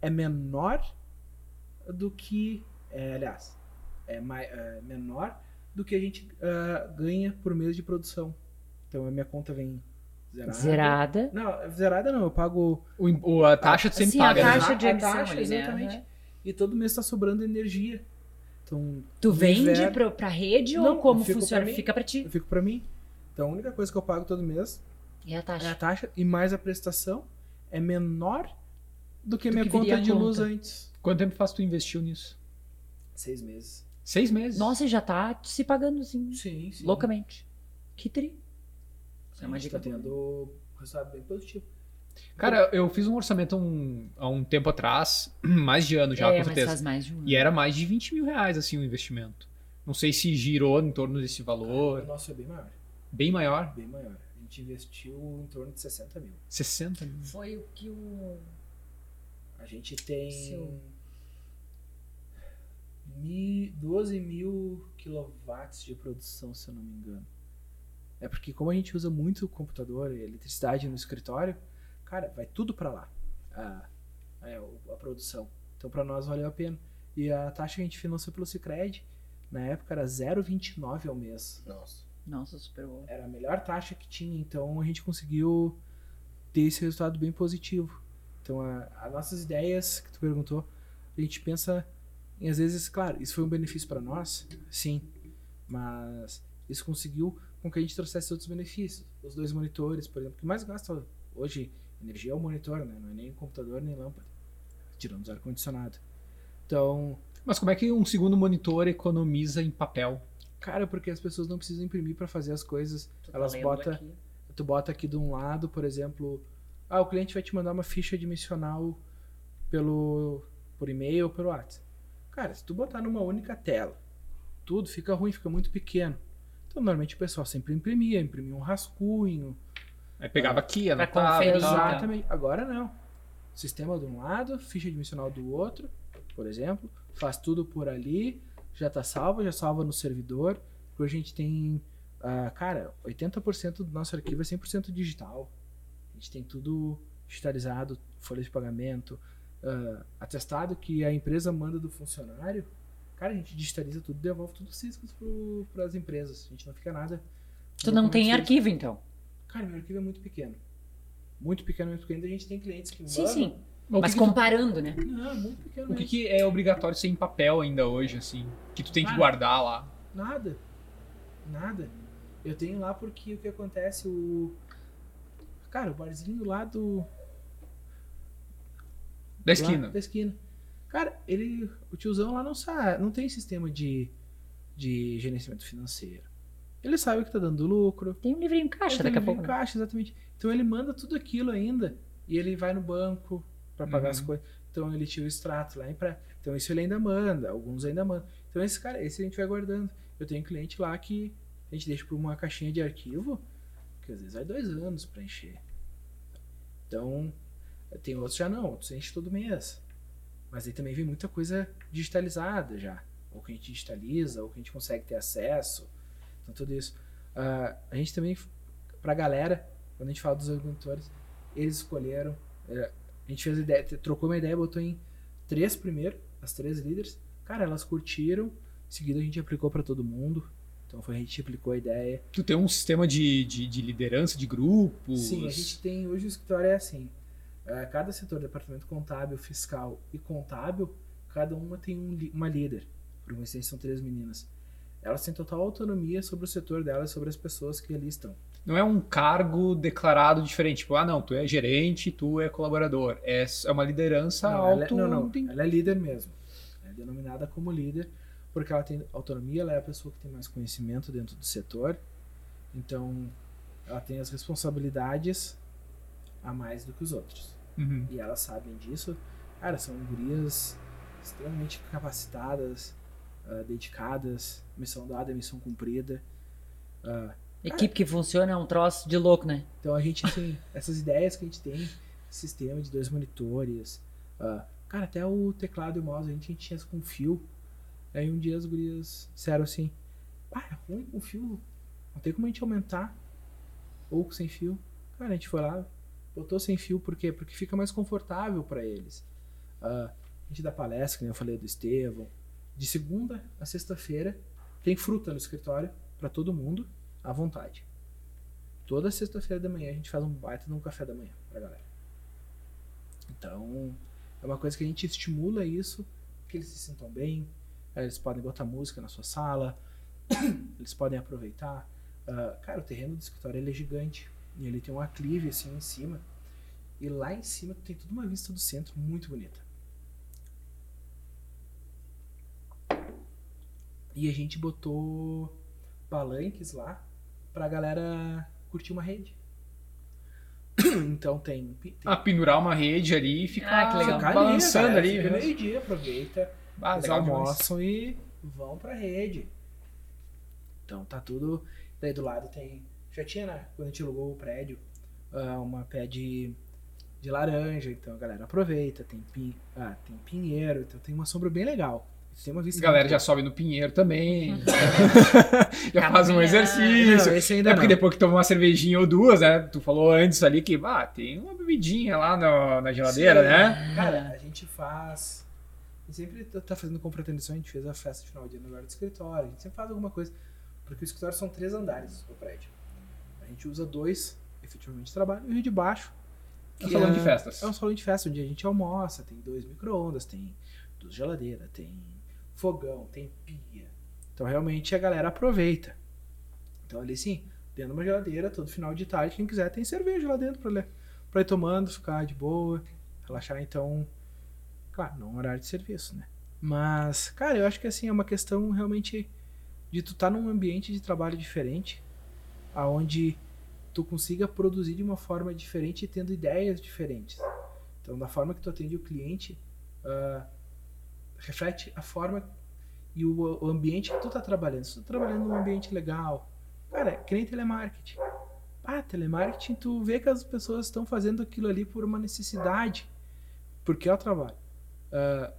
é menor do que. é, aliás, é, mai- é menor do que a gente ah, ganha por mês de produção. Então a minha conta vem zerada.
Zerada.
Não, zerada não, eu pago.
O, o- a taxa tu sempre
Sim, a
paga, né?
taxa de
A
emissão
taxa,
ali, né?
exatamente.
Aham.
E todo mês tá sobrando energia. Então,
Tu vende
inverno,
pro, pra rede
Não,
ou como
pra
funciona?
mim.
Fica pra ti.
Eu fico pra mim. Então a única coisa que eu pago todo mês
E a taxa?
é a taxa e mais a prestação é menor do que a
Do
minha
que
conta
a
de
conta.
luz antes.
Quanto tempo faz tu investiu nisso?
Seis meses.
Seis meses.
Nossa, e já tá se pagando assim,
Sim, sim.
loucamente. Que tri.
Sim,
É uma
gente
dica
tá tendo um resultado bem positivo.
Cara, eu fiz um orçamento um- há um tempo atrás, [CLEARS THROAT] mais de ano já,
é,
com
mas
certeza.
faz mais de um
E
ano.
era mais de 20 mil reais, assim, o investimento. Não sei se girou em torno desse
O
valor.
nosso é bem maior.
Bem maior.
Bem maior. A gente investiu em torno de 60 mil.
60 mil.
Foi o que o.
A gente tem
Seu.
mi- 12 mil kilowatts de produção, se eu não me engano. É porque como a gente usa muito o computador e eletricidade no escritório, cara, vai tudo pra lá. A, é, o- a produção. Então pra nós valeu a pena. E a taxa que a gente financiou pelo Cicred, na época era 0,29 ao mês.
Nossa.
Nossa, super bom.
Era a melhor taxa que tinha, então a gente conseguiu ter esse resultado bem positivo. Então, as nossas ideias que tu perguntou, a gente pensa em, às vezes, claro, isso foi um benefício para nós, sim, mas isso conseguiu com que a gente trouxesse outros benefícios. Os dois monitores, por exemplo, o que mais gasta hoje energia é o monitor, né? Não é nem computador nem lâmpada, tirando o ar-condicionado. Então,
Mas como é que um segundo monitor economiza em papel?
Cara, porque as pessoas não precisam imprimir para fazer as coisas,
Tu tá
elas
lendo
botam
aqui.
tu bota aqui de um lado, por exemplo, ah, o cliente vai te mandar uma ficha dimensional pelo por e-mail ou pelo WhatsApp. Cara, se tu botar numa única tela, tudo fica ruim, fica muito pequeno. Então, normalmente o pessoal sempre imprimia, imprimia um rascunho.
Aí pegava aqui,
Pra
anotava.
conferir, então.
Exatamente. Agora não. Sistema de um lado, ficha dimensional do outro, por exemplo, faz tudo por ali, já tá salvo, já salva no servidor. Hoje a gente tem, ah, cara, 80% do nosso arquivo é 100% digital. A gente tem tudo digitalizado, folha de pagamento, ah, atestado que a empresa manda do funcionário. Cara, a gente digitaliza tudo, devolve tudo físicos para as empresas. A gente não fica nada.
Tu não tem arquivo, então?
Cara, meu arquivo é muito pequeno. Muito pequeno, muito pequeno. A gente tem clientes que
Sim,
mandam.
sim.
Mas
Mas
que que tu-
comparando, né?
Não, muito pequeno.
O que, que é obrigatório ser em papel ainda hoje, assim? Que tu tem que guardar lá.
Nada. Nada. Eu tenho lá porque o que acontece, o. Cara, o barzinho lá do.
Da
lá
esquina.
da esquina. Cara, ele, o tiozão lá não sabe, não tem sistema de, de gerenciamento financeiro. Ele sabe que tá dando lucro.
Tem um livrinho em caixa daqui a
tem
pouco.
em
né?
caixa, exatamente. Então ele manda tudo aquilo ainda e ele vai no banco pra pagar
Uhum.
as coisas. Então ele tira o extrato lá em pra... Então isso ele ainda manda, alguns ainda mandam. Então esse cara, esse a gente vai guardando. Eu tenho cliente lá que a gente deixa por uma caixinha de arquivo que às vezes vai dois anos pra encher. Então tem outros já não, outros enche todo mês. Mas aí também vem muita coisa digitalizada já. Ou que a gente digitaliza, ou que a gente consegue ter acesso. Então tudo isso. Ah, a gente também, pra galera, quando a gente fala dos agricultores, eles escolheram. eh, a gente fez ideia, trocou uma ideia, botou em três primeiro, as três líderes. Cara, elas curtiram. Em seguida a gente aplicou pra todo mundo. Então foi a gente aplicou a ideia.
Tu tem um sistema de, de, de liderança, de grupos.
Sim, a gente tem. Hoje o escritório é assim: eh, cada setor, departamento contábil, fiscal e contábil, cada uma tem um uma líder. Por coincidência, são três meninas. Elas têm total autonomia sobre o setor delas, sobre as pessoas que ali estão.
Não é um cargo declarado diferente. Tipo, ah, não, tu é gerente, tu é colaborador. É, é uma liderança
Não, ela, é- não, não, ela é líder mesmo. Ela é denominada como líder porque ela tem autonomia, ela é a pessoa que tem mais conhecimento dentro do setor. Então, ela tem as responsabilidades a mais do que os outros.
Uhum.
e elas sabem disso. Cara, são gurias extremamente capacitadas, ah, dedicadas, missão dada, missão cumprida. Ah,
Equipe que funciona é um troço de louco, né?
então a gente tem essas ideias que a gente tem, sistema de dois monitores. ah, cara, até o teclado e o mouse a gente, a gente tinha com fio. Aí um dia as gurias disseram assim, ah, é ruim com fio, não tem como a gente aumentar. Ou sem fio. Cara, a gente foi lá, botou sem fio, por quê? Porque fica mais confortável para eles. Ah, a gente dá palestra, nem eu falei do Estevão. De segunda a sexta-feira tem fruta no escritório para todo mundo, à vontade. Toda sexta-feira da manhã a gente faz um baita de um café da manhã pra galera. Então, é uma coisa que a gente estimula isso, que eles se sintam bem, eles podem botar música na sua sala, [COUGHS] eles podem aproveitar. Ah, cara, o terreno do escritório ele é gigante, e ele tem um aclive assim em cima, e lá em cima tem toda uma vista do centro muito bonita. E a gente botou palanques lá pra galera curtir uma rede. [COUGHS] Então tem, tem
Ah, pendurar uma rede ali e ficar
Ah, que legal.
Ficar
balançando
cara,
ali.
Fica
né?
meio-dia, aproveita.
Ah,
eles
legal demais.
almoçam e vão pra rede. Então tá tudo. Daí do lado tem. Já tinha, né? Quando a gente alugou o prédio, ah, uma pé de, de laranja. Então a galera aproveita. Tem, pin, ah, tem pinheiro. Então tem uma sombra bem legal. Tem uma
A
vista.
galera
muito
já sobe no pinheiro também. [LAUGHS] já faz um exercício.
Não, esse ainda
É porque
não.
depois que toma uma cervejinha ou duas, né? Tu falou antes ali que ah, tem uma bebidinha lá no- na geladeira,
Sim.
né?
Cara, a gente faz. A gente sempre tá- tá fazendo confraternização, a gente fez a festa de final de ano agora do escritório, a gente sempre faz alguma coisa. Porque o escritório são três andares no prédio. A gente usa dois, efetivamente, de trabalho, e o de baixo.
É um salão de festas.
É um salão de festa onde a gente almoça, tem dois micro-ondas, tem duas geladeiras, tem fogão, tem pia. Então realmente a galera aproveita. Então ali sim, dentro de uma geladeira, todo final de tarde, quem quiser tem cerveja lá dentro ler, pra ir tomando, ficar de boa, relaxar. Então, claro, não é horário de serviço, né? Mas, cara, eu acho que assim, é uma questão realmente de tu estar num ambiente de trabalho diferente, aonde tu consiga produzir de uma forma diferente tendo ideias diferentes. Então, da forma que tu atende o cliente, ah, reflete a forma e o, o ambiente que tu tá trabalhando. Se tu tá trabalhando num ambiente legal, cara, que nem telemarketing. Ah, telemarketing, tu vê que as pessoas estão fazendo aquilo ali por uma necessidade, porque é o trabalho. Ah,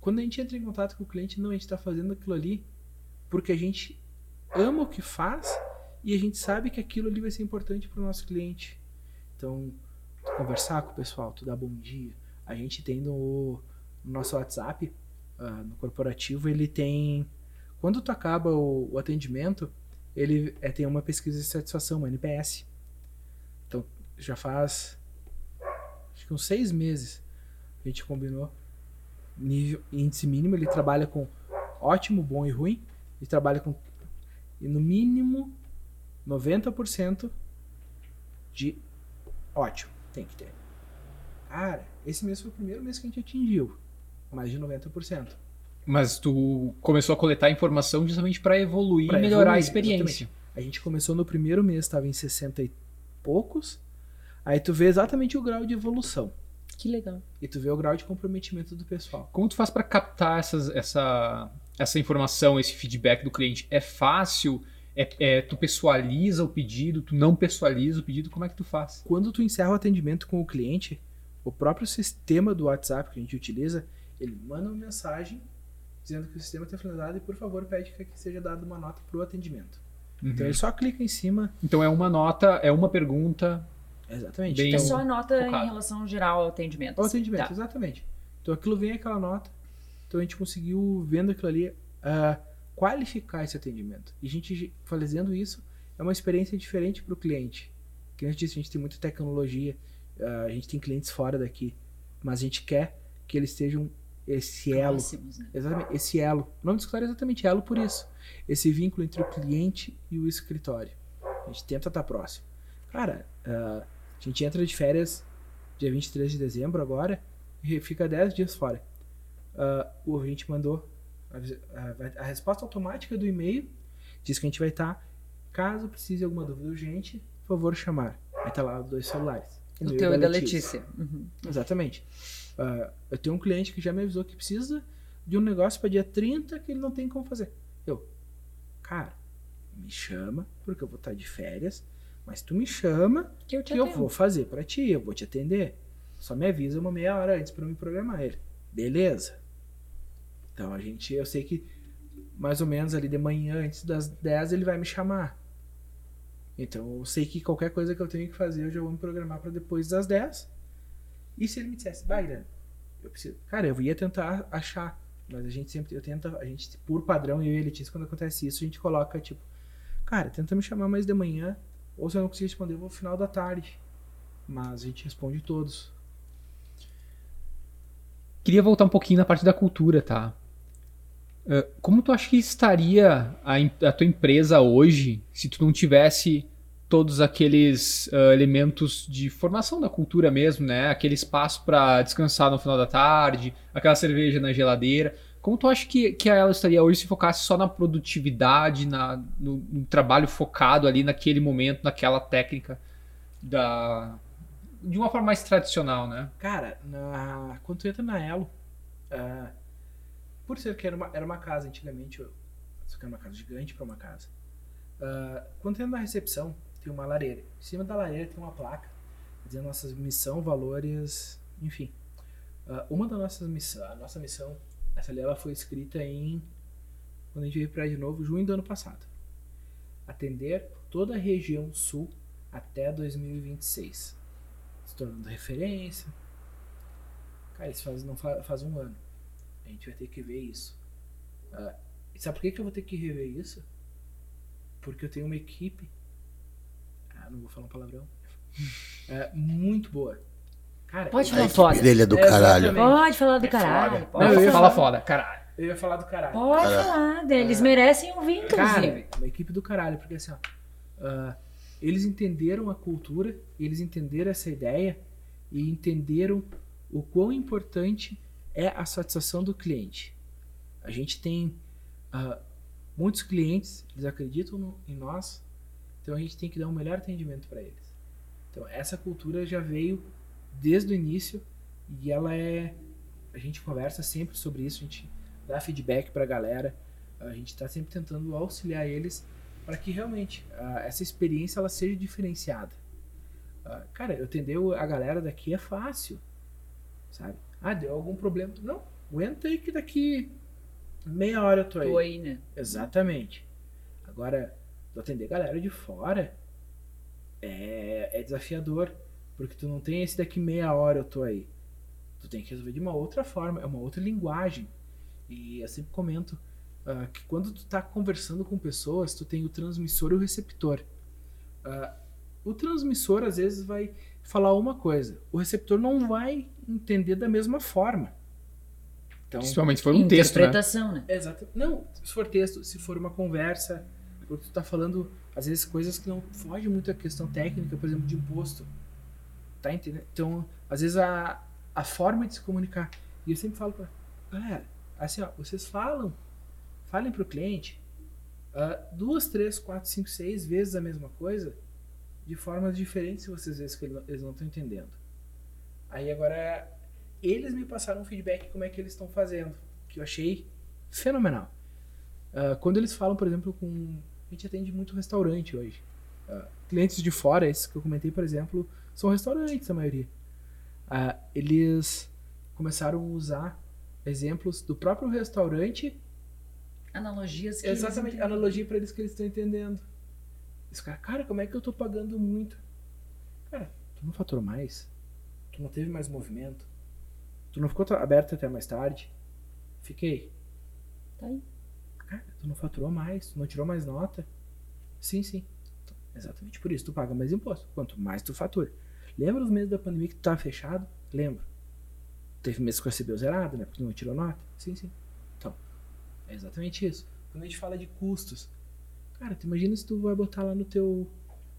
quando a gente entra em contato com o cliente, não, a gente está fazendo aquilo ali porque a gente ama o que faz e a gente sabe que aquilo ali vai ser importante para o nosso cliente. Então, conversar com o pessoal, tu dar bom dia. A gente tem no, no nosso WhatsApp, ah, no corporativo, ele tem. Quando tu acaba o, o atendimento, ele é, tem uma pesquisa de satisfação, uma NPS. Então, já faz. Acho que uns seis meses a gente combinou. Nível, índice mínimo, ele trabalha com ótimo, bom e ruim. Ele trabalha com. E no mínimo 90% de ótimo. Tem que ter. Cara, esse mês foi o primeiro mês que a gente atingiu mais de 90%.
Mas tu começou a coletar informação justamente para evoluir
Pra
e melhorar a
evoluir,
experiência.
A gente começou no primeiro mês, estava em 60 e poucos. Aí tu vê exatamente o grau de evolução.
Que legal.
E tu vê o grau de comprometimento do pessoal.
Como tu faz para captar essas- essa, essa informação, esse feedback do cliente? É fácil? É, é- tu pessoaliza o pedido? Tu não pessoaliza o pedido? Como é que tu faz?
Quando tu encerra o atendimento com o cliente, o próprio sistema do WhatsApp que a gente utiliza, ele manda uma mensagem dizendo que o sistema está finalizado e, por favor, pede que seja dada uma nota para o atendimento. Então ele só clica em cima.
Então é uma nota, é uma pergunta.
Exatamente.
Bem-
É
Então,
só a nota
focado.
em relação geral ao atendimento.
ao
assim.
atendimento,
Tá.
exatamente. Então aquilo vem aquela nota. Então a gente conseguiu, vendo aquilo ali, ah, qualificar esse atendimento. E a gente fazendo isso é uma experiência diferente para o cliente. Que a gente disse, a gente tem muita tecnologia, ah, a gente tem clientes fora daqui, mas a gente quer que eles estejam esse elo
Próximos, né?
Exatamente, esse elo. O nome do escritório é exatamente elo por isso. Esse vínculo entre o cliente e o escritório. A gente tenta estar próximo. Cara, ah, a gente entra de férias dia 23 de dezembro agora e fica 10 dias fora. Ah, o a gente mandou a, a- a resposta automática do e-mail diz que a gente vai estar. Caso precise alguma dúvida urgente, por favor chamar. Vai estar lá dois celulares.
O
meu
teu e da Letícia. Uhum.
Exatamente. Ah, eu tenho um cliente que já me avisou que precisa de um negócio para dia 30 que ele não tem como fazer. Eu, cara, me chama, porque eu vou estar de férias, mas tu me chama
Que eu
que eu vou fazer para ti, eu vou te atender. Só me avisa uma meia hora antes para me programar ele. Beleza. Então a gente, eu sei que mais ou menos ali de manhã, antes das 10, ele vai me chamar. Então eu sei que qualquer coisa que eu tenho que fazer, eu já vou me programar para depois das 10. E se ele me dissesse, Bayern, eu preciso. Cara, eu ia tentar achar. Mas a gente sempre. Eu tento. A gente, por padrão, eu e a Letícia, quando acontece isso, a gente coloca, tipo, cara, tenta me chamar mais de manhã. Ou se eu não conseguir responder, eu vou no final da tarde. Mas a gente responde todos.
Queria voltar um pouquinho na parte da cultura, tá? Eh, Como tu acha que estaria a, a tua empresa hoje se tu não tivesse todos aqueles ah, elementos de formação da cultura mesmo, né? Aquele espaço para descansar no final da tarde, aquela cerveja na geladeira. Como tu acha que, que ela estaria hoje se focasse só na produtividade, na, no, no trabalho focado ali naquele momento, naquela técnica da de uma forma mais tradicional, né?
Cara, na... quando tu entra na Elo, ah, por ser que era uma, era uma casa antigamente, só que era uma casa gigante para uma casa. ah, quando tu entra na recepção, uma lareira. Em cima da lareira tem uma placa dizendo nossa missão, valores, enfim. Ah, uma das nossas missões, a nossa missão, essa ali ela foi escrita em quando a gente veio para de novo, junho do ano passado. Atender toda a região sul até 2026 se tornando referência. Cara, isso faz, não fa- faz um ano. A gente vai ter que ver isso. E sabe por que, que eu vou ter que rever isso? Porque eu tenho uma equipe. Não vou falar um palavrão. É, muito boa. Cara,
Pode falar foda.
dele é do
É,
caralho.
Pode falar do
É
caralho. Pode
Não, eu ia
Fala
falar.
foda, caralho.
eu ia falar do caralho.
Pode
Cara,
falar. Eles
é.
merecem ouvir, inclusive.
Cara, uma equipe do caralho, porque assim, ó, ah, eles entenderam a cultura, eles entenderam essa ideia e entenderam o quão importante é a satisfação do cliente. A gente tem ah, muitos clientes, eles acreditam no- em nós, então a gente tem que dar um melhor atendimento para eles. Então essa cultura já veio desde o início e ela é a gente conversa sempre sobre isso, a gente dá feedback para a galera, a gente está sempre tentando auxiliar eles para que realmente ah, essa experiência ela seja diferenciada. Ah, cara, eu atender o- a galera daqui é fácil, sabe? Ah, deu algum problema? Não, aguenta aí que daqui meia hora eu tô aí.
Tô aí, né?
Exatamente. Agora, tu atender galera de fora é, é desafiador. Porque tu não tem esse daqui meia hora eu tô aí. Tu tem que resolver de uma outra forma, é uma outra linguagem. E eu sempre comento ah, que quando tu tá conversando com pessoas, tu tem o transmissor e o receptor. Ah, o transmissor às vezes vai falar uma coisa, o receptor não vai entender da mesma forma. Então,
Principalmente se for um texto, né?
Interpretação, né?
Exato. Não, se for texto, se for uma conversa, porque tu tá falando, às vezes, coisas que não fogem muito à questão técnica, por exemplo, de imposto. Tá entendendo? Então, às vezes a, a forma de se comunicar. E eu sempre falo pra galera, assim, ó, vocês falam, falem pro cliente ah, duas, três, quatro, cinco, seis vezes a mesma coisa de formas diferentes se vocês veem que ele- eles não estão entendendo. Aí agora eles me passaram um feedback como é que eles estão fazendo, que eu achei fenomenal. Ah, quando eles falam, por exemplo, com. A gente atende muito restaurante hoje. Ah, clientes de fora, esses que eu comentei, por exemplo, são restaurantes a maioria. Ah, eles começaram a usar exemplos do próprio restaurante
Analogias que eles
Exatamente,
entendem.
analogia pra eles que eles estão entendendo. Esse cara, cara, como é que eu tô pagando muito? Cara, tu não faturou mais? Tu não teve mais movimento? Tu não ficou aberto até mais tarde? Fiquei.
Tá aí.
Cara, tu não faturou mais, tu não tirou mais nota? Sim, sim. Exatamente por isso, tu paga mais imposto. Quanto mais tu fatura. Lembra os meses da pandemia que tu tava fechado? Lembro. Teve meses que recebeu zerado, né? Porque tu não tirou nota? Sim, sim. Então, é exatamente isso. Quando a gente fala de custos, cara, tu imagina se tu vai botar lá no teu,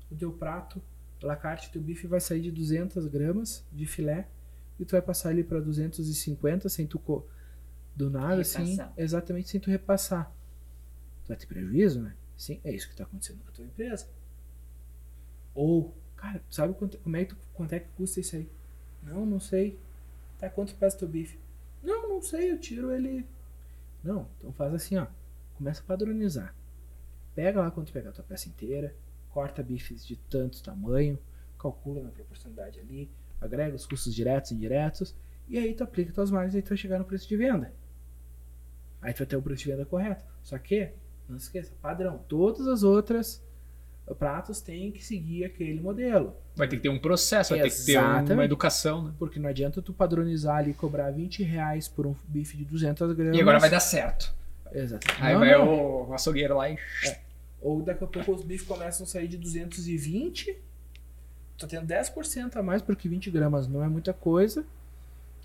no teu prato, a la carte, teu bife vai sair de 200 gramas de filé e tu vai passar ele para 250 sem tu co- do nada, assim,
Repassar.
exatamente sem tu repassar. Vai ter prejuízo, né? Sim, é isso que tá acontecendo com a tua empresa. Ou, cara, sabe quanto, como é que quanto é que custa isso aí? Não, não sei. Tá, quanto pesa teu bife? Não, não sei, eu tiro ele. Não, então faz assim, ó. Começa a padronizar. Pega lá quanto pegar a tua peça inteira, corta bifes de tanto tamanho, calcula na proporcionalidade ali, agrega os custos diretos e indiretos, e aí tu aplica tuas margens e tu vai chegar no preço de venda. Aí tu vai ter o preço de venda correto. Só que, não se esqueça, padrão. Todas as outras pratos têm que seguir aquele modelo.
Vai ter que ter um processo, vai ter que ter uma
Exatamente.
educação, né?
Porque não adianta tu padronizar ali e cobrar 20 reais por um bife de 200 gramas.
E agora vai dar certo.
Exato.
Aí
Não,
vai
não.
o açougueiro lá e.
Ou daqui a pouco os bifes começam a sair de 220. Tá tendo 10% a mais, porque 20 gramas não é muita coisa.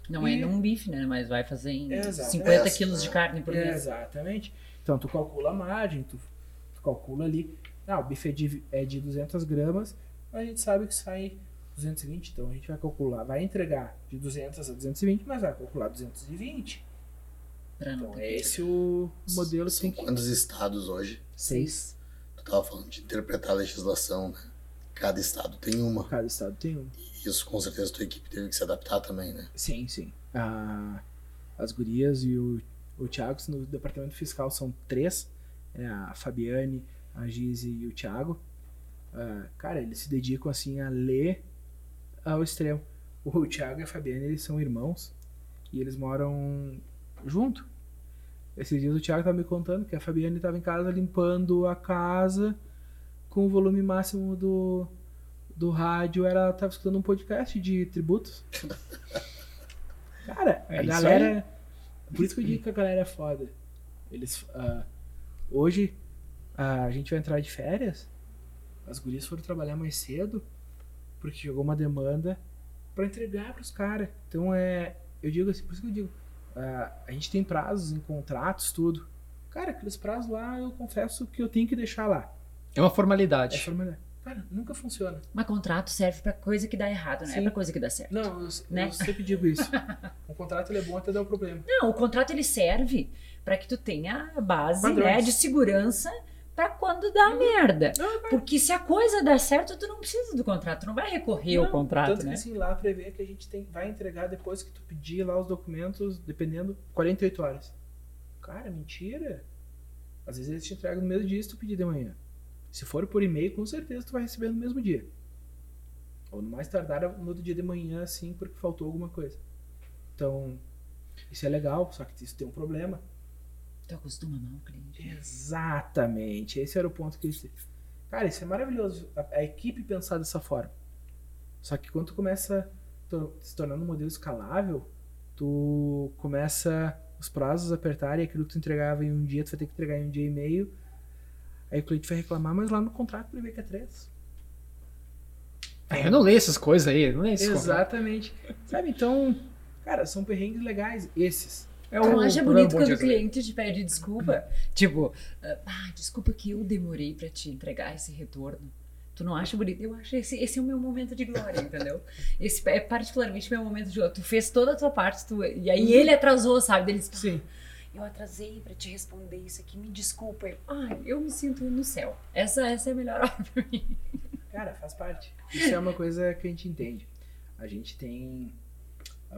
Não é
E-
num bife, né? Mas vai fazer em
Exato.
50
É,
quilos de carne por mês.
Exatamente. Então tu calcula a margem, tu, tu calcula ali. Ah, o bife é de, é de 200 gramas, mas a gente sabe que sai 220. Então a gente vai calcular, vai entregar de 200 a 220, mas vai calcular 220.
Pra
Então é esse o modelo que
São
tem que.
quantos estados hoje?
Seis.
Tu tava falando de interpretar a legislação, né? Cada estado tem uma.
Cada estado tem um.
E isso com certeza tua equipe teve que se adaptar também, né?
Sim, sim. A- as gurias e o, o Thiago no departamento fiscal são três. É a Fabiane, a Gize e o Thiago. Ah, cara, eles se dedicam assim a ler ao extremo. O Thiago e a Fabiane, eles são irmãos e eles moram junto. Esses dias o Thiago tava me contando que a Fabiane estava em casa limpando a casa com o volume máximo do, do rádio, ela tava escutando um podcast de tributos. [LAUGHS] Cara,
É
a galera. Por isso que eu digo que a galera é foda. Eles. ah, hoje ah, a gente vai entrar de férias. As gurias foram trabalhar mais cedo. Porque chegou uma demanda pra entregar pros caras. Então é. Eu digo assim, por isso que eu digo. ah, a gente tem prazos em contratos, tudo. Cara, aqueles prazos lá eu confesso que eu tenho que deixar lá.
É uma
É
formalidade.
Cara, nunca funciona.
Mas contrato serve pra coisa que dá errado, não é pra coisa que dá certo.
Não, eu,
Né?
eu sempre digo isso. [LAUGHS] um contrato é bom até dar o problema.
Não, o contrato ele serve pra que tu tenha a base
Padrões.
né, de segurança pra quando dá merda. Porque se a coisa dá certo, tu não precisa do contrato, tu não vai recorrer ao
Não,
contrato,
Tanto
né?
que assim, lá prevê que a gente tem, vai entregar depois que tu pedir lá os documentos, dependendo, 48 horas. Cara, mentira. Às vezes eles te entregam no mesmo dia se tu pedir de manhã. Se for por e-mail, com certeza tu vai receber no mesmo dia. Ou no mais tardar no outro dia de manhã, assim, porque faltou alguma coisa. Então, isso é legal, só que isso tem um problema.
Tu acostuma mal, cliente.
Exatamente. Esse era o ponto que eles. Cara, isso é maravilhoso. A, a equipe pensar dessa forma. Só que quando tu começa a to- se tornando um modelo escalável, tu começa os prazos a apertar e aquilo que tu entregava em um dia, tu vai ter que entregar em um dia e meio. Aí o cliente vai reclamar, mas lá no contrato prevê que é três.
É, eu não leio essas coisas aí, eu não leio contratos.
Exatamente. Sabe? Então, cara, são perrengues legais esses.
É
Tu
o
acha
problema
bonito quando o cliente te pede desculpa? tipo, ah, desculpa que eu demorei pra te entregar esse retorno. Tu não acha bonito? Eu acho esse, esse é o meu momento de glória, entendeu? Esse é particularmente meu momento de glória. Tu fez toda a tua parte, tu, e aí ele atrasou, sabe? Ele disse,
Sim.
Eu atrasei pra te responder isso aqui, me desculpa. Eu, Ai, eu me sinto no céu. Essa, essa é a melhor [LAUGHS] hora pra mim.
Cara, faz parte. Isso é uma coisa que a gente entende. A gente tem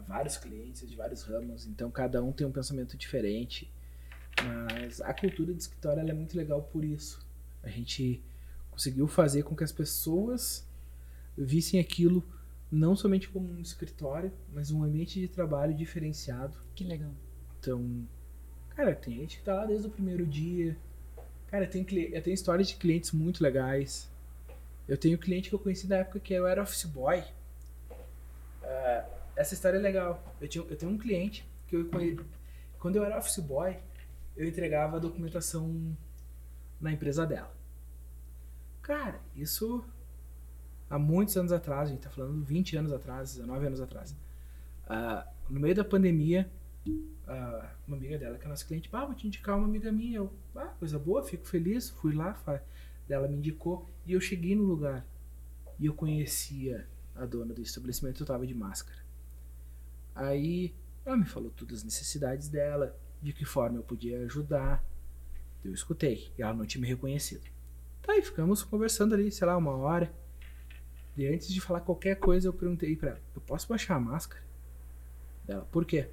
vários clientes de vários ramos, então cada um tem um pensamento diferente. Mas a cultura de escritório ela é muito legal por isso. A gente conseguiu fazer com que as pessoas vissem aquilo não somente como um escritório, mas um ambiente de trabalho diferenciado.
Que legal.
Então, cara, tem gente que tá lá desde o primeiro dia. Cara, tem, eu tenho histórias de clientes muito legais. Eu tenho cliente que eu conheci na época que eu era office boy. Ah, essa história é legal. Eu, tinha, eu tenho um cliente que eu conheci. Quando eu era office boy, eu entregava a documentação na empresa dela. Cara, isso há muitos anos atrás, a gente tá falando 20 anos atrás, 19 anos atrás. Ah, no meio da pandemia, uma amiga dela, que é nossa cliente, ah, vou te indicar uma amiga minha. Eu, ah, coisa boa, fico feliz. Fui lá, ela me indicou e eu cheguei no lugar e eu conhecia a dona do estabelecimento, eu tava de máscara. Aí ela me falou todas as necessidades dela, de que forma eu podia ajudar. Eu escutei e ela não tinha me reconhecido. Tá aí, ficamos conversando ali, sei lá, uma hora. E antes de falar qualquer coisa, eu perguntei pra ela: Eu posso baixar a máscara? Dela, por quê?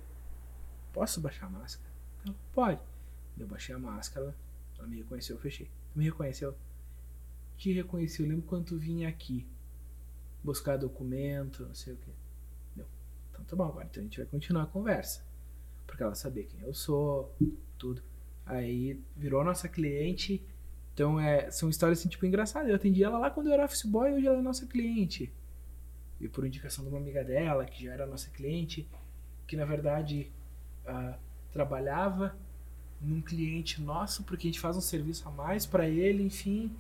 Posso baixar a máscara? Ela, pode. Eu baixei a máscara, ela me reconheceu, eu fechei. Me reconheceu? Te reconheci, eu lembro quando tu vinha aqui buscar documento, não sei o quê. Deu. Então tá bom, agora então a gente vai continuar a conversa. Porque ela sabia quem eu sou, tudo. Aí virou nossa cliente. Então é, são histórias assim, tipo, engraçadas. Eu atendi ela lá quando eu era office boy, hoje ela é nossa cliente. E por indicação de uma amiga dela, que já era nossa cliente, que na verdade ah, trabalhava num cliente nosso, porque a gente faz um serviço a mais para ele, enfim.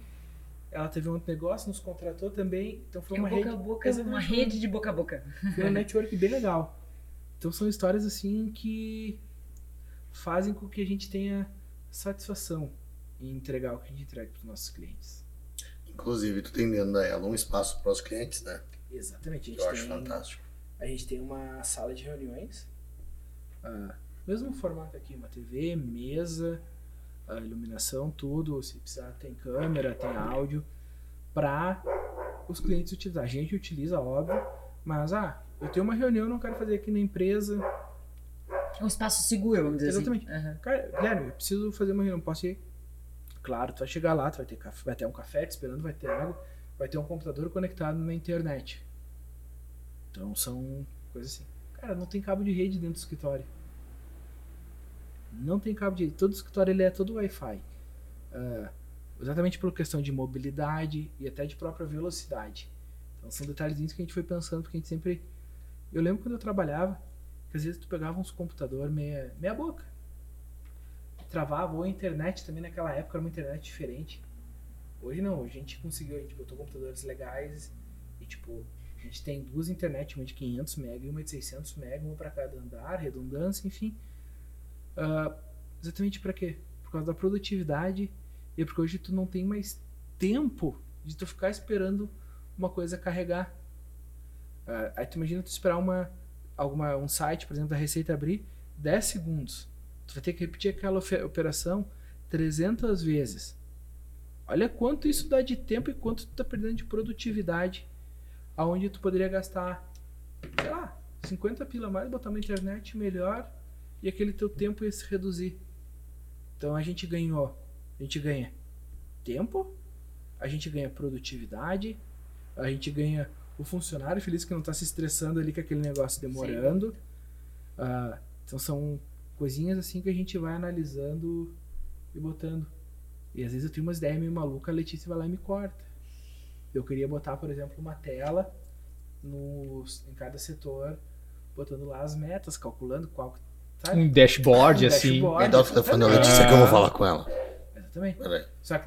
Ela teve um outro negócio, nos contratou também. Então foi
É
uma
boca
rede.
a boca, uma rede de boca a boca.
foi um network bem legal. Então são histórias assim que fazem com que a gente tenha satisfação em entregar o que a gente entrega para os nossos clientes.
Inclusive, tu tem dentro da ela um espaço para os clientes, né?
Exatamente. A gente
Eu acho
tem,
fantástico.
A gente tem uma sala de reuniões, ah, mesmo formato aqui, uma TV, mesa, a iluminação, tudo. Se precisar, tem câmera, tem áudio, para os clientes utilizar. A gente utiliza, óbvio, mas ah, eu tenho uma reunião, não quero fazer aqui na empresa.
É um espaço seguro, vamos dizer
Exatamente.
assim. Aham.
Cara, Guilherme, eu preciso fazer uma reunião, posso ir? Claro, tu vai chegar lá, tu vai ter, café, vai ter um café te esperando, vai ter água, vai ter um computador conectado na internet. Então são coisas assim. Cara, não tem cabo de rede dentro do escritório. Não tem cabo de rede. Todo escritório ele é todo Wi-Fi. Ah, exatamente por questão de mobilidade e até de própria velocidade. Então são detalhezinhos que a gente foi pensando, porque a gente sempre. Eu lembro quando eu trabalhava, que às vezes tu pegava uns computador meia, meia boca. Travava, ou a internet também naquela época era uma internet diferente. Hoje não, a gente conseguiu, a gente botou computadores legais e tipo, a gente tem duas internet, uma de 500 MB e uma de 600 MB, uma para cada andar, redundância, enfim. Ah, exatamente para quê? Por causa da produtividade e porque hoje tu não tem mais tempo de tu ficar esperando uma coisa carregar. Ah, aí tu imagina tu esperar uma, alguma, um site, por exemplo, da Receita abrir 10 segundos. Tu vai ter que repetir aquela operação 300 vezes. Olha quanto isso dá de tempo e quanto tu tá perdendo de produtividade. Aonde tu poderia gastar, sei lá, 50 pila mais, botar uma internet melhor e aquele teu tempo ia se reduzir. Então a gente ganhou, a gente ganha tempo, a gente ganha produtividade, a gente ganha o funcionário feliz que não está se estressando ali com aquele negócio demorando. Ah, então são coisinhas assim que a gente vai analisando e botando. E às vezes eu tenho umas ideias meio malucas, a Letícia vai lá e me corta. Eu queria botar, por exemplo, uma tela nos, em cada setor, botando lá as metas, calculando qual. Sabe?
Um dashboard,
Um
assim.
dashboard.
Me dá o telefone da Letícia que eu vou falar com ela.
Exatamente.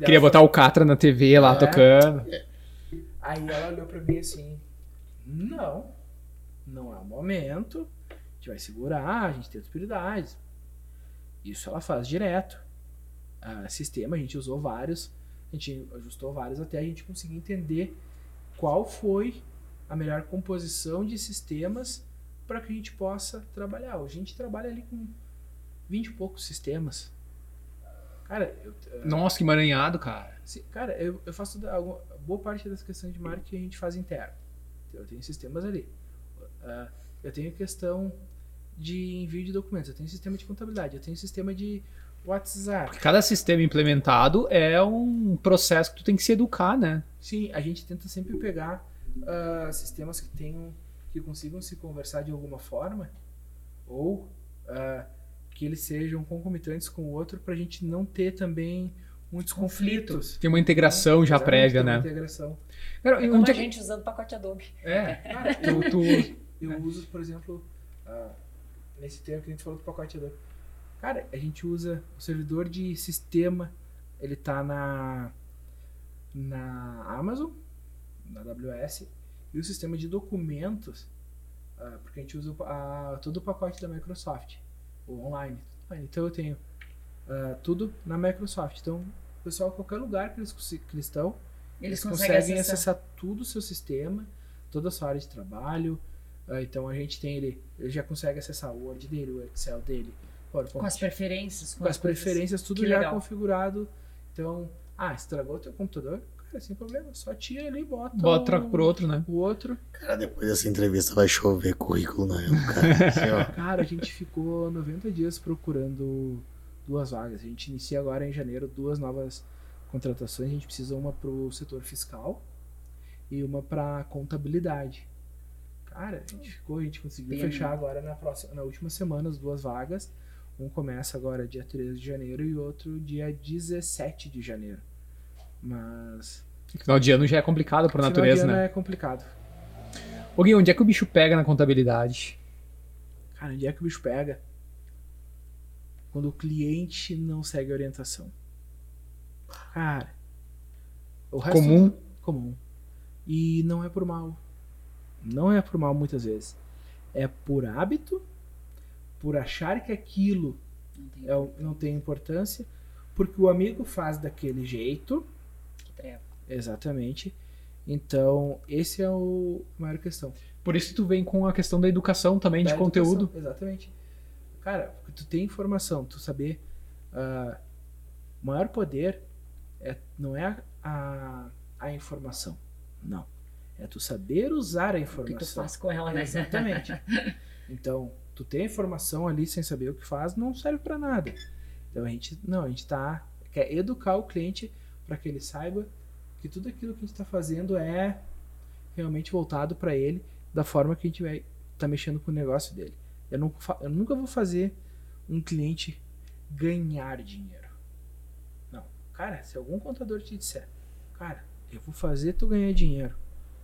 Queria botar o Catra na TV lá
É.
tocando.
Aí ela olhou pra mim assim: Não, não é o momento. A gente vai segurar, a gente tem outras prioridades. Isso ela faz direto. Ah, sistema, a gente usou vários. A gente ajustou vários até a gente conseguir entender qual foi a melhor composição de sistemas para que a gente possa trabalhar. Hoje a gente trabalha ali com 20 e poucos sistemas. Cara, eu,
Nossa, que emaranhado, cara.
se- cara, eu, eu faço da- alguma- boa parte das questões de marketing a gente faz interno. Então, Eu tenho sistemas ali. Ah, eu tenho questão de envio de documentos, eu tenho sistema de contabilidade, eu tenho sistema de WhatsApp.
Porque cada sistema implementado é um processo que tu tem que se educar, né?
Sim, a gente tenta sempre pegar ah, sistemas que tenham que consigam se conversar de alguma forma ou ah, que eles sejam concomitantes com o outro para a gente não ter também muitos conflitos.
Tem uma integração já prévia,
tem uma
né?
integração.
Cara,
Como
onde
a
é
gente usando o pacote Adobe.
É,
Cara, [LAUGHS]
tu, tu-
Eu uso, por exemplo, ah, nesse termo que a gente falou do pacote Adobe. Cara, a gente usa o servidor de sistema, ele tá na na Amazon, na AWS, e o sistema de documentos, ah, porque a gente usa a- todo o pacote da Microsoft, o online. Então eu tenho ah, tudo na Microsoft. Então, pessoal, qualquer lugar que eles, que eles estão,
Eles
eles
conseguem
conseguem
acessar.
acessar tudo o seu sistema, toda a sua área de trabalho. Ah, então a gente tem ele, ele já consegue acessar o Word dele, o Excel dele, PowerPoint,
Com as preferências.
com as
coisas.
preferências, tudo
Que
já
legal.
configurado. Então, ah, estragou o teu computador? Cara, sem problema, só tira ali, bota,
bota,
o-
troca por outro, né?
o outro.
Cara, depois dessa entrevista vai chover currículo na Elo, cara. [LAUGHS] Assim.
Cara, a gente ficou 90 dias procurando duas vagas. A gente inicia agora em janeiro duas novas contratações. A gente precisa uma pro setor fiscal e uma para contabilidade. Cara, a gente ficou, a gente conseguiu
Pena.
fechar agora na próxima, na última semana as duas vagas. Um começa agora dia 13 de janeiro e outro dia 17 de janeiro. Mas
Final de ano já é complicado por
final de
natureza,
ano
né?
é complicado.
Ô Gui, onde é que o bicho pega na contabilidade?
Cara, onde é que o bicho pega? Quando o cliente não segue a orientação. Cara. O resto
Comum?
comum. E não é por mal. Não é por mal muitas vezes. É por hábito, por achar que aquilo
Não tem
é não tem importância, porque o amigo faz daquele jeito.
que treva.
Exatamente. Então, esse é o a maior questão.
Por isso tu vem com a questão da educação também, de
Da
conteúdo.
educação, Exatamente. Cara, tu tem informação, tu saber. o maior poder é, não é a, a, a informação. Não. É tu saber usar a
O que tu
informação.
faz com ela, né?
Exatamente. [LAUGHS] Então, tu ter informação ali sem saber o que faz não serve pra nada. Então a gente não, a gente tá quer educar o cliente para que ele saiba que tudo aquilo que a gente está fazendo é realmente voltado para ele da forma que a gente vai tá mexendo com o negócio dele. Eu, não, eu nunca vou fazer um cliente ganhar dinheiro. Não. Cara, se algum contador te disser, cara, eu vou fazer tu ganhar dinheiro,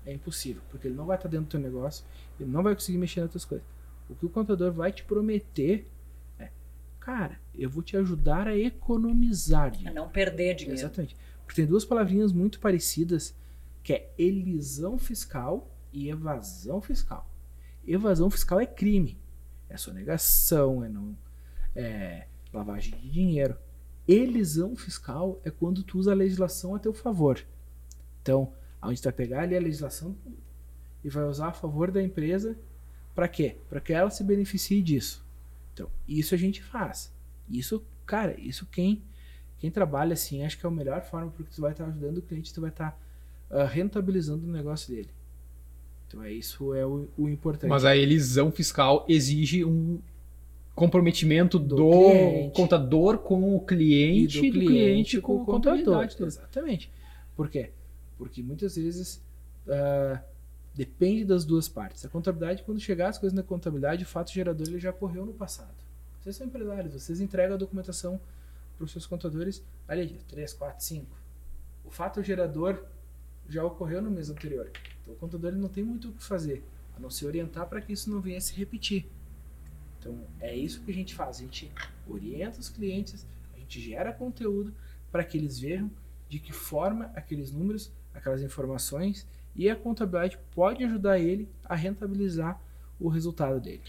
é impossível, porque ele não vai estar dentro do teu negócio, ele não vai conseguir mexer nas tuas coisas. O que o contador vai te prometer é, cara, eu vou te ajudar a economizar
A
dinheiro.
não perder dinheiro.
Exatamente. Porque tem duas palavrinhas muito parecidas, que é elisão fiscal e evasão fiscal. Evasão fiscal é crime. É sonegação, é não é lavagem de dinheiro. Elisão fiscal é quando tu usa a legislação a teu favor. Então, onde tu vai pegar ali a legislação e vai usar a favor da empresa para quê? Para que ela se beneficie disso. Então, isso a gente faz. Isso, cara, isso quem quem trabalha assim, acho que é a melhor forma porque tu vai estar ajudando o cliente, tu vai estar ah, rentabilizando o negócio dele. Então é isso é o, o importante.
Mas a elisão fiscal exige um comprometimento do,
Do cliente.
contador com o cliente e do, cliente, com, a contabilidade. toda.
Exatamente. Por quê? Porque muitas vezes ah, depende das duas partes. A contabilidade, quando chegar as coisas na contabilidade, o fato gerador ele já ocorreu no passado. Vocês são empresários, vocês entregam a documentação para os seus contadores ali, dia 3, 4, 5. O fato gerador já ocorreu no mês anterior. Então o contador ele não tem muito o que fazer, a não se orientar para que isso não venha a se repetir. Então é isso que a gente faz. A gente orienta os clientes, a gente gera conteúdo para que eles vejam de que forma aqueles números, aquelas informações e a contabilidade pode ajudar ele a rentabilizar o resultado dele.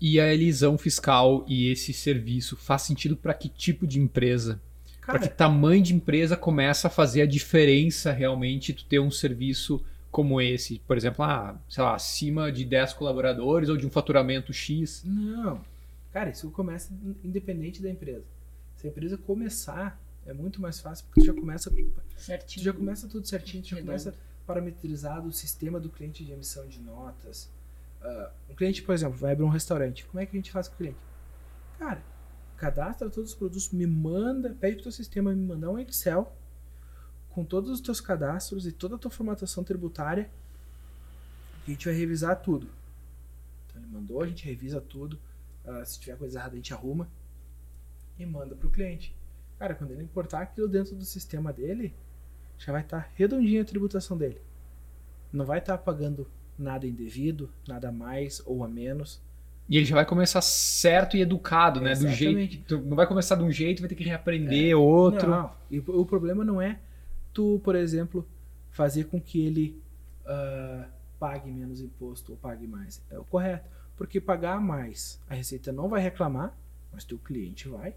E a elisão fiscal e esse serviço faz sentido para que tipo de empresa? Para que tamanho de empresa começa a fazer a diferença realmente tu ter um serviço como esse? Por exemplo, ah, sei lá, acima de 10 colaboradores ou de um faturamento X.
Não. Cara, isso começa independente da empresa. Se a empresa começar, é muito mais fácil porque tu já começa, tu
Certinho.
já começa tudo certinho, tu já começa parametrizado o sistema do cliente de emissão de notas. Ah, um cliente, por exemplo, vai abrir um restaurante. Como é que a gente faz com o cliente? Cara, cadastra todos os produtos, me manda, pede pro teu sistema me mandar um Excel com todos os teus cadastros e toda a tua formatação tributária. A gente vai revisar tudo. Então ele mandou, a gente revisa tudo. Ah, se tiver coisa errada, a gente arruma e manda pro cliente. Cara, quando ele importar aquilo dentro do sistema dele, já vai estar redondinha a tributação dele. Não vai estar pagando nada indevido, nada a mais ou a menos.
E ele já vai começar certo e educado, né? Do
Exatamente.
jeito. tu não vai começar de um jeito, vai ter que reaprender outro.
Não, e o problema não é tu, por exemplo, fazer com que ele ah, pague menos imposto ou pague mais. É o correto. Porque pagar mais, a Receita não vai reclamar, mas teu cliente vai.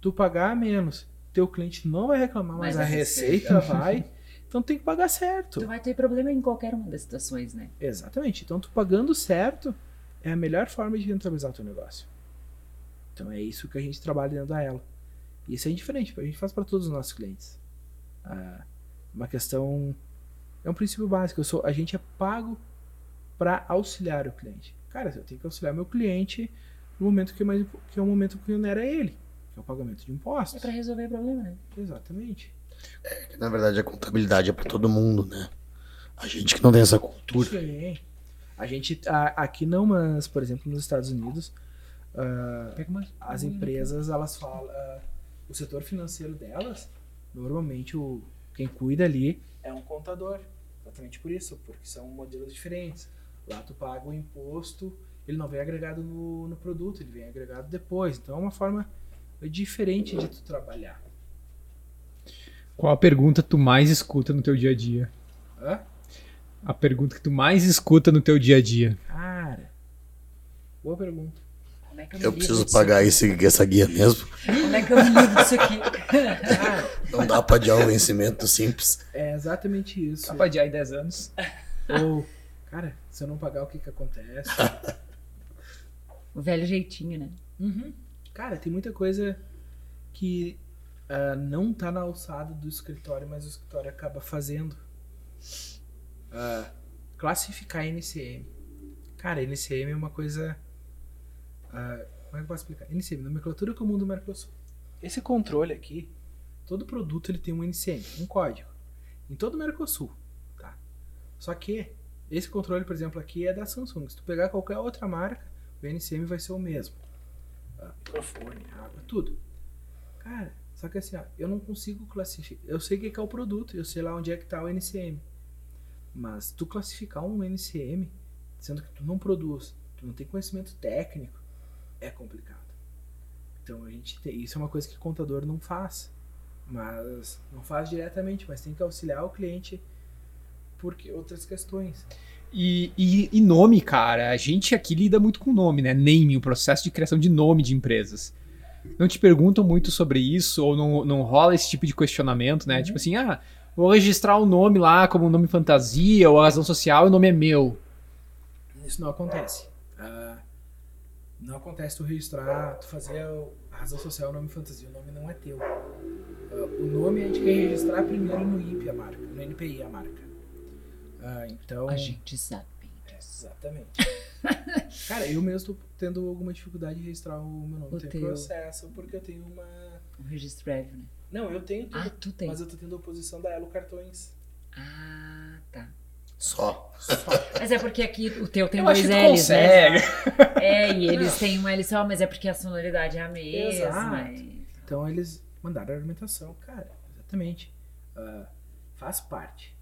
Tu pagar menos, teu cliente não vai reclamar, mas,
Mas
a Receita vai. Então tem que pagar certo.
Tu vai ter problema em qualquer uma das situações, né?
Exatamente. Então, tu pagando certo é a melhor forma de rentabilizar o teu negócio. Então, é isso que a gente trabalha dentro da Elo. E isso é indiferente, a gente faz para todos os nossos clientes. Ah, uma questão. É um princípio básico. Eu sou, a gente é pago para auxiliar o cliente. Cara, eu tenho que auxiliar meu cliente no momento que, é mais, que é o momento que onera ele, que é o pagamento de
É
impostos.
pra resolver problema, né?
Exatamente.
Que, Na verdade, a contabilidade é pra todo mundo, né? A gente que não tem essa cultura.
Sim. A gente, a- aqui não, mas, por exemplo, nos Estados Unidos,
mais.
as empresas elas falam ah, o setor financeiro delas normalmente o quem cuida ali é um contador exatamente por isso porque são modelos diferentes lá tu paga o imposto ele não vem agregado no, no produto ele vem agregado depois então é uma forma diferente de tu trabalhar
Qual a pergunta tu mais escuta no teu dia a dia?
Hã?
A pergunta que tu mais escuta no teu dia a dia.
cara boa pergunta
Como é que eu, me
Eu preciso pagar
aqui?
esse, essa guia mesmo.
Como é que eu me livro disso aqui?
cara [LAUGHS]
Não dá pra adiar o vencimento simples.
é exatamente isso
Dá pra adiar em 10 anos.
ou cara se eu não pagar o que que acontece [LAUGHS]
O velho jeitinho, né?
Uhum. Cara, tem muita coisa que ah, não tá na alçada do escritório, mas o escritório acaba fazendo. Ah, classificar NCM. Cara, NCM é uma coisa. ah, como é que eu posso explicar? NCM, nomenclatura comum do Mercosul. Esse controle aqui, todo produto ele tem um NCM, um código. Em todo o Mercosul. Tá? Só que esse controle, por exemplo, aqui é da Samsung. Se tu pegar qualquer outra marca, o NCM vai ser o mesmo. Microfone, água, tudo. Cara, só que assim, ó, eu não consigo classificar. Eu sei o que que é o produto, eu sei lá onde é que tá o NCM. Mas tu classificar um NCM, sendo que tu não produz, tu não tem conhecimento técnico, é complicado. Então a gente tem, isso é uma coisa que o contador não faz. Mas não faz diretamente, mas tem que auxiliar o cliente porque outras questões.
E, e, e nome, cara, a gente aqui lida muito com nome, né? Name, o processo de criação de nome de empresas. Não te perguntam muito sobre isso, ou não, não rola esse tipo de questionamento, né? Tipo assim, ah, vou registrar o nome lá como um nome fantasia, ou a razão social, e o nome é meu.
Isso não acontece. Ah, não acontece tu registrar, tu fazer a razão social o nome fantasia, o nome não é teu. Ah, o nome a gente quer registrar primeiro no INPE a marca, no NPI a marca. Ah, então.
A gente sabe disso.
Exatamente. [LAUGHS] Cara, eu mesmo tô tendo alguma dificuldade de registrar o meu nome.
O
tem
teu.
processo, porque eu tenho uma.
Um registro prévio, né?
Não, eu tenho tudo.
Ah, tu tem.
Mas eu tô tendo oposição da Elo Cartões.
Ah, tá.
Só.
Mas é porque aqui o teu tem
Eu
dois
acho que tu
L's, né? É, e eles têm uma L só, mas é porque a sonoridade é a mesma.
Exato.
e-
Então eles mandaram a argumentação. Cara, exatamente. Ah, faz parte.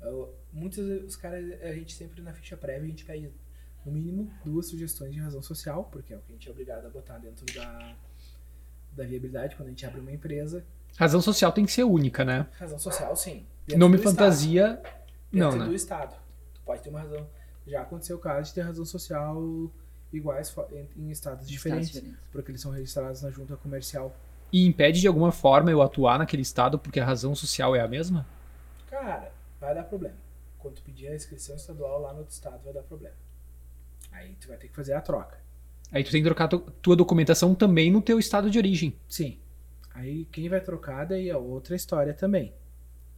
Ah, muitos os caras, a gente sempre na ficha prévia, a gente pede no mínimo duas sugestões de razão social, porque é o que a gente é obrigado a botar dentro da, da viabilidade quando a gente abre uma empresa.
Razão social tem que ser única, né?
Razão social, sim. Dentro
Nome
do Estado.
fantasia, não,
dentro
né?
do Estado. Tu pode ter uma razão. Já aconteceu o caso de ter razão social iguais em, Estados diferentes,
diferentes.
porque eles são registrados na junta comercial
E impede de alguma forma eu atuar naquele estado porque a razão social é a mesma?
Cara, vai dar problema. Quando tu pedir a inscrição estadual lá no outro estado, vai dar problema. Aí tu vai ter que fazer a troca.
Aí tu tem que trocar tu- tua documentação também no teu estado de origem.
Sim. Aí quem vai trocar daí é outra história também.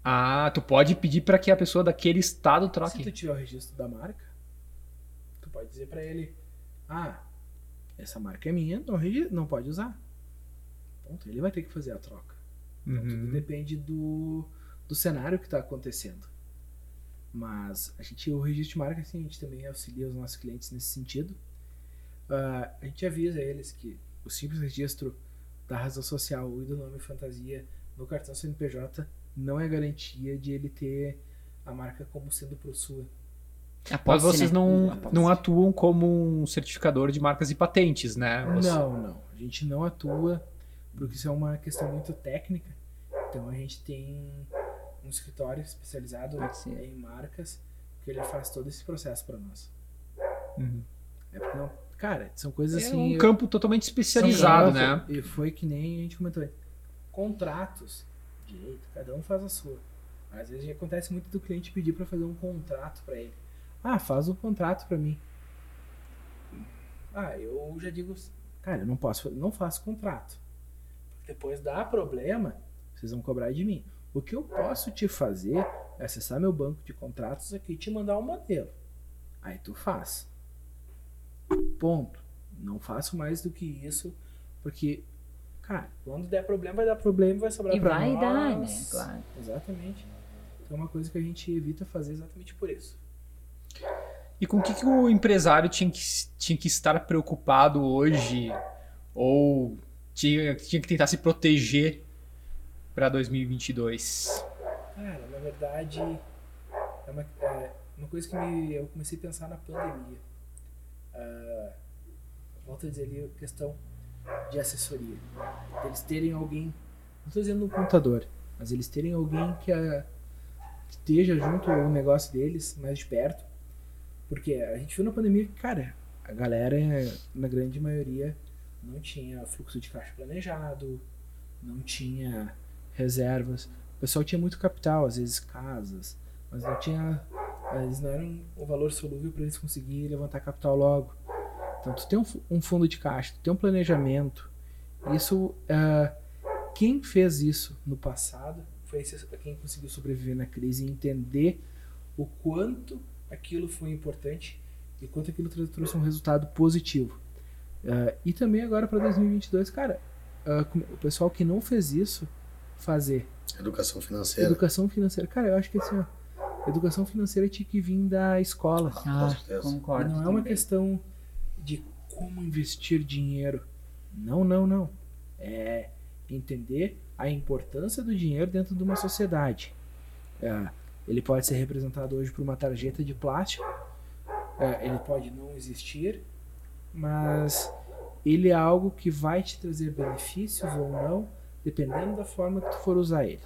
Ah, tu pode pedir para que a pessoa daquele estado
Se tu
troque.
tiver o registro da marca, tu pode dizer pra ele: Ah, essa marca é minha, não, não pode usar. Ponto. Ele vai ter que fazer a troca. Então tudo
Uhum.
depende do, do cenário que está acontecendo. Mas a gente, o registro de marca, assim, a gente também auxilia os nossos clientes nesse sentido. Ah, a gente avisa eles que o simples registro da razão social e do nome fantasia no cartão CNPJ não é garantia de ele ter a marca como sendo pro sua.
Mas
posse,
vocês
né?
não, não atuam como um certificador de marcas e patentes, né? Você-
Não, não. A gente não atua porque isso é uma questão muito técnica. Então a gente tem um escritório especializado
Parceiro.
em marcas que ele faz todo esse processo para nós.
Uhum.
É porque não, cara, são coisas
É
assim.
um campo totalmente especializado, né?
E foi que nem a gente comentou. aí. Contratos, direito, cada um faz a sua. Às vezes acontece muito do cliente pedir para fazer um contrato para ele. Ah, faz um contrato para mim. Ah, eu já digo, cara, eu não posso, não faço contrato. Depois dá problema, vocês vão cobrar de mim. O que eu posso te fazer é acessar meu banco de contratos aqui e te mandar um modelo. Aí tu faz. Ponto. Não faço mais do que isso, porque, cara, quando der problema, vai dar problema e vai sobrar
E
pra
vai
nós.
dar, né? Claro.
Exatamente. Então é uma coisa que a gente evita fazer exatamente por isso.
E com o que, que o empresário tinha que, tinha que estar preocupado hoje? Ou tinha, tinha que tentar se proteger para 2022?
Cara, na verdade, é uma, é uma coisa que me- eu comecei a pensar na pandemia. Ah, volto a dizer ali a questão de assessoria. Eles terem alguém, não estou dizendo um contador, mas eles terem alguém que, ah, que esteja junto ao negócio deles, mais de perto. Porque a gente viu na pandemia que, cara, a galera, na grande maioria, não tinha fluxo de caixa planejado, não tinha reservas. O pessoal tinha muito capital, às vezes casas, mas não tinha. Eles não eram o valor solúvel para eles conseguirem levantar capital logo. Então, tu tem um, um fundo de caixa, tu tem um planejamento. Isso, ah, quem fez isso no passado foi esse, quem conseguiu sobreviver na crise e entender o quanto aquilo foi importante e quanto aquilo trouxe um resultado positivo. Ah, e também agora para 2022, cara, com- o pessoal que não fez isso, fazer.
Educação financeira.
Educação financeira. Cara, eu acho que assim, ó, educação financeira tinha que vir da escola.
Ah,
certeza.
concordo.
Não é uma
também.
questão de como investir dinheiro. Não, não, não. É entender a importância do dinheiro dentro de uma sociedade. É, ele pode ser representado hoje por uma tarjeta de plástico. É, ele pode não existir, mas ele é algo que vai te trazer benefícios ou não, dependendo da forma que tu for usar ele.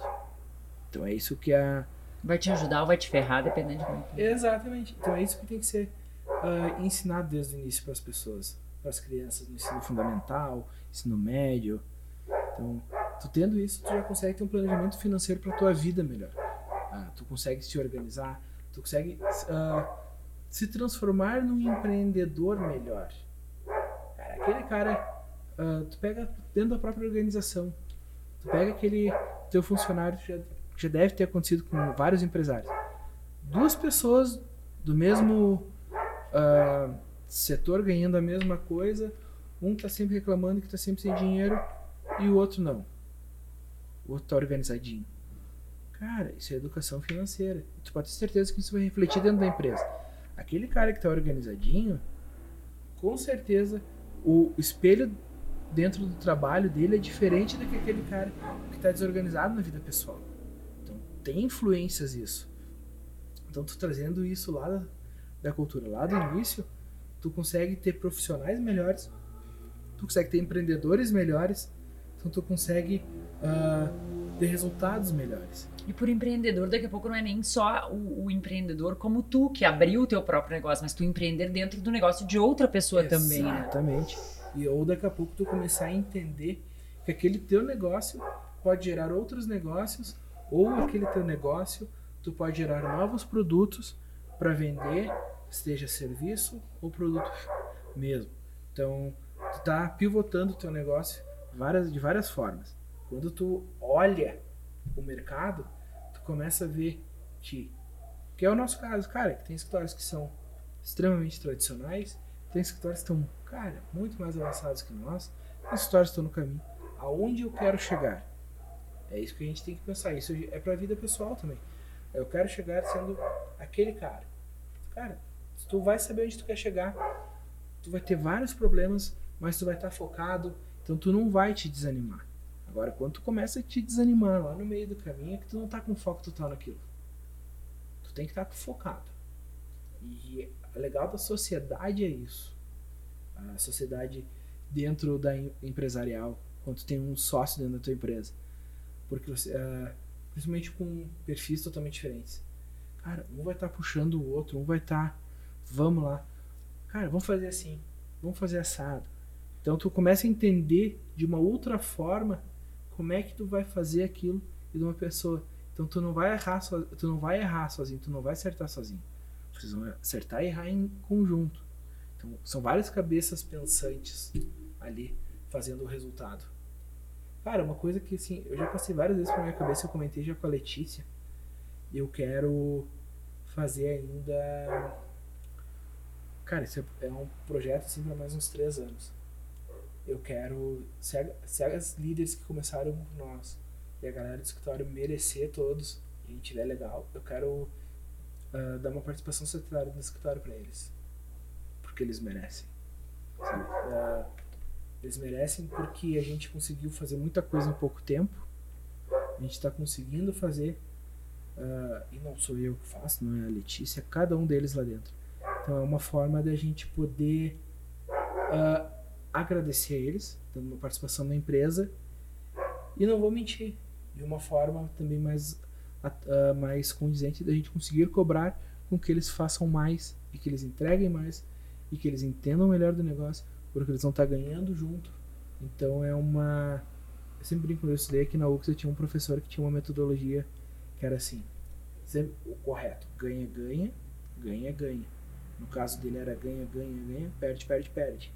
Então é isso que a,
Vai te ajudar ou vai te ferrar, dependendo de como.
Exatamente. Então é isso que tem que ser ah, ensinado desde o início para as pessoas, para as crianças no ensino fundamental, ensino médio. Então, tu tendo isso, tu já consegue ter um planejamento financeiro para tua vida melhor. Ah, tu consegue se organizar, tu consegue ah, se transformar num empreendedor melhor. Cara, aquele cara, ah, tu pega dentro da própria organização, tu pega aquele teu funcionário, já, já deve ter acontecido com vários empresários duas pessoas do mesmo ah, setor ganhando a mesma coisa, um tá sempre reclamando que tá sempre sem dinheiro e o outro não. O outro tá organizadinho. Cara, isso é educação financeira. Tu pode ter certeza que isso vai refletir dentro da empresa. Aquele cara que tá organizadinho, com certeza o espelho dentro do trabalho dele é diferente do que aquele cara que tá desorganizado na vida pessoal. Então tem influências isso. Então, tu trazendo isso lá da, da cultura, lá do início, tu consegue ter profissionais melhores, tu consegue ter empreendedores melhores, então tu consegue ah, ter resultados melhores.
E por empreendedor, daqui a pouco não é nem só o, o empreendedor como tu, que abriu o teu próprio negócio, mas tu empreender dentro do negócio de outra pessoa também, né?
E ou daqui a pouco tu começar a entender que aquele teu negócio pode gerar outros negócios ou aquele teu negócio tu pode gerar novos produtos para vender, seja serviço ou produto [LAUGHS] mesmo. Então, tu tá pivotando o teu negócio várias, de várias formas. Quando tu olha o mercado, tu começa a ver que, que é o nosso caso, cara, que tem escritórios que são extremamente tradicionais, tem escritórios que estão, cara, muito mais avançados que nós, tem escritórios estão no caminho. Aonde eu quero chegar? É isso que a gente tem que pensar. Isso é para a vida pessoal também. Eu quero chegar sendo aquele cara. Cara, tu vai saber onde tu quer chegar. Tu vai ter vários problemas, mas tu vai estar focado. Então tu não vai te desanimar. Agora, quando tu começa a te desanimar lá no meio do caminho, é que tu não tá com foco total naquilo. Tu tem que estar focado. E o legal da sociedade é isso. A sociedade dentro da empresarial, quando tu tem um sócio dentro da tua empresa. Porque uh, principalmente com perfis totalmente diferentes. Cara, um vai estar tá puxando o outro, um vai estar, tá, vamos lá. Cara, vamos fazer assim, vamos fazer assado. Então tu começa a entender de uma outra forma como é que tu vai fazer aquilo de uma pessoa. Então tu não vai errar, so, tu não vai errar sozinho, tu não vai acertar sozinho. Vão acertar e errar em conjunto. Então são várias cabeças pensantes ali fazendo o resultado. Cara, uma coisa que assim, eu já passei várias vezes pela minha cabeça, eu comentei já com a Letícia. Eu quero fazer ainda. Cara, isso é um projeto assim para mais uns três anos. Eu quero. Se, a, se as líderes que começaram com nós e a galera do escritório merecer todos e tiver legal, eu quero uh, dar uma participação secretária do escritório para eles. Porque eles merecem. Uh, eles merecem porque a gente conseguiu fazer muita coisa em pouco tempo. A gente está conseguindo fazer. Uh, e não sou eu que faço, não é a Letícia, é cada um deles lá dentro. Então é uma forma da gente poder agradecer a eles, dando uma participação na empresa. E não vou mentir, de uma forma também mais, uh, mais condizente da gente conseguir cobrar com que eles façam mais e que eles entreguem mais e que eles entendam melhor do negócio porque eles vão estar ganhando junto. Então é uma. Eu sempre brinco isso daí que na UX eu tinha um professor que tinha uma metodologia que era assim: o correto, ganha, ganha, ganha, ganha. No caso dele era ganha, ganha, ganha, perde, perde, perde.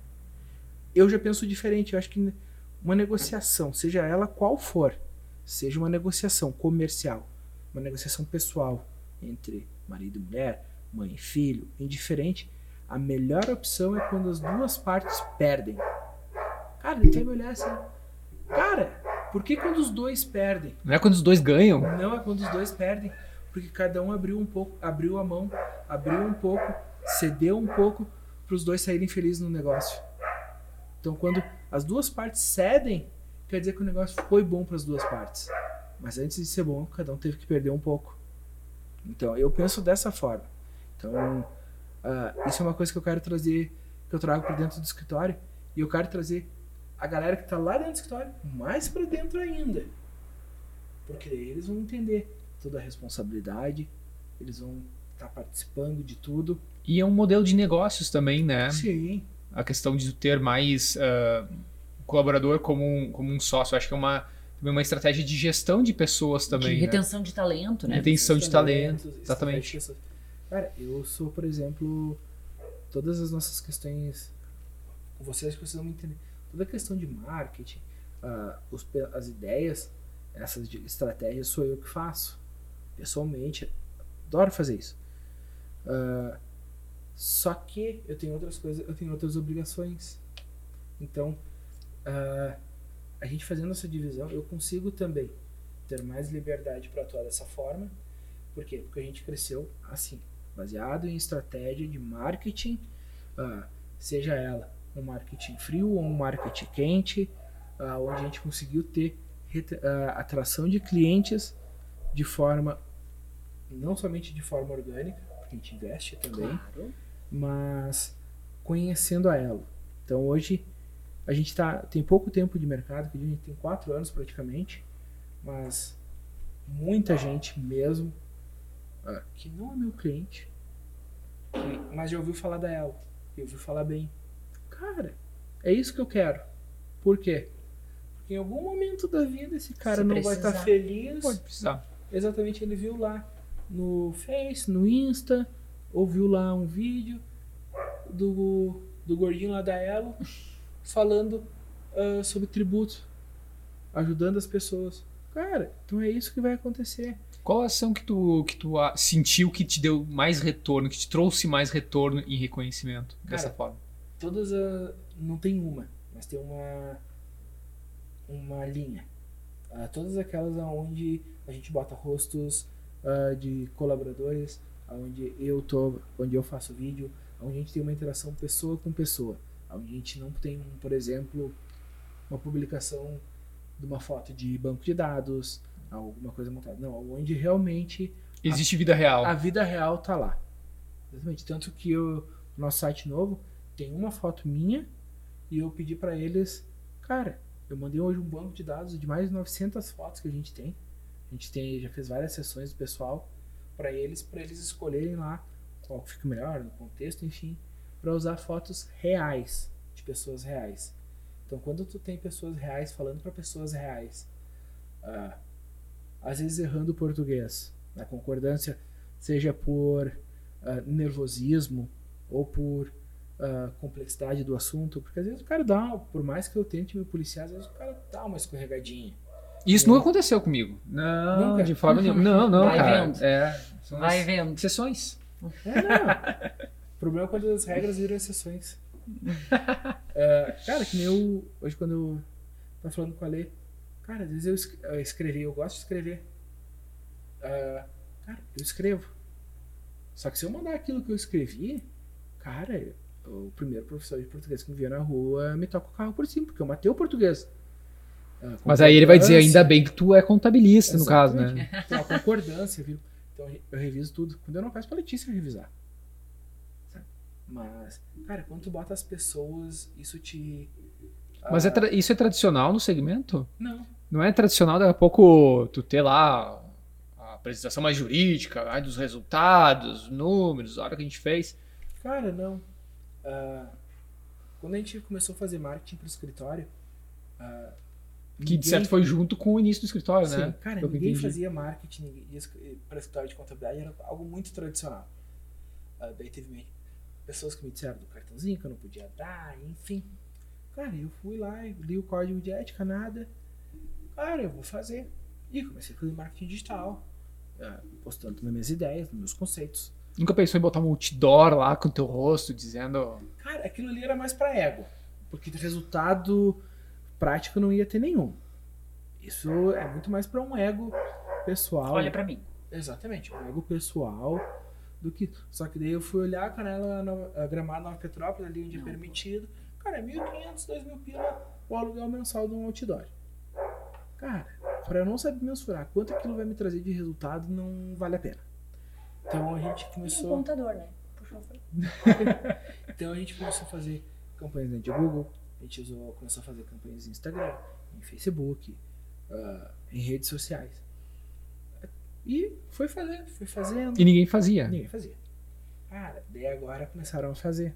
Eu já penso diferente, eu acho que uma negociação, seja ela qual for, seja uma negociação comercial, uma negociação pessoal entre marido e mulher, mãe e filho, indiferente, a melhor opção é quando as duas partes perdem. Cara, ele vai me olhar assim. Cara, por que quando os dois perdem?
Não é quando os dois ganham?
Não é quando os dois perdem. Porque cada um abriu um pouco, abriu a mão, abriu um pouco, cedeu um pouco para os dois saírem felizes no negócio. Então, quando as duas partes cedem, quer dizer que o negócio foi bom para as duas partes. Mas antes de ser bom, cada um teve que perder um pouco. Então, eu penso dessa forma. Então, Uh, isso é uma coisa que eu quero trazer, que eu trago para dentro do escritório. E eu quero trazer a galera que está lá dentro do escritório mais para dentro ainda. Porque eles vão entender toda a responsabilidade, eles vão estar tá participando de tudo.
E é um modelo de negócios também, né?
Sim.
A questão de ter mais uh, colaborador como um, como um sócio. acho que é uma, uma estratégia de gestão de pessoas também. De
né? retenção
né?
de talento, né?
Retenção de talento, exatamente.
Cara, eu sou, por exemplo, todas as nossas questões. Com vocês que vocês vão entender. Toda a questão de marketing, uh, os, as ideias, essas estratégias sou eu que faço. Pessoalmente, adoro fazer isso. Uh, só que eu tenho outras coisas, eu tenho outras obrigações. Então, uh, a gente fazendo essa divisão, eu consigo também ter mais liberdade para atuar dessa forma. Por quê? Porque a gente cresceu assim baseado em estratégia de marketing, uh, seja ela um marketing frio ou um marketing quente, uh, onde a gente conseguiu ter uh, atração de clientes de forma não somente de forma orgânica, porque a gente investe também, claro. mas conhecendo a ela. Então hoje a gente tá, tem pouco tempo de mercado, a gente tem quatro anos praticamente, mas muita gente mesmo ah, que não é meu cliente, que, mas já ouviu falar da ela, e ouviu falar bem. Cara, é isso que eu quero. Por quê? Porque em algum momento da vida esse cara
Se
não vai
precisar.
estar feliz.
Pode precisar.
Exatamente, ele viu lá no Face, no Insta, ouviu lá um vídeo do, do gordinho lá da Elo [LAUGHS] falando ah, sobre tributo, ajudando as pessoas. Cara, então é isso que vai acontecer.
Qual a ação que tu, que tu ah, sentiu que te deu mais retorno, que te trouxe mais retorno em reconhecimento dessa
Cara,
forma?
Todas a, não tem uma, mas tem uma uma linha. Ah, todas aquelas onde a gente bota rostos ah, de colaboradores, onde eu tô, onde eu faço vídeo, onde a gente tem uma interação pessoa com pessoa, onde a gente não tem, por exemplo, uma publicação de uma foto de banco de dados, alguma coisa montada. Não, onde realmente
Existe vida real.
a vida real tá lá. Exatamente. Tanto que o nosso site novo tem uma foto minha e eu pedi pra eles, cara, eu mandei hoje um banco de dados de mais de 900 fotos que a gente tem. A gente tem, já fez várias sessões do pessoal pra eles, para eles escolherem lá qual que fica melhor no contexto, enfim, pra usar fotos reais de pessoas reais. Então, quando tu tem pessoas reais falando pra pessoas reais, ah, às vezes errando o português, na concordância, seja por ah, nervosismo ou por ah, complexidade do assunto, porque às vezes o cara dá, por mais que eu tente me policiar, às vezes o cara dá uma escorregadinha.
Isso nunca aconteceu comigo. Não,
Nunca?
de forma nenhuma. Não, não,
Vai
cara.
vendo.
É, são
Vai vendo.
exceções.
É, não. [LAUGHS] o problema é quando as regras viram exceções. [LAUGHS] É, cara, que nem eu, hoje quando eu tava falando com a Lê, cara, às vezes eu eu escrevi, eu gosto de escrever. É, cara, eu escrevo. Só que se eu mandar aquilo que eu escrevi, cara, o primeiro professor de português que me viu na rua me toca o carro por cima, porque eu matei o português. É,
Mas aí ele vai dizer, ainda bem que tu é contabilista, no caso, né?
Exatamente. Então, concordância, viu? Então eu reviso tudo. Quando eu não peço pra Letícia revisar. Mas, cara, quando tu bota as pessoas, isso te.
Mas é
ah,
tra- isso é tradicional no segmento?
Não.
Não é tradicional daqui a pouco tu ter lá a apresentação mais jurídica, ai, dos resultados, números, a hora que a gente fez.
Cara, não. Ah, quando a gente começou a fazer marketing pro escritório. ah,
Que de
ninguém-
certo foi junto com o início do escritório,
Sim,
né?
cara,
Pelo
ninguém fazia marketing para escritório de contabilidade, era algo muito tradicional. Ah, daí teve pessoas que me disseram do cartãozinho que eu não podia dar, enfim. Cara, eu fui lá, li o código de ética, nada. Cara, eu vou fazer. E comecei a fazer marketing digital, ah, postando nas minhas ideias, nos meus conceitos.
Nunca pensou em botar um outdoor lá com o teu rosto, dizendo.
Cara, aquilo ali era mais pra ego. Porque de resultado prático não ia ter nenhum. Isso é muito mais pra um ego pessoal.
Olha pra mim.
Exatamente, um ego pessoal do que. Só que daí eu fui olhar a canela a Gramado Nova Petrópolis, ali onde é permitido. Cara, é 1.500, 2.000 pila o aluguel mensal de um outdoor. Cara, pra eu não saber mensurar quanto aquilo vai me trazer de resultado, não vale a pena. Então a gente
Um
começou.
contador, né? Puxa, foi. [LAUGHS]
Então a gente começou a fazer campanhas dentro de Google, a gente usou, começou a fazer campanhas em Instagram, em Facebook, ah, em redes sociais. E foi fazer, foi fazendo.
E ninguém fazia.
Ninguém fazia. Cara, daí agora começaram a fazer.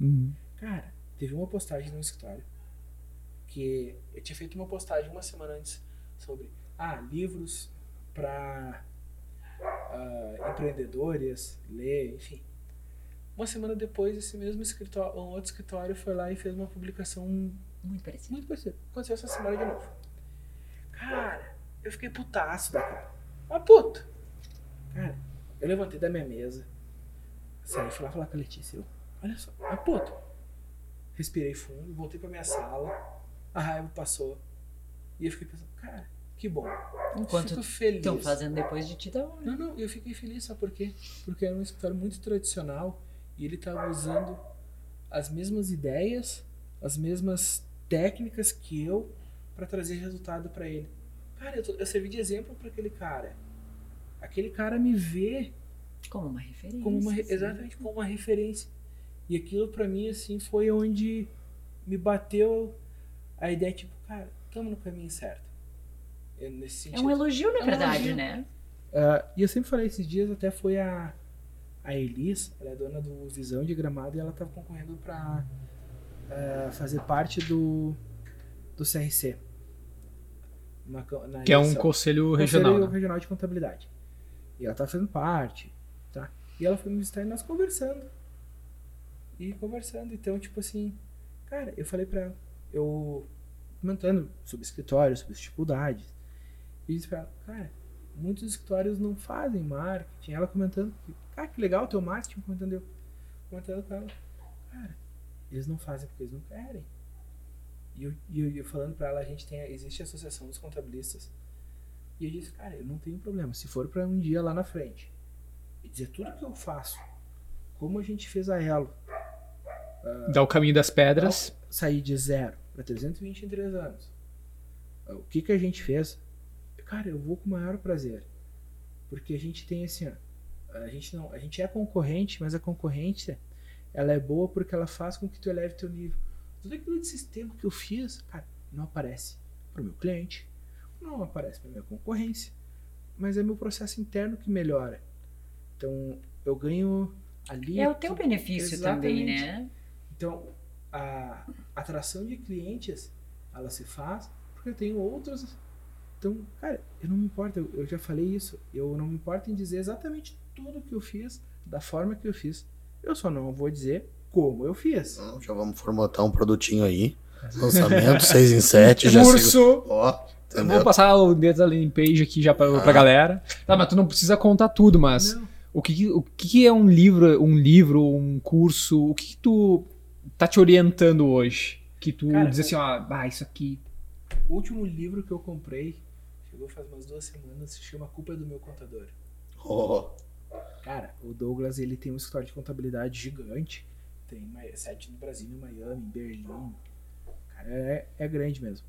Uhum.
Cara, teve uma postagem no escritório que eu tinha feito uma postagem uma semana antes sobre ah, livros para empreendedores ler, enfim. Uma semana depois, esse mesmo escritório, um outro escritório foi lá e fez uma publicação
Muito parecido.
muito parecida. Aconteceu essa semana de novo. Cara, eu fiquei putaço da cara. Ah, puto. Cara, eu levantei da minha mesa, saí, fui lá falar com a Letícia. Eu, olha só, ah, puto. Respirei fundo, voltei pra minha sala, a raiva passou. E eu fiquei pensando, cara, que bom.
Enquanto
Fico feliz.
estão fazendo depois de ti, tá bom, né?
Não, não, eu fiquei feliz, sabe por quê? Porque era um escritório muito tradicional e ele estava usando as mesmas ideias, as mesmas técnicas que eu para trazer resultado para ele. Cara, eu, tô- eu servi de exemplo para aquele cara. Aquele cara me vê
Como uma referência.
como uma, exatamente como uma referência. E aquilo para mim assim foi onde me bateu a ideia tipo, cara, estamos no caminho certo. Eu, nesse
É um elogio, na
É um
verdade,
elogio.
né?
Ah, e eu sempre falei, esses dias até foi a, a Elis, ela é dona do Visão de Gramado e ela estava concorrendo para fazer parte do, do CRC. Na, na
Que é um conselho
Conselho
regional. né?
Regional de Contabilidade. E ela tá fazendo parte, tá? E ela foi me visitar e nós conversando. E conversando, então, tipo assim, cara, eu falei pra ela, eu comentando sobre escritório, sobre dificuldades. E disse pra ela, cara, muitos escritórios não fazem marketing. Ela comentando, cara, que legal o teu marketing, comentando eu. Comentando com ela, cara, eles não fazem porque eles não querem. E eu, eu, eu falando pra ela, a gente tem, existe a Associação dos Contabilistas. E eu disse, cara, eu não tenho problema. Se for pra um dia lá na frente e dizer tudo que eu faço, como a gente fez a Elo,
Dá o caminho das pedras.
sair de zero para 320 em anos. O que que a gente fez? Cara, eu vou com o maior prazer. Porque a gente tem assim, ó, a gente não, a gente é concorrente, mas a concorrência ela é boa porque ela faz com que tu eleve teu nível. Tudo aquilo de sistema que eu fiz, cara, não aparece para o meu cliente, não aparece para minha concorrência, mas é meu processo interno que melhora. Então, eu ganho ali
É o teu benefício também, né?
então, a atração de clientes, ela se faz porque eu tenho outros. Então, cara, eu não me importo, eu, eu já falei isso. Eu não me importo em dizer exatamente tudo que eu fiz, da forma que eu fiz. Eu só não vou dizer como eu fiz.
Já vamos formatar um produtinho aí. [LAUGHS] Lançamento 6 em 7. Já
Curso.
sigo- Ó,
Vou
entendeu?
passar o dedo da landing page aqui já pra, pra
Ah.
galera. Tá, mas tu não precisa contar tudo, mas
Não,
o que, o que é um livro, um livro, um curso? O que, que tu tá te orientando hoje? Que tu
Cara,
diz assim, ó, ah, isso aqui.
o último livro que eu comprei, chegou faz umas duas semanas, se chama Culpa é do Meu Contador.
Ó,
Cara, o Douglas ele tem um escritório de contabilidade gigante. Tem sede no Brasil, em Miami, em Berlim. Cara, é, é grande mesmo.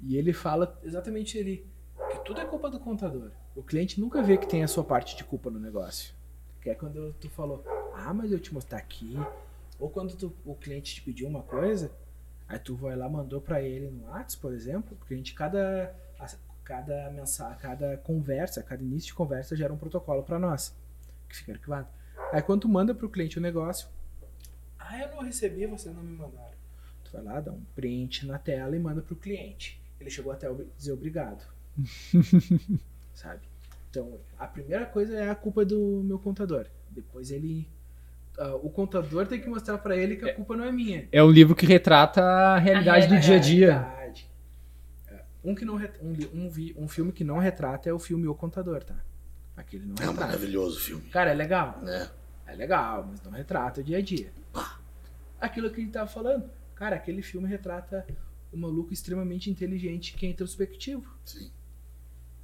E ele fala exatamente ele que tudo é culpa do contador. O cliente nunca vê que tem a sua parte de culpa no negócio. Que é quando tu falou, ah, mas eu te mostrar aqui. Ou quando tu- o cliente te pediu uma coisa, aí tu vai lá, mandou pra ele no WhatsApp, por exemplo, a gente, cada, cada mensagem, cada conversa, cada início de conversa gera um protocolo pra nós, que fica arquivado. Aí quando tu manda pro cliente o negócio, ah, eu não recebi, vocês não me mandaram. Tu vai lá, dá um print na tela e manda pro cliente. Ele chegou até dizer obrigado. [LAUGHS] Sabe? Então, a primeira coisa é a culpa do meu contador. Depois ele. ah, o contador tem que mostrar pra ele que a culpa não é minha.
É um livro que retrata a realidade do
É,
dia a dia.
É, Um, que não um, um, vi- um filme que não retrata é o filme O Contador, tá? Aquele não
é um
retrata.
maravilhoso filme.
Cara, é legal.
Né?
É legal, mas não retrata o dia a dia. Aquilo que a gente tava falando. Cara, aquele filme retrata um maluco extremamente inteligente que é introspectivo.
Sim.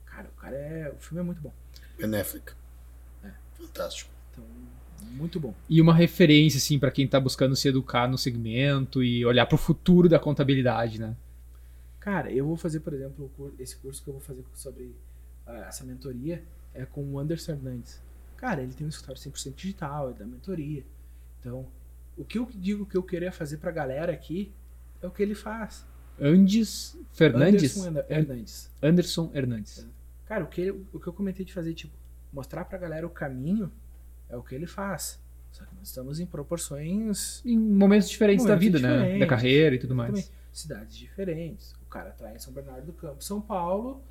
Cara, o cara é. O filme é muito bom.
Benéfica.
É.
Fantástico.
Então, muito bom.
E uma referência, assim, pra quem tá buscando se educar no segmento e olhar pro futuro da contabilidade, né?
Cara, eu vou fazer, por exemplo, o esse curso que eu vou fazer sobre ah, essa mentoria é com o Anderson Hernandes. Cara, ele tem um escritório 100% digital, é da mentoria. Então, o que eu digo que eu queria fazer pra galera aqui é o que ele faz.
Andes Fernandes?
Anderson Herna- Hernandes.
Anderson Hernandes.
Cara, o que, o que eu comentei de fazer, tipo, mostrar pra galera o caminho é o que ele faz. Só que nós estamos em proporções.
Em momentos diferentes da
Momentos
vida, né? Da
diferentes.
carreira e tudo mais.
Também, cidades diferentes. O cara tá em São Bernardo do Campo, São Paulo.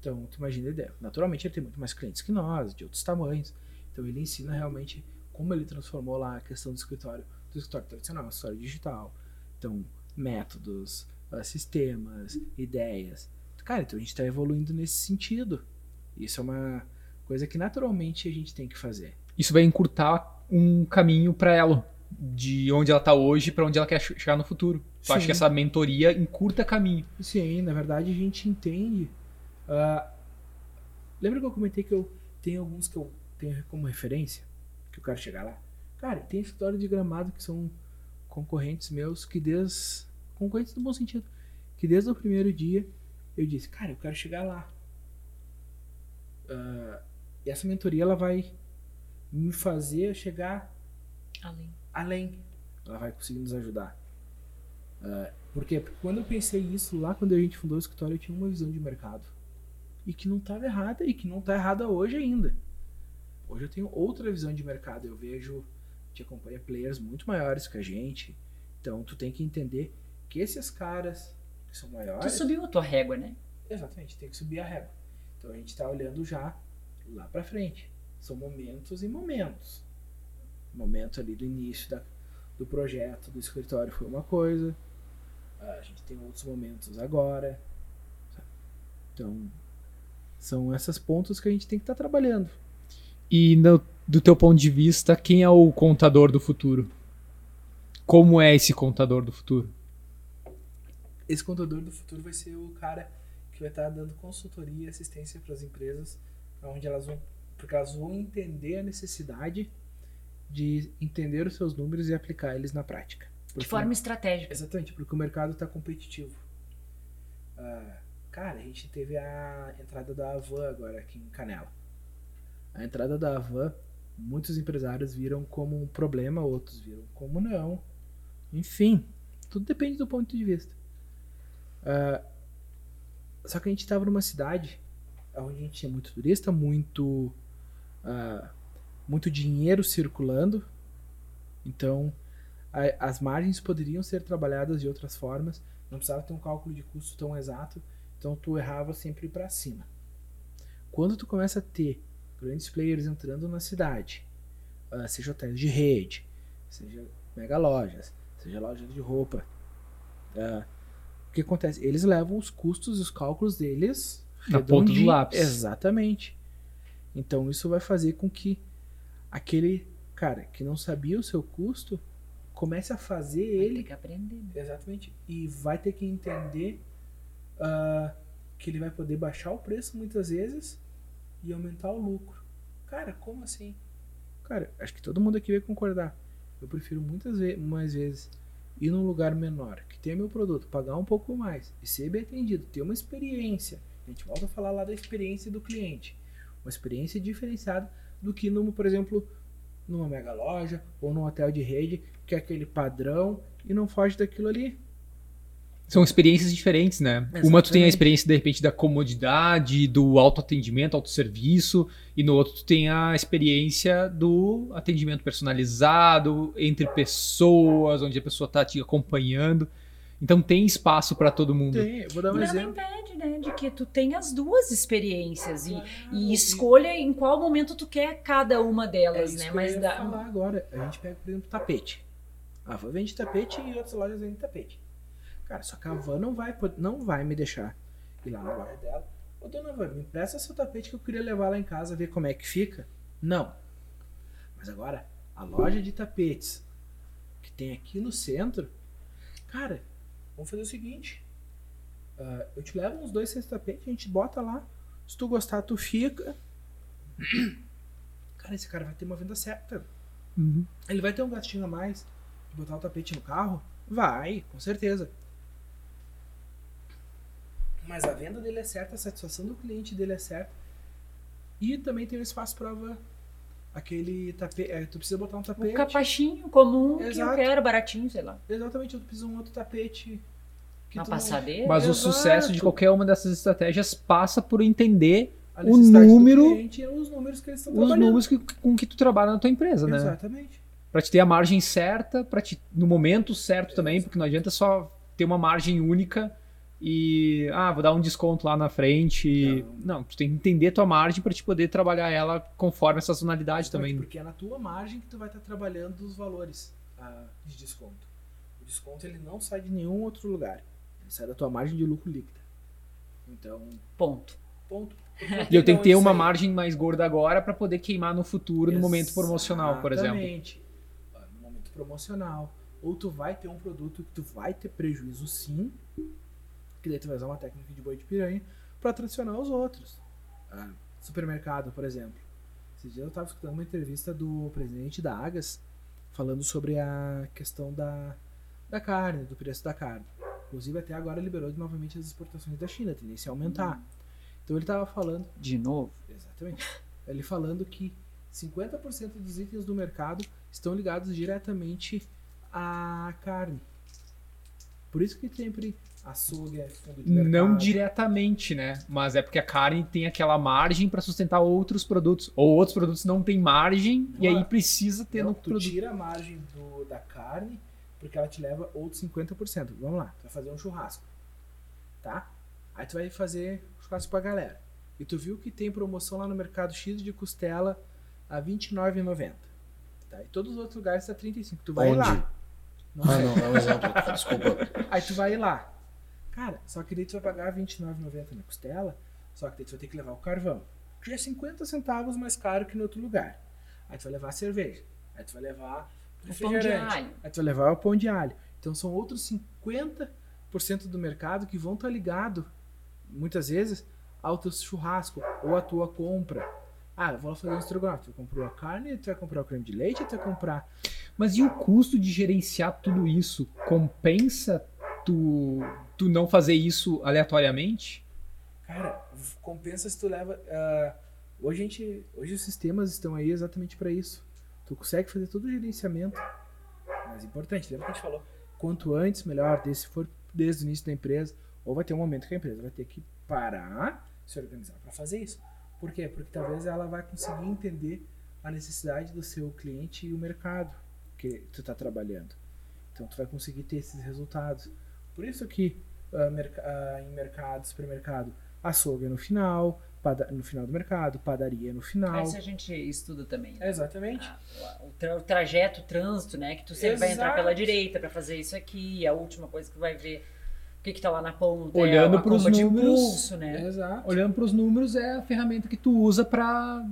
Então, tu imagina a ideia. Naturalmente, ele tem muito mais clientes que nós, de outros tamanhos. Então, ele ensina realmente como ele transformou lá a questão do escritório, do escritório tradicional, escritório digital. Então, métodos, ah, sistemas, ideias. Cara, então a gente está evoluindo nesse sentido. Isso é uma coisa que naturalmente a gente tem que fazer.
Isso vai encurtar um caminho pra ela. De onde ela tá hoje pra onde ela quer che- chegar no futuro. Eu acho que essa mentoria encurta caminho.
Sim, na verdade a gente entende. ah, lembra que eu comentei que eu tenho alguns que eu tenho como referência? Que eu quero chegar lá? Cara, tem escritório de gramado que são concorrentes meus que desde. Concorrentes no bom sentido. Que desde o primeiro dia eu disse, cara, eu quero chegar lá. Ah, e essa mentoria ela vai me fazer chegar
Além.
além. Ela vai conseguir nos ajudar. Ah, por quê? Porque quando eu pensei isso lá, quando a gente fundou o escritório, eu tinha uma visão de mercado. E que não estava errada e que não está errada hoje ainda. Hoje eu tenho outra visão de mercado. Eu vejo, te acompanha players muito maiores que a gente. Então tu tem que entender que esses caras que são
Tu
maiores.
subiu a tua régua, né?
Exatamente, tem que subir a régua. Então a gente está olhando já lá para frente. São momentos e momentos. O momento ali do início da, do projeto do escritório foi uma coisa. A gente tem outros momentos agora. sabe? Então, são essas pontos que a gente tem que estar trabalhando.
E no- do teu ponto de vista, quem é o contador do futuro? Como é esse contador do futuro?
Esse contador do futuro vai ser o cara que vai estar dando consultoria e assistência para as empresas, onde elas vão, porque elas vão entender a necessidade de entender os seus números e aplicar eles na prática.
De forma estratégica.
Exatamente, porque o mercado está competitivo. Ah, cara, a gente teve a entrada da Avan agora aqui em Canela. A entrada da Avan, muitos empresários viram como um problema, outros viram como não. Enfim, tudo depende do ponto de vista. Ah, só que a gente estava numa cidade onde a gente tinha muito turista, muito, ah, muito dinheiro circulando. Então, a- as margens poderiam ser trabalhadas de outras formas, não precisava ter um cálculo de custo tão exato, então tu errava sempre para cima. Quando tu começa a ter grandes players entrando na cidade, ah, seja hotéis de rede, seja mega lojas, seja lojas de roupa, ah, o que acontece? Eles levam os custos e os cálculos deles
Na ponta do lápis.
Exatamente. Então isso vai fazer com que aquele cara que não sabia o seu custo comece a fazer
Vai
ele
ter que aprender. né?
Exatamente. E vai ter que entender ah, que ele vai poder baixar o preço muitas vezes e aumentar o lucro. Cara, como assim? Cara, acho que todo mundo aqui vai concordar. Eu prefiro muitas ve mais vezes ir num lugar menor, que tenha meu produto, pagar um pouco mais e ser bem atendido, ter uma experiência. A gente volta a falar lá da experiência do cliente. Uma experiência diferenciada do que numa, por exemplo, numa mega loja ou num hotel de rede, que é aquele padrão e não foge daquilo ali.
São experiências diferentes, né? Uma tu tem a
Exatamente.
experiência, de repente, da comodidade, do autoatendimento, autosserviço, e no outro tu tem a experiência do atendimento personalizado, entre pessoas, onde a pessoa tá te acompanhando. Então tem espaço para todo mundo.
Tem, vou dar um
Nada
exemplo.
impede, né, de que tu tenha as duas experiências e, e escolha em qual momento tu quer cada uma
É
delas,
isso
né?
que eu
Mas
ia
dá,
falar agora. A gente pega, por exemplo, tapete. A Van vende tapete e outras lojas vendem tapete. Cara, só que a Van não vai, não vai me deixar ir lá na loja dela. Ô, dona Van, me empresta seu tapete que eu queria levar lá em casa ver como é que fica. Não. Mas agora, a loja de tapetes que tem aqui no centro, cara, vamos fazer o seguinte. ah, eu te levo uns dois, seis tapetes, a gente bota lá. Se tu gostar, tu fica. [CLEARS THROAT] Cara, esse cara vai ter uma venda certa.
Uhum.
Ele vai ter um gastinho a mais de botar o tapete no carro? Vai, com certeza. Mas a venda dele é certa, a satisfação do cliente dele é certa. E também tem um espaço pra van. Aquele tapete. É, tu precisa botar um
o
tapete.
capachinho comum que eu
Exato.
quero, baratinho, sei lá.
Exatamente, tu precisa de um outro tapete. que
Uma
tu não-
passadeira.
Mas o
Exato.
sucesso de qualquer uma dessas estratégias passa por entender
a
o número-
cliente e os números que eles estão
os números que- com que tu trabalha na tua empresa, né?
Exatamente.
Pra te ter a margem certa, para te no momento certo também, porque não adianta só ter uma margem única e ah, vou dar um desconto lá na frente. Não, tu tem que entender tua margem para te poder trabalhar ela conforme essa sazonalidade também.
Porque é na tua margem que tu vai estar trabalhando os valores ah, de desconto. O desconto ele não sai de nenhum outro lugar. Ele sai da tua margem de lucro líquida. Então,
Ponto.
ponto.
E eu tenho que ter
Então,
uma margem mais gorda agora para poder queimar no futuro, no momento promocional, por exemplo.
Exatamente. Ah, No momento promocional. Ou tu vai ter um produto que tu vai ter prejuízo sim. Que daí tu vai usar uma técnica de boi de piranha para tracionar os outros. Ah, supermercado, por exemplo. Esses dias eu estava escutando uma entrevista do presidente da Agas falando sobre a questão da, da carne, do preço da carne. Inclusive até agora liberou novamente as exportações da China, a tendência a aumentar. Então ele estava falando
De novo.
Exatamente. Ele falando que 50% dos itens do mercado estão ligados diretamente à carne. Por isso que sempre açougue é fundo de mercado.
Não diretamente, né? Mas é porque a carne tem aquela margem para sustentar outros produtos. Ou outros produtos não têm margem e aí
Não,
precisa ter
Não,
no
tu
produto.
tira a margem do, da carne porque ela te leva outros 50%. Vamos lá, tu vai fazer um churrasco. Tá? Aí tu vai fazer churrasco pra galera. E tu viu que tem promoção lá no mercado X de costela a R$ 29,90. Tá? E todos os outros lugares tá 35. Tu vai
Onde?
lá. Não
Ah, não, é um exemplo. Desculpa.
Aí tu vai lá. Cara, só que daí tu vai pagar R$29,90 na costela, só que daí tu vai ter que levar o carvão. Que é 50 centavos mais caro que no outro lugar. Aí tu vai levar a cerveja. Aí tu vai levar
O pão de alho.
Aí tu vai levar o pão de alho. Então são outros 50% do mercado que vão estar ligado, muitas vezes, ao teu churrasco ou à tua compra. Ah, eu vou lá fazer um estrogonofe. Tu comprou a carne, tu vai comprar o creme de leite, tu vai comprar
Mas e o custo de gerenciar tudo isso? Compensa tu, tu não fazer isso aleatoriamente?
Cara, compensa se tu leva. ah, hoje a gente. Hoje os sistemas estão aí exatamente para isso. Tu consegue fazer todo o gerenciamento. Mas importante, lembra que a gente falou? Quanto antes, melhor. Se for desde o início da empresa, ou vai ter um momento que a empresa vai ter que parar, se organizar para fazer isso. Por quê? Porque talvez ela vai conseguir entender a necessidade do seu cliente e o mercado que tu está trabalhando. Então tu vai conseguir ter esses resultados. Por isso que ah, merca- ah, em mercado, supermercado, açougue é no final, no final do mercado, padaria no final.
Isso a gente estuda também. né?
Exatamente.
Ah, O, tra- o trajeto, o trânsito, né? Que tu sempre vai entrar
Exato.
pela direita pra fazer isso aqui. E a última coisa que vai ver o que, que tá lá na ponta.
Olhando
é a
pros
compra de
números,
impulso, né?
Exato.
Olhando para os números, é a ferramenta que tu usa para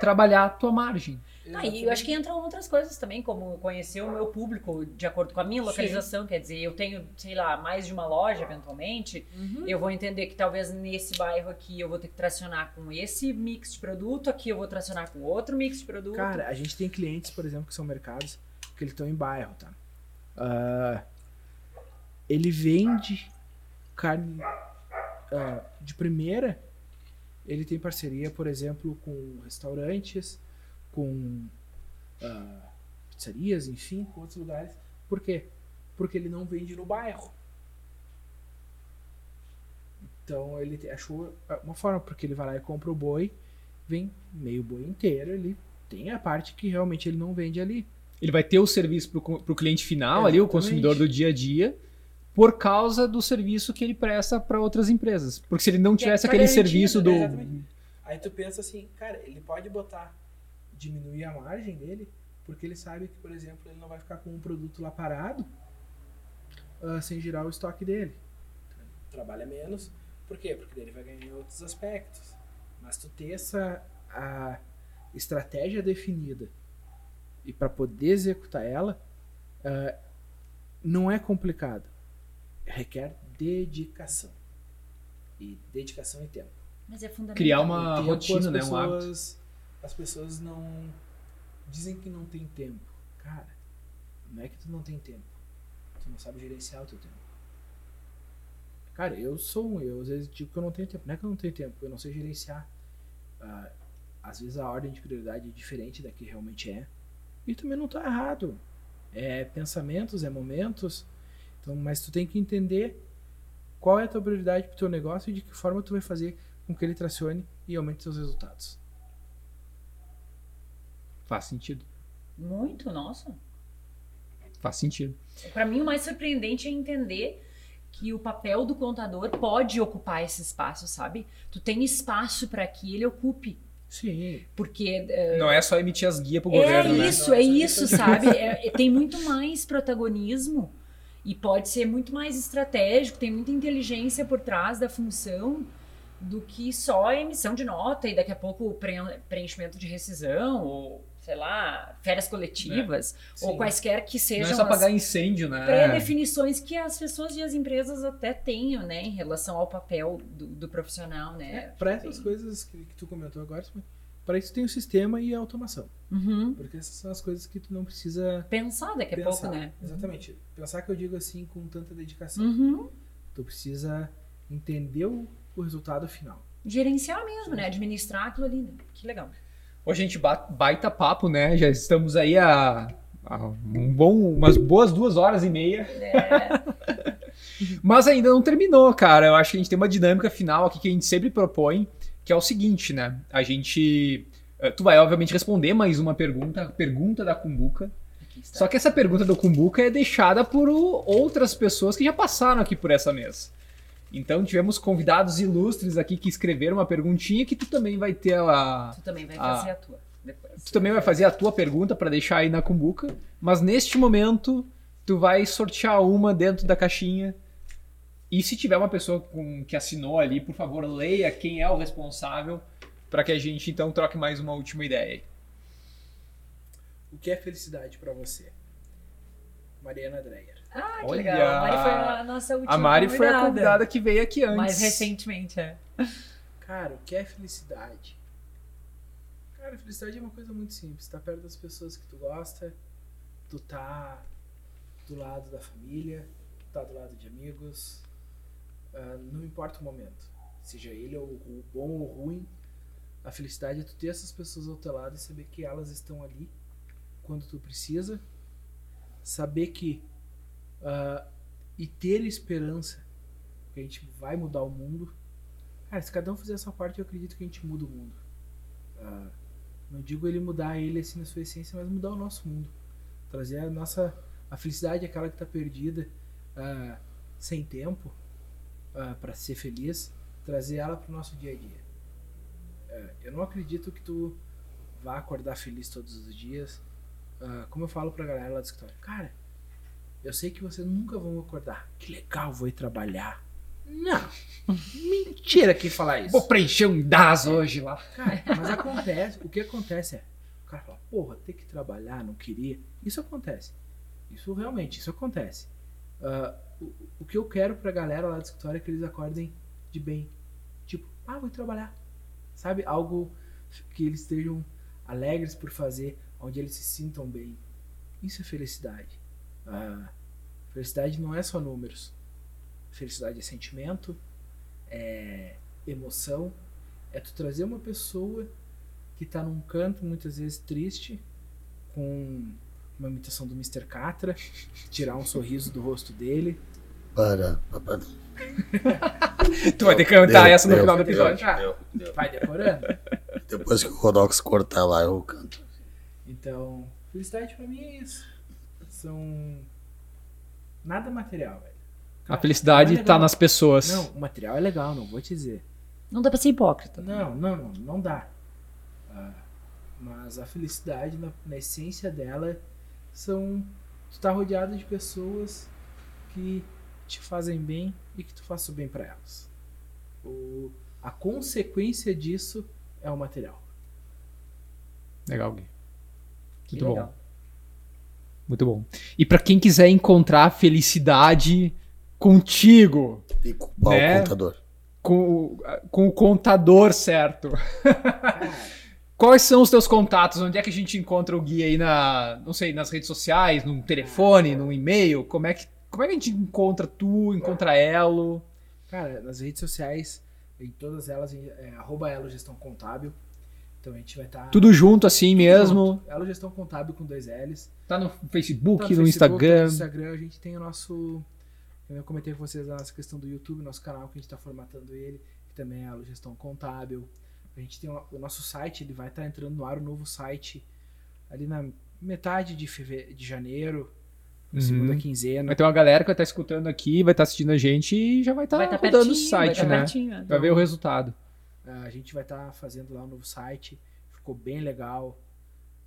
trabalhar a tua margem.
Ah, e eu acho que entram outras coisas também, como conhecer o meu público de acordo com a minha localização. Quer dizer, eu tenho, sei lá, mais de uma loja eventualmente.
Uhum.
Eu vou entender que talvez nesse bairro aqui eu vou ter que tracionar com esse mix de produto, aqui eu vou tracionar com outro mix de produto.
Cara, a gente tem clientes, por exemplo, que são mercados que eles estão em bairro, tá? Ah, ele vende carne ah, de primeira. Ele tem parceria, por exemplo, com restaurantes, com ah, pizzarias, enfim, com outros lugares. Por quê? Porque ele não vende no bairro. Então ele achou uma forma, porque ele vai lá e compra o boi, vem meio boi inteiro, ele tem a parte que realmente ele não vende ali.
Ele vai ter o serviço para o cliente final, ali, o
Exatamente.
consumidor do dia a dia, por causa do serviço que ele presta para outras empresas. Porque se ele não tivesse
tá
aquele serviço
né?
do.
Exatamente. Aí tu pensa assim, cara, ele pode botar, diminuir a margem dele, porque ele sabe que, por exemplo, ele não vai ficar com um produto lá parado ah, sem girar o estoque dele. Trabalha menos, por quê? Porque ele vai ganhar em outros aspectos. Mas tu ter essa a estratégia definida e para poder executar ela, ah, não é complicado. Requer dedicação. E dedicação e tempo.
Mas é fundamental.
Criar uma
tempo,
rotina, né? Um hábito.
As pessoas não. Dizem que não tem tempo. Cara, não é que tu não tem tempo. Tu não sabe gerenciar o teu tempo. Cara, eu sou um. Eu às vezes digo que eu não tenho tempo. Não é que eu não tenho tempo, eu não sei gerenciar. Ah, às vezes a ordem de prioridade é diferente da que realmente é. E também não tá errado. É pensamentos, é momentos. Então, mas tu tem que entender qual é a tua prioridade pro teu negócio e de que forma tu vai fazer com que ele tracione e aumente seus resultados.
Faz sentido.
Muito, nossa.
Faz sentido.
Para mim, o mais surpreendente é entender que o papel do contador pode ocupar esse espaço, sabe? Tu tem espaço para que ele ocupe.
Sim.
Porque é,
Não é só emitir as guias pro
é
governo, né?
isso, é isso, sabe? [LAUGHS] É- é- tem muito mais protagonismo e pode ser muito mais estratégico, tem muita inteligência por trás da função do que só a emissão de nota e daqui a pouco preenchimento de rescisão ou, sei lá, férias coletivas ou
Sim.
quaisquer que
Não
sejam
é só
as
apagar incêndio, né?
pré-definições que as pessoas e as empresas até tenham, né, em relação ao papel do, do profissional, né?
Para essas coisas que, que tu comentou agora, para isso tem o sistema e a automação.
Uhum.
Porque essas são as coisas que tu não precisa
Pensar daqui a pouco, né?
Exatamente. Pensar que eu digo assim com tanta dedicação.
Uhum.
Tu precisa entender o, o resultado final.
Gerenciar mesmo, né? Administrar aquilo ali, né? Que legal.
Hoje a gente ba- baita papo, né? Já estamos aí a, a um bom, umas boas duas horas e meia.
É,
Mas ainda não terminou, cara. Eu acho que a gente tem uma dinâmica final aqui que a gente sempre propõe, que é o seguinte, né? A gente. eh, Tu vai, obviamente, responder mais uma pergunta, a pergunta da Cumbuca. Só que essa pergunta do Cumbuca é deixada por outras pessoas que já passaram aqui por essa mesa. Então tivemos convidados ilustres aqui que escreveram uma perguntinha que tu também vai ter a.
Tu também vai
Ah.
fazer a tua depois.
Tu também vai fazer a tua pergunta pra deixar aí na cumbuca, mas neste momento tu vai sortear uma dentro da caixinha. E se tiver uma pessoa com- que assinou ali, por favor, leia quem é o responsável pra que a gente então troque mais uma última ideia.
O que é felicidade pra você? Mariana Dreyer.
Ah, que
Olha!
legal. A Mari foi a nossa última
A Mari foi a convidada que veio aqui antes.
Mais recentemente, é.
Cara, o que é felicidade? Cara, felicidade é uma coisa muito simples. Tá perto das pessoas que tu gosta, tu tá do lado da família, tu tá do lado de amigos. ah, não importa o momento. Seja ele ou o bom ou ruim, a felicidade é tu ter essas pessoas ao teu lado e saber que elas estão ali quando tu precisa. Saber que. Ah, e ter esperança que a gente vai mudar o mundo. Cara, se cada um fizer essa parte, eu acredito que a gente muda o mundo. Ah, não digo ele mudar ele assim na sua essência, mas mudar o nosso mundo. Trazer a nossa. A felicidade, aquela que está perdida, ah, sem tempo, para ser feliz, trazer ela para o nosso dia a dia. Ah, eu não acredito que tu vá acordar feliz todos os dias. Como eu falo pra galera lá do escritório, cara, eu sei que vocês nunca vão acordar. Que legal, vou ir trabalhar. Não. Mentira quem falar isso.
Vou preencher um DAS hoje lá.
Cara, mas acontece. O que acontece é. O cara fala, porra, ter que trabalhar, não queria. Isso acontece. Isso realmente, isso acontece. Ah, o, o que eu quero pra galera lá do escritório é que eles acordem de bem. Tipo, ah, vou trabalhar. Sabe? Algo que eles estejam alegres por fazer, onde eles se sintam bem. Isso é felicidade. Ah, felicidade não é só números. Felicidade é sentimento, é emoção, é tu trazer uma pessoa que tá num canto muitas vezes triste, com uma imitação do Mr. Catra, tirar um sorriso do rosto dele.
Para, para. [LAUGHS]
Tu vai ter que cantar
Deu,
essa no
deu,
final do
deu,
episódio.
deu, deu.
Vai decorando.
Depois que o Rodox cortar lá, eu canto.
Então, felicidade pra mim é isso. São nada material, velho.
A felicidade
é
tá
legal.
nas pessoas.
Não, o material é legal, não vou te dizer.
Não dá pra ser hipócrita.
Não, não, não, não dá. Ah, mas a felicidade, na, na essência dela, são. Tu tá rodeado de pessoas que te fazem bem e que tu faça o bem pra elas. O, a consequência disso é o material.
Legal, Gui.
Que
Muito bom. Muito bom. E pra quem quiser encontrar felicidade contigo,
E culpar
Né?
o contador.
com, o- com o contador certo, [LAUGHS] quais são os teus contatos? Onde é que a gente encontra o Gui aí na, não sei, nas redes sociais, num telefone, num e-mail? Como é que, como é que a gente encontra tu, encontra Elo?
Cara, nas redes sociais, em todas elas, é arroba Elo Gestão Contábil. Então a gente vai estar.
Tudo junto assim mesmo?
Elo Gestão Contábil com dois L's.
Tá no Facebook,
Tá
no,
Facebook,
Instagram.
No Instagram a gente tem o nosso. Eu comentei com vocês a nossa questão do YouTube, nosso canal que a gente está formatando ele, que também é a gestão contábil. A gente tem o nosso site, ele vai estar entrando no ar, o novo site, ali na metade de, feve... de janeiro, na
Uhum.
segunda quinzena.
Vai ter uma galera que vai estar escutando aqui, vai estar assistindo a gente e já vai estar
Vai estar
rodando o
vai
site,
tá
né?
pertinho. é.
Vai ver o resultado.
Ah, a gente vai estar fazendo lá o novo site, ficou bem legal.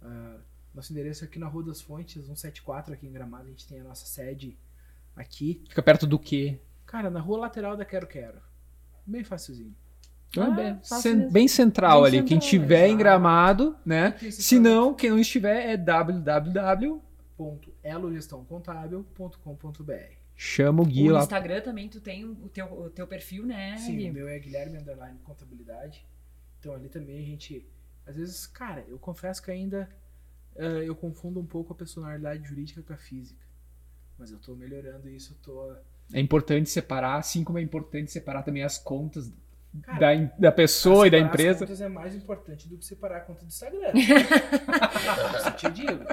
Ah, nosso endereço é aqui na Rua das Fontes, 174, aqui em Gramado. A gente tem a nossa sede aqui.
Fica perto do quê?
Cara, na rua lateral da Quero Quero. Bem facilzinho.
Então é
Ah,
bem,
fácil
cen-
mesmo.
bem central
Bem
ali. Quem
central,
tiver em. Gramado, né? Se não, quem não estiver é www. Chama o Gui
No
lá.
Instagram também tu tem o teu, o teu perfil, né?
Sim,
Gui?
o meu é Guilherme Underline Contabilidade. Então ali também a gente. Às vezes, cara, eu confesso que ainda eh, eu confundo um pouco a personalidade jurídica com a física. Mas eu tô melhorando isso, eu tô.
É importante separar, assim como é importante separar também as contas
Cara,
da, da pessoa e da
separar as
empresa.
contas é mais importante do que separar a conta do Instagram. [LAUGHS] Isso eu te digo.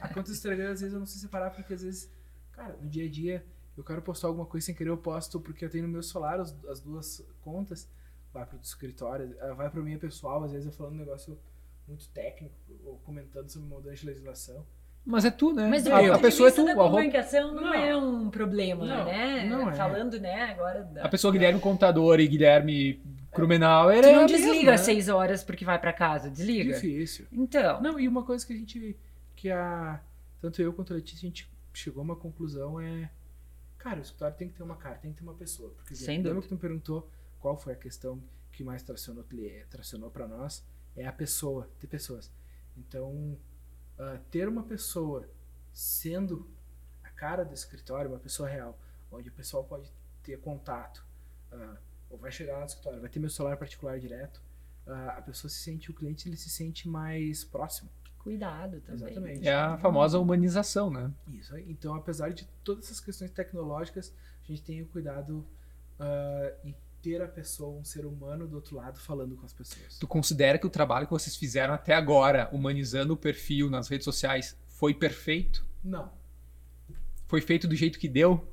A conta do Instagram, às vezes, eu não sei separar, porque às vezes, cara, no dia a dia, eu quero postar alguma coisa sem querer, eu posto, porque eu tenho no meu celular as, as duas contas, vai pro escritório, eh, vai pra minha pessoal, às vezes eu falando um negócio muito técnico, ou comentando sobre mudança de legislação.
Mas é tu, né?
Mas do
a,
ponto
a
de
pessoa é tu.
da
a
comunicação não,
Não.
é um problema,
Não,
né?
não é.
Falando, né, agora.
A pessoa Guilherme Contador e Guilherme Krumenauer
Tu
é
não
a
desliga
mesma,
às
né?
seis horas porque vai pra casa, desliga.
Difícil.
Então,
Não, e uma coisa que a gente. que a. Tanto eu quanto a Letícia, a gente chegou a uma conclusão é. Cara, o escritório tem que ter uma cara, tem que ter uma pessoa. Porque
Sem
lembra que tu me perguntou qual foi a questão que mais tracionou, tracionou para nós? É a pessoa, ter pessoas. Então, ah, ter uma pessoa sendo a cara do escritório, uma pessoa real, onde o pessoal pode ter contato, ah, ou vai chegar lá no escritório, vai ter meu celular particular direto, ah, a pessoa se sente, o cliente ele se sente mais próximo.
Cuidado também.
Exatamente.
É a famosa humanização, né?
Isso aí. Então, apesar de todas essas questões tecnológicas, a gente tem o cuidado ah, em ter a pessoa, um ser humano do outro lado falando com as pessoas.
Tu considera que o trabalho que vocês fizeram até agora, humanizando o perfil nas redes sociais, foi perfeito?
Não.
Foi feito do jeito que deu?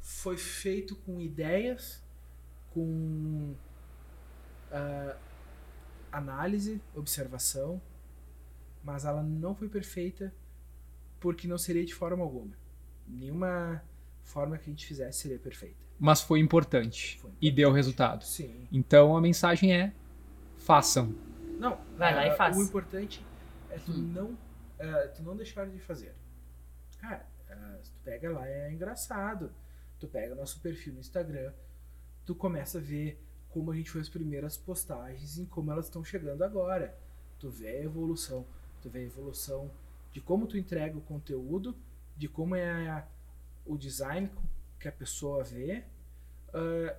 Foi feito com ideias, com ah, análise, observação, mas ela não foi perfeita porque não seria de forma alguma. Nenhuma forma que a gente fizesse seria perfeita.
Mas foi importante.
Foi
E deu resultado.
Sim.
Então a mensagem é: façam.
Não,
Vai lá e
ah,
faz.
O importante é tu
Hum.
não, ah, tu não deixar de fazer. Cara, ah, tu pega lá, é engraçado. Tu pega o nosso perfil no Instagram, tu começa a ver como a gente fez as primeiras postagens e como elas estão chegando agora. Tu vê a evolução. Tu vê a evolução de como tu entrega o conteúdo, de como é a- o design que a pessoa vê ah,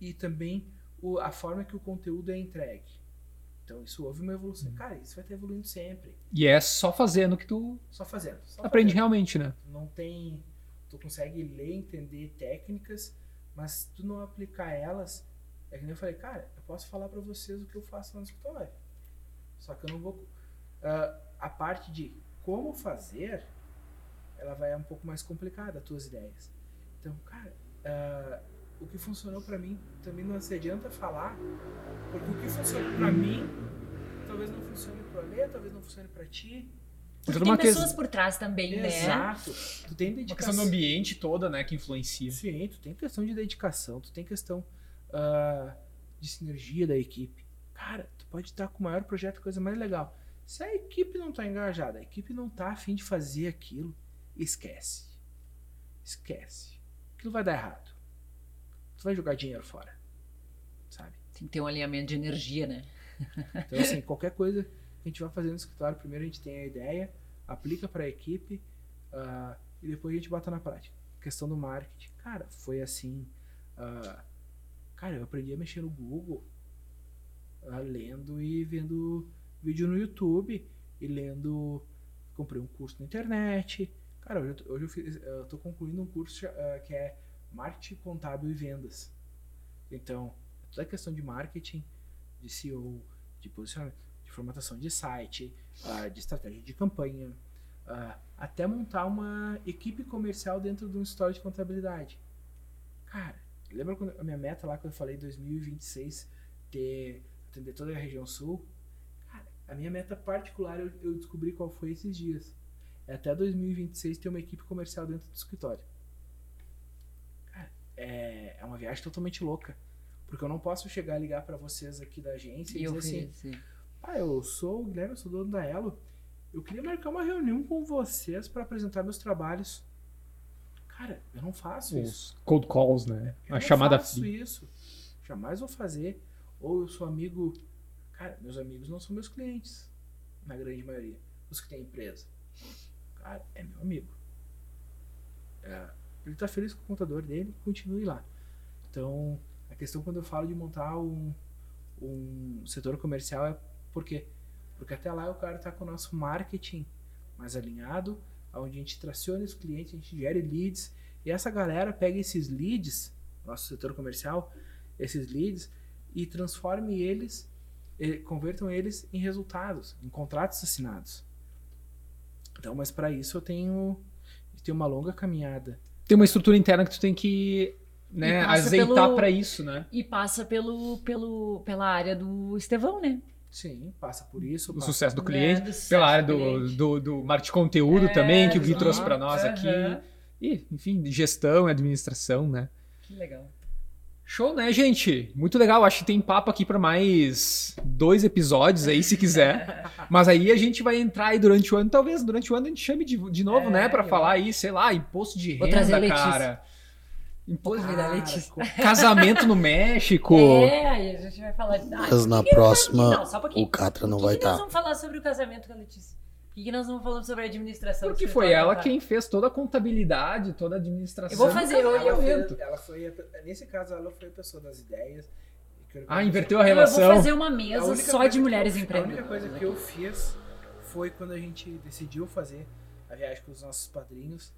e também o- a forma que o conteúdo é entregue. Então isso houve uma evolução. Cara, isso vai estar evoluindo sempre.
E é só fazendo que tu
Só fazendo. Só
aprende
fazendo.
realmente, né?
Não tem. Tu consegue ler, entender técnicas, mas tu não aplicar elas. É que nem eu falei, cara, eu posso falar pra vocês o que eu faço lá no escritório. Só que eu não vou. Ah, a parte de como fazer, ela vai um pouco mais complicada, as tuas ideias. Então, cara, ah, o que funcionou pra mim também não se adianta falar, porque o que funcionou pra mim talvez não funcione pro Alê, talvez não funcione pra ti.
Tudo
Tem
uma
pessoas
ques-
por trás também, né?
Exato. Tu tem
Uma
dedicação.
questão do ambiente toda, né, que influencia.
Sim, tu tem questão de dedicação, tu tem questão ah, de sinergia da equipe. Cara, tu pode estar com o maior projeto, coisa mais legal. Se a equipe não tá engajada, a equipe não tá afim de fazer aquilo, esquece. Esquece. Aquilo vai dar errado. Tu vai jogar dinheiro fora. Sabe?
Tem que ter um alinhamento de energia, né? [LAUGHS]
Então, assim, qualquer coisa que a gente vai fazer no escritório, primeiro a gente tem a ideia, aplica para a equipe ah, e depois a gente bota na prática. Questão do marketing. Cara, foi assim. ah, cara, eu aprendi a mexer no Google, ah, lendo e vendo vídeo no YouTube e lendo. Comprei um curso na internet. Cara, hoje eu, hoje eu, tô concluindo um curso ah, que é Marketing Contábil e Vendas. Então, toda a questão de marketing, de SEO, de posicionamento, de formatação de site, ah, de estratégia de campanha, ah, até montar uma equipe comercial dentro de um história de contabilidade. Cara, lembra quando a minha meta lá que eu falei 2026 ter atender toda a região sul? A minha meta particular eu, eu descobri qual foi esses dias. É até 2026 ter uma equipe comercial dentro do escritório. Cara, é, é uma viagem totalmente louca. Porque eu não posso chegar e ligar pra vocês aqui da agência e,
E eu
dizer assim: ah, eu sou o Guilherme, eu sou dono da Elo. Eu queria marcar uma reunião com vocês para apresentar meus trabalhos. Cara, eu não faço isso.
Os cold calls, né?
Eu
A
não
chamada
faço
fria.
isso. Jamais vou fazer. Ou eu sou amigo. Cara, meus amigos não são meus clientes. Na grande maioria. Os que têm empresa. Cara, é meu amigo. É, ele tá feliz com o contador dele, continue lá. Então, a questão quando eu falo de montar um, um setor comercial é por quê? Porque até lá o cara tá com o nosso marketing mais alinhado, onde a gente traciona os clientes, a gente gere leads, e essa galera pega esses leads, nosso setor comercial, esses leads, e transforme eles, convertam eles em resultados, em contratos assinados. Então, mas para isso eu tenho, eu tenho uma longa caminhada.
Tem uma estrutura interna que tu tem que né, azeitar pra isso, né?
E passa pelo, pelo, pela área do Estevão, né?
Sim, passa por isso.
O
passa
sucesso do
É,
cliente,
do sucesso
pela área
do
do,
cliente.
do, do marketing de conteúdo
É,
também, que o Gui
exato.
trouxe pra nós aqui. E, enfim, de gestão e administração, né?
Que legal.
Show, né, gente? Muito legal. Acho que tem papo aqui pra mais dois episódios aí, se quiser. [LAUGHS] Mas aí a gente vai entrar aí durante o ano. Talvez durante o ano a gente chame de, de novo,
É,
né? Pra
eu
falar aí, sei lá, imposto de
Vou trazer a
renda, cara. Imposto
a Letícia.
Casamento no [LAUGHS] México.
É, aí a gente vai falar de. Ah,
Mas na próxima,
Não, só um
o Catra não
que
vai
nós
estar.
vamos falar sobre o casamento com a Letícia? Por que, que nós não falamos sobre a administração?
Porque foi
escritório
ela quem fez toda a contabilidade, toda a administração.
Eu vou fazer, eu- eu-
casamento.
Ela foi, nesse caso, ela foi a pessoa das ideias. e
Ah, inverteu a
Eu
relação.
vou fazer uma mesa só de mulheres
eu- A única
empreendedoras.
coisa que eu fiz foi quando a gente decidiu fazer a viagem com os nossos padrinhos.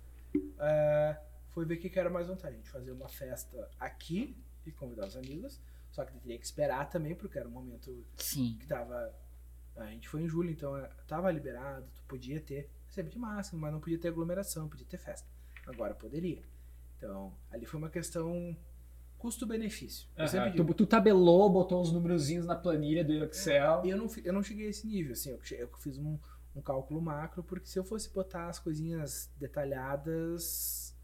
ah, foi ver o que que era mais vontade. A gente fazer uma festa aqui e convidar os amigos. Só que teria que esperar também, porque era um momento
Sim.
que tava. A gente foi em julho, então eh, tava liberado, tu podia ter, sempre de máximo, mas não podia ter aglomeração, podia ter festa. Agora poderia. Então, ali foi uma questão custo-benefício. Digo,
tu, tu tabelou, botou os númerozinhos na planilha do Excel.
eu não, eu não cheguei a esse nível, assim, eu, eu fiz um, um cálculo macro, porque se eu fosse botar as coisinhas detalhadas.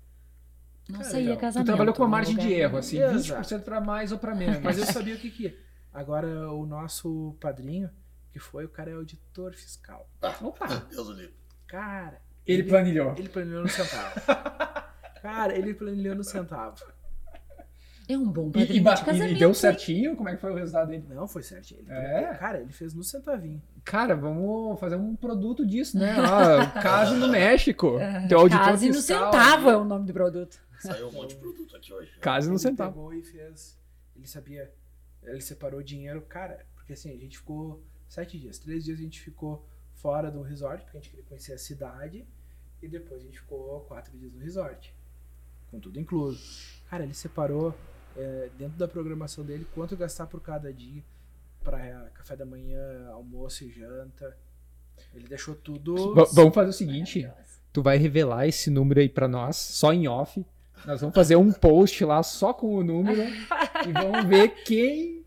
Não
Cara,
saía
Tu
casamento.
trabalhou com uma
no
margem de erro, assim,
Exato.
20% pra mais ou pra menos.
Mas eu sabia o que que ia. Agora, o nosso padrinho, que foi, o cara é auditor fiscal.
Opa!
Deus o livre.
Cara,
Ele planilhou.
ele planilhou no centavo. [LAUGHS] Cara, ele planilhou no centavo.
É um bom
E,
padrinho
e, e
casamento.
deu certinho? Como é que foi o resultado dele?
Não, foi certinho. Ele,
É?
Cara, ele fez no centavinho.
Cara, vamos fazer um produto disso, né? [LAUGHS] Case no México. Teu auditor
Case no centavo
aí.
é o nome do produto.
Saiu um monte de produto aqui hoje.
Case no
ele
centavo.
pegou e fez. Ele sabia. Ele separou dinheiro, cara. Porque assim, a gente ficou sete dias. Três dias a gente ficou fora do resort, porque a gente queria conhecer a cidade. E depois a gente ficou quatro dias no resort. Com tudo incluso. Cara, ele separou é, dentro da programação dele quanto gastar por cada dia. Pra café da manhã, almoço e janta. Ele deixou tudo.
V- vamos fazer o seguinte: tu vai revelar esse número aí pra nós, só em off. Nós vamos fazer um post lá só com o número [LAUGHS] e vamos ver quem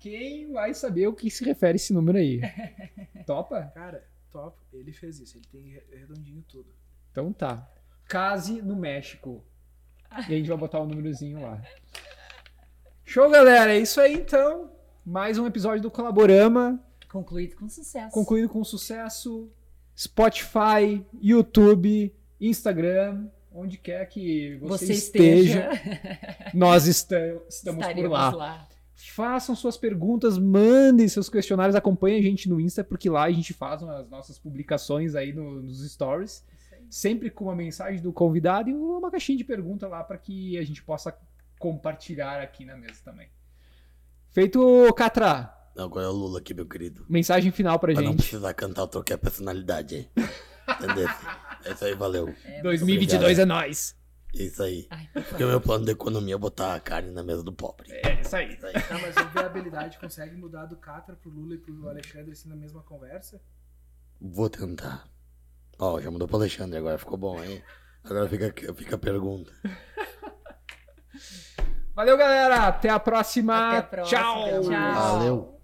quem vai saber o que se refere esse número aí. [LAUGHS] Topa?
Cara, top. Ele fez isso. Ele tem re- redondinho tudo.
Então tá. Case no México. E a gente vai botar o númerozinho lá. Show, galera. É isso aí então. Mais um episódio do Colaborama.
Concluído com sucesso.
Concluído com sucesso. Spotify, YouTube, Instagram, onde quer que você,
Você
esteja,
esteja.
nós esta- estamos por
Estaremos
lá.
lá.
Façam suas perguntas, mandem seus questionários, acompanhem a gente no Insta, porque lá a gente faz as nossas publicações aí no- nos stories, sempre com uma mensagem do convidado e uma caixinha de pergunta lá para que a gente possa compartilhar aqui na mesa também. Feito, Catra,
Agora é o Lula aqui, meu querido.
mensagem final pra
Pra não
gente.
precisar cantar, eu troquei a personalidade aí. Entendeu? [LAUGHS] É isso aí, valeu.
2022 é nós.
É isso aí.
Ai,
Porque o meu plano de economia é botar a carne na mesa do pobre.
É isso aí.
Isso aí.
Ah, mas a viabilidade consegue mudar do Catra pro Lula e pro Alexandre assim na mesma conversa?
Vou tentar. Ó, já mudou pro Alexandre agora, ficou bom, hein? Agora fica, fica a pergunta.
Valeu, galera. Até a próxima.
Até a próxima.
Tchau.
Tchau.
Valeu.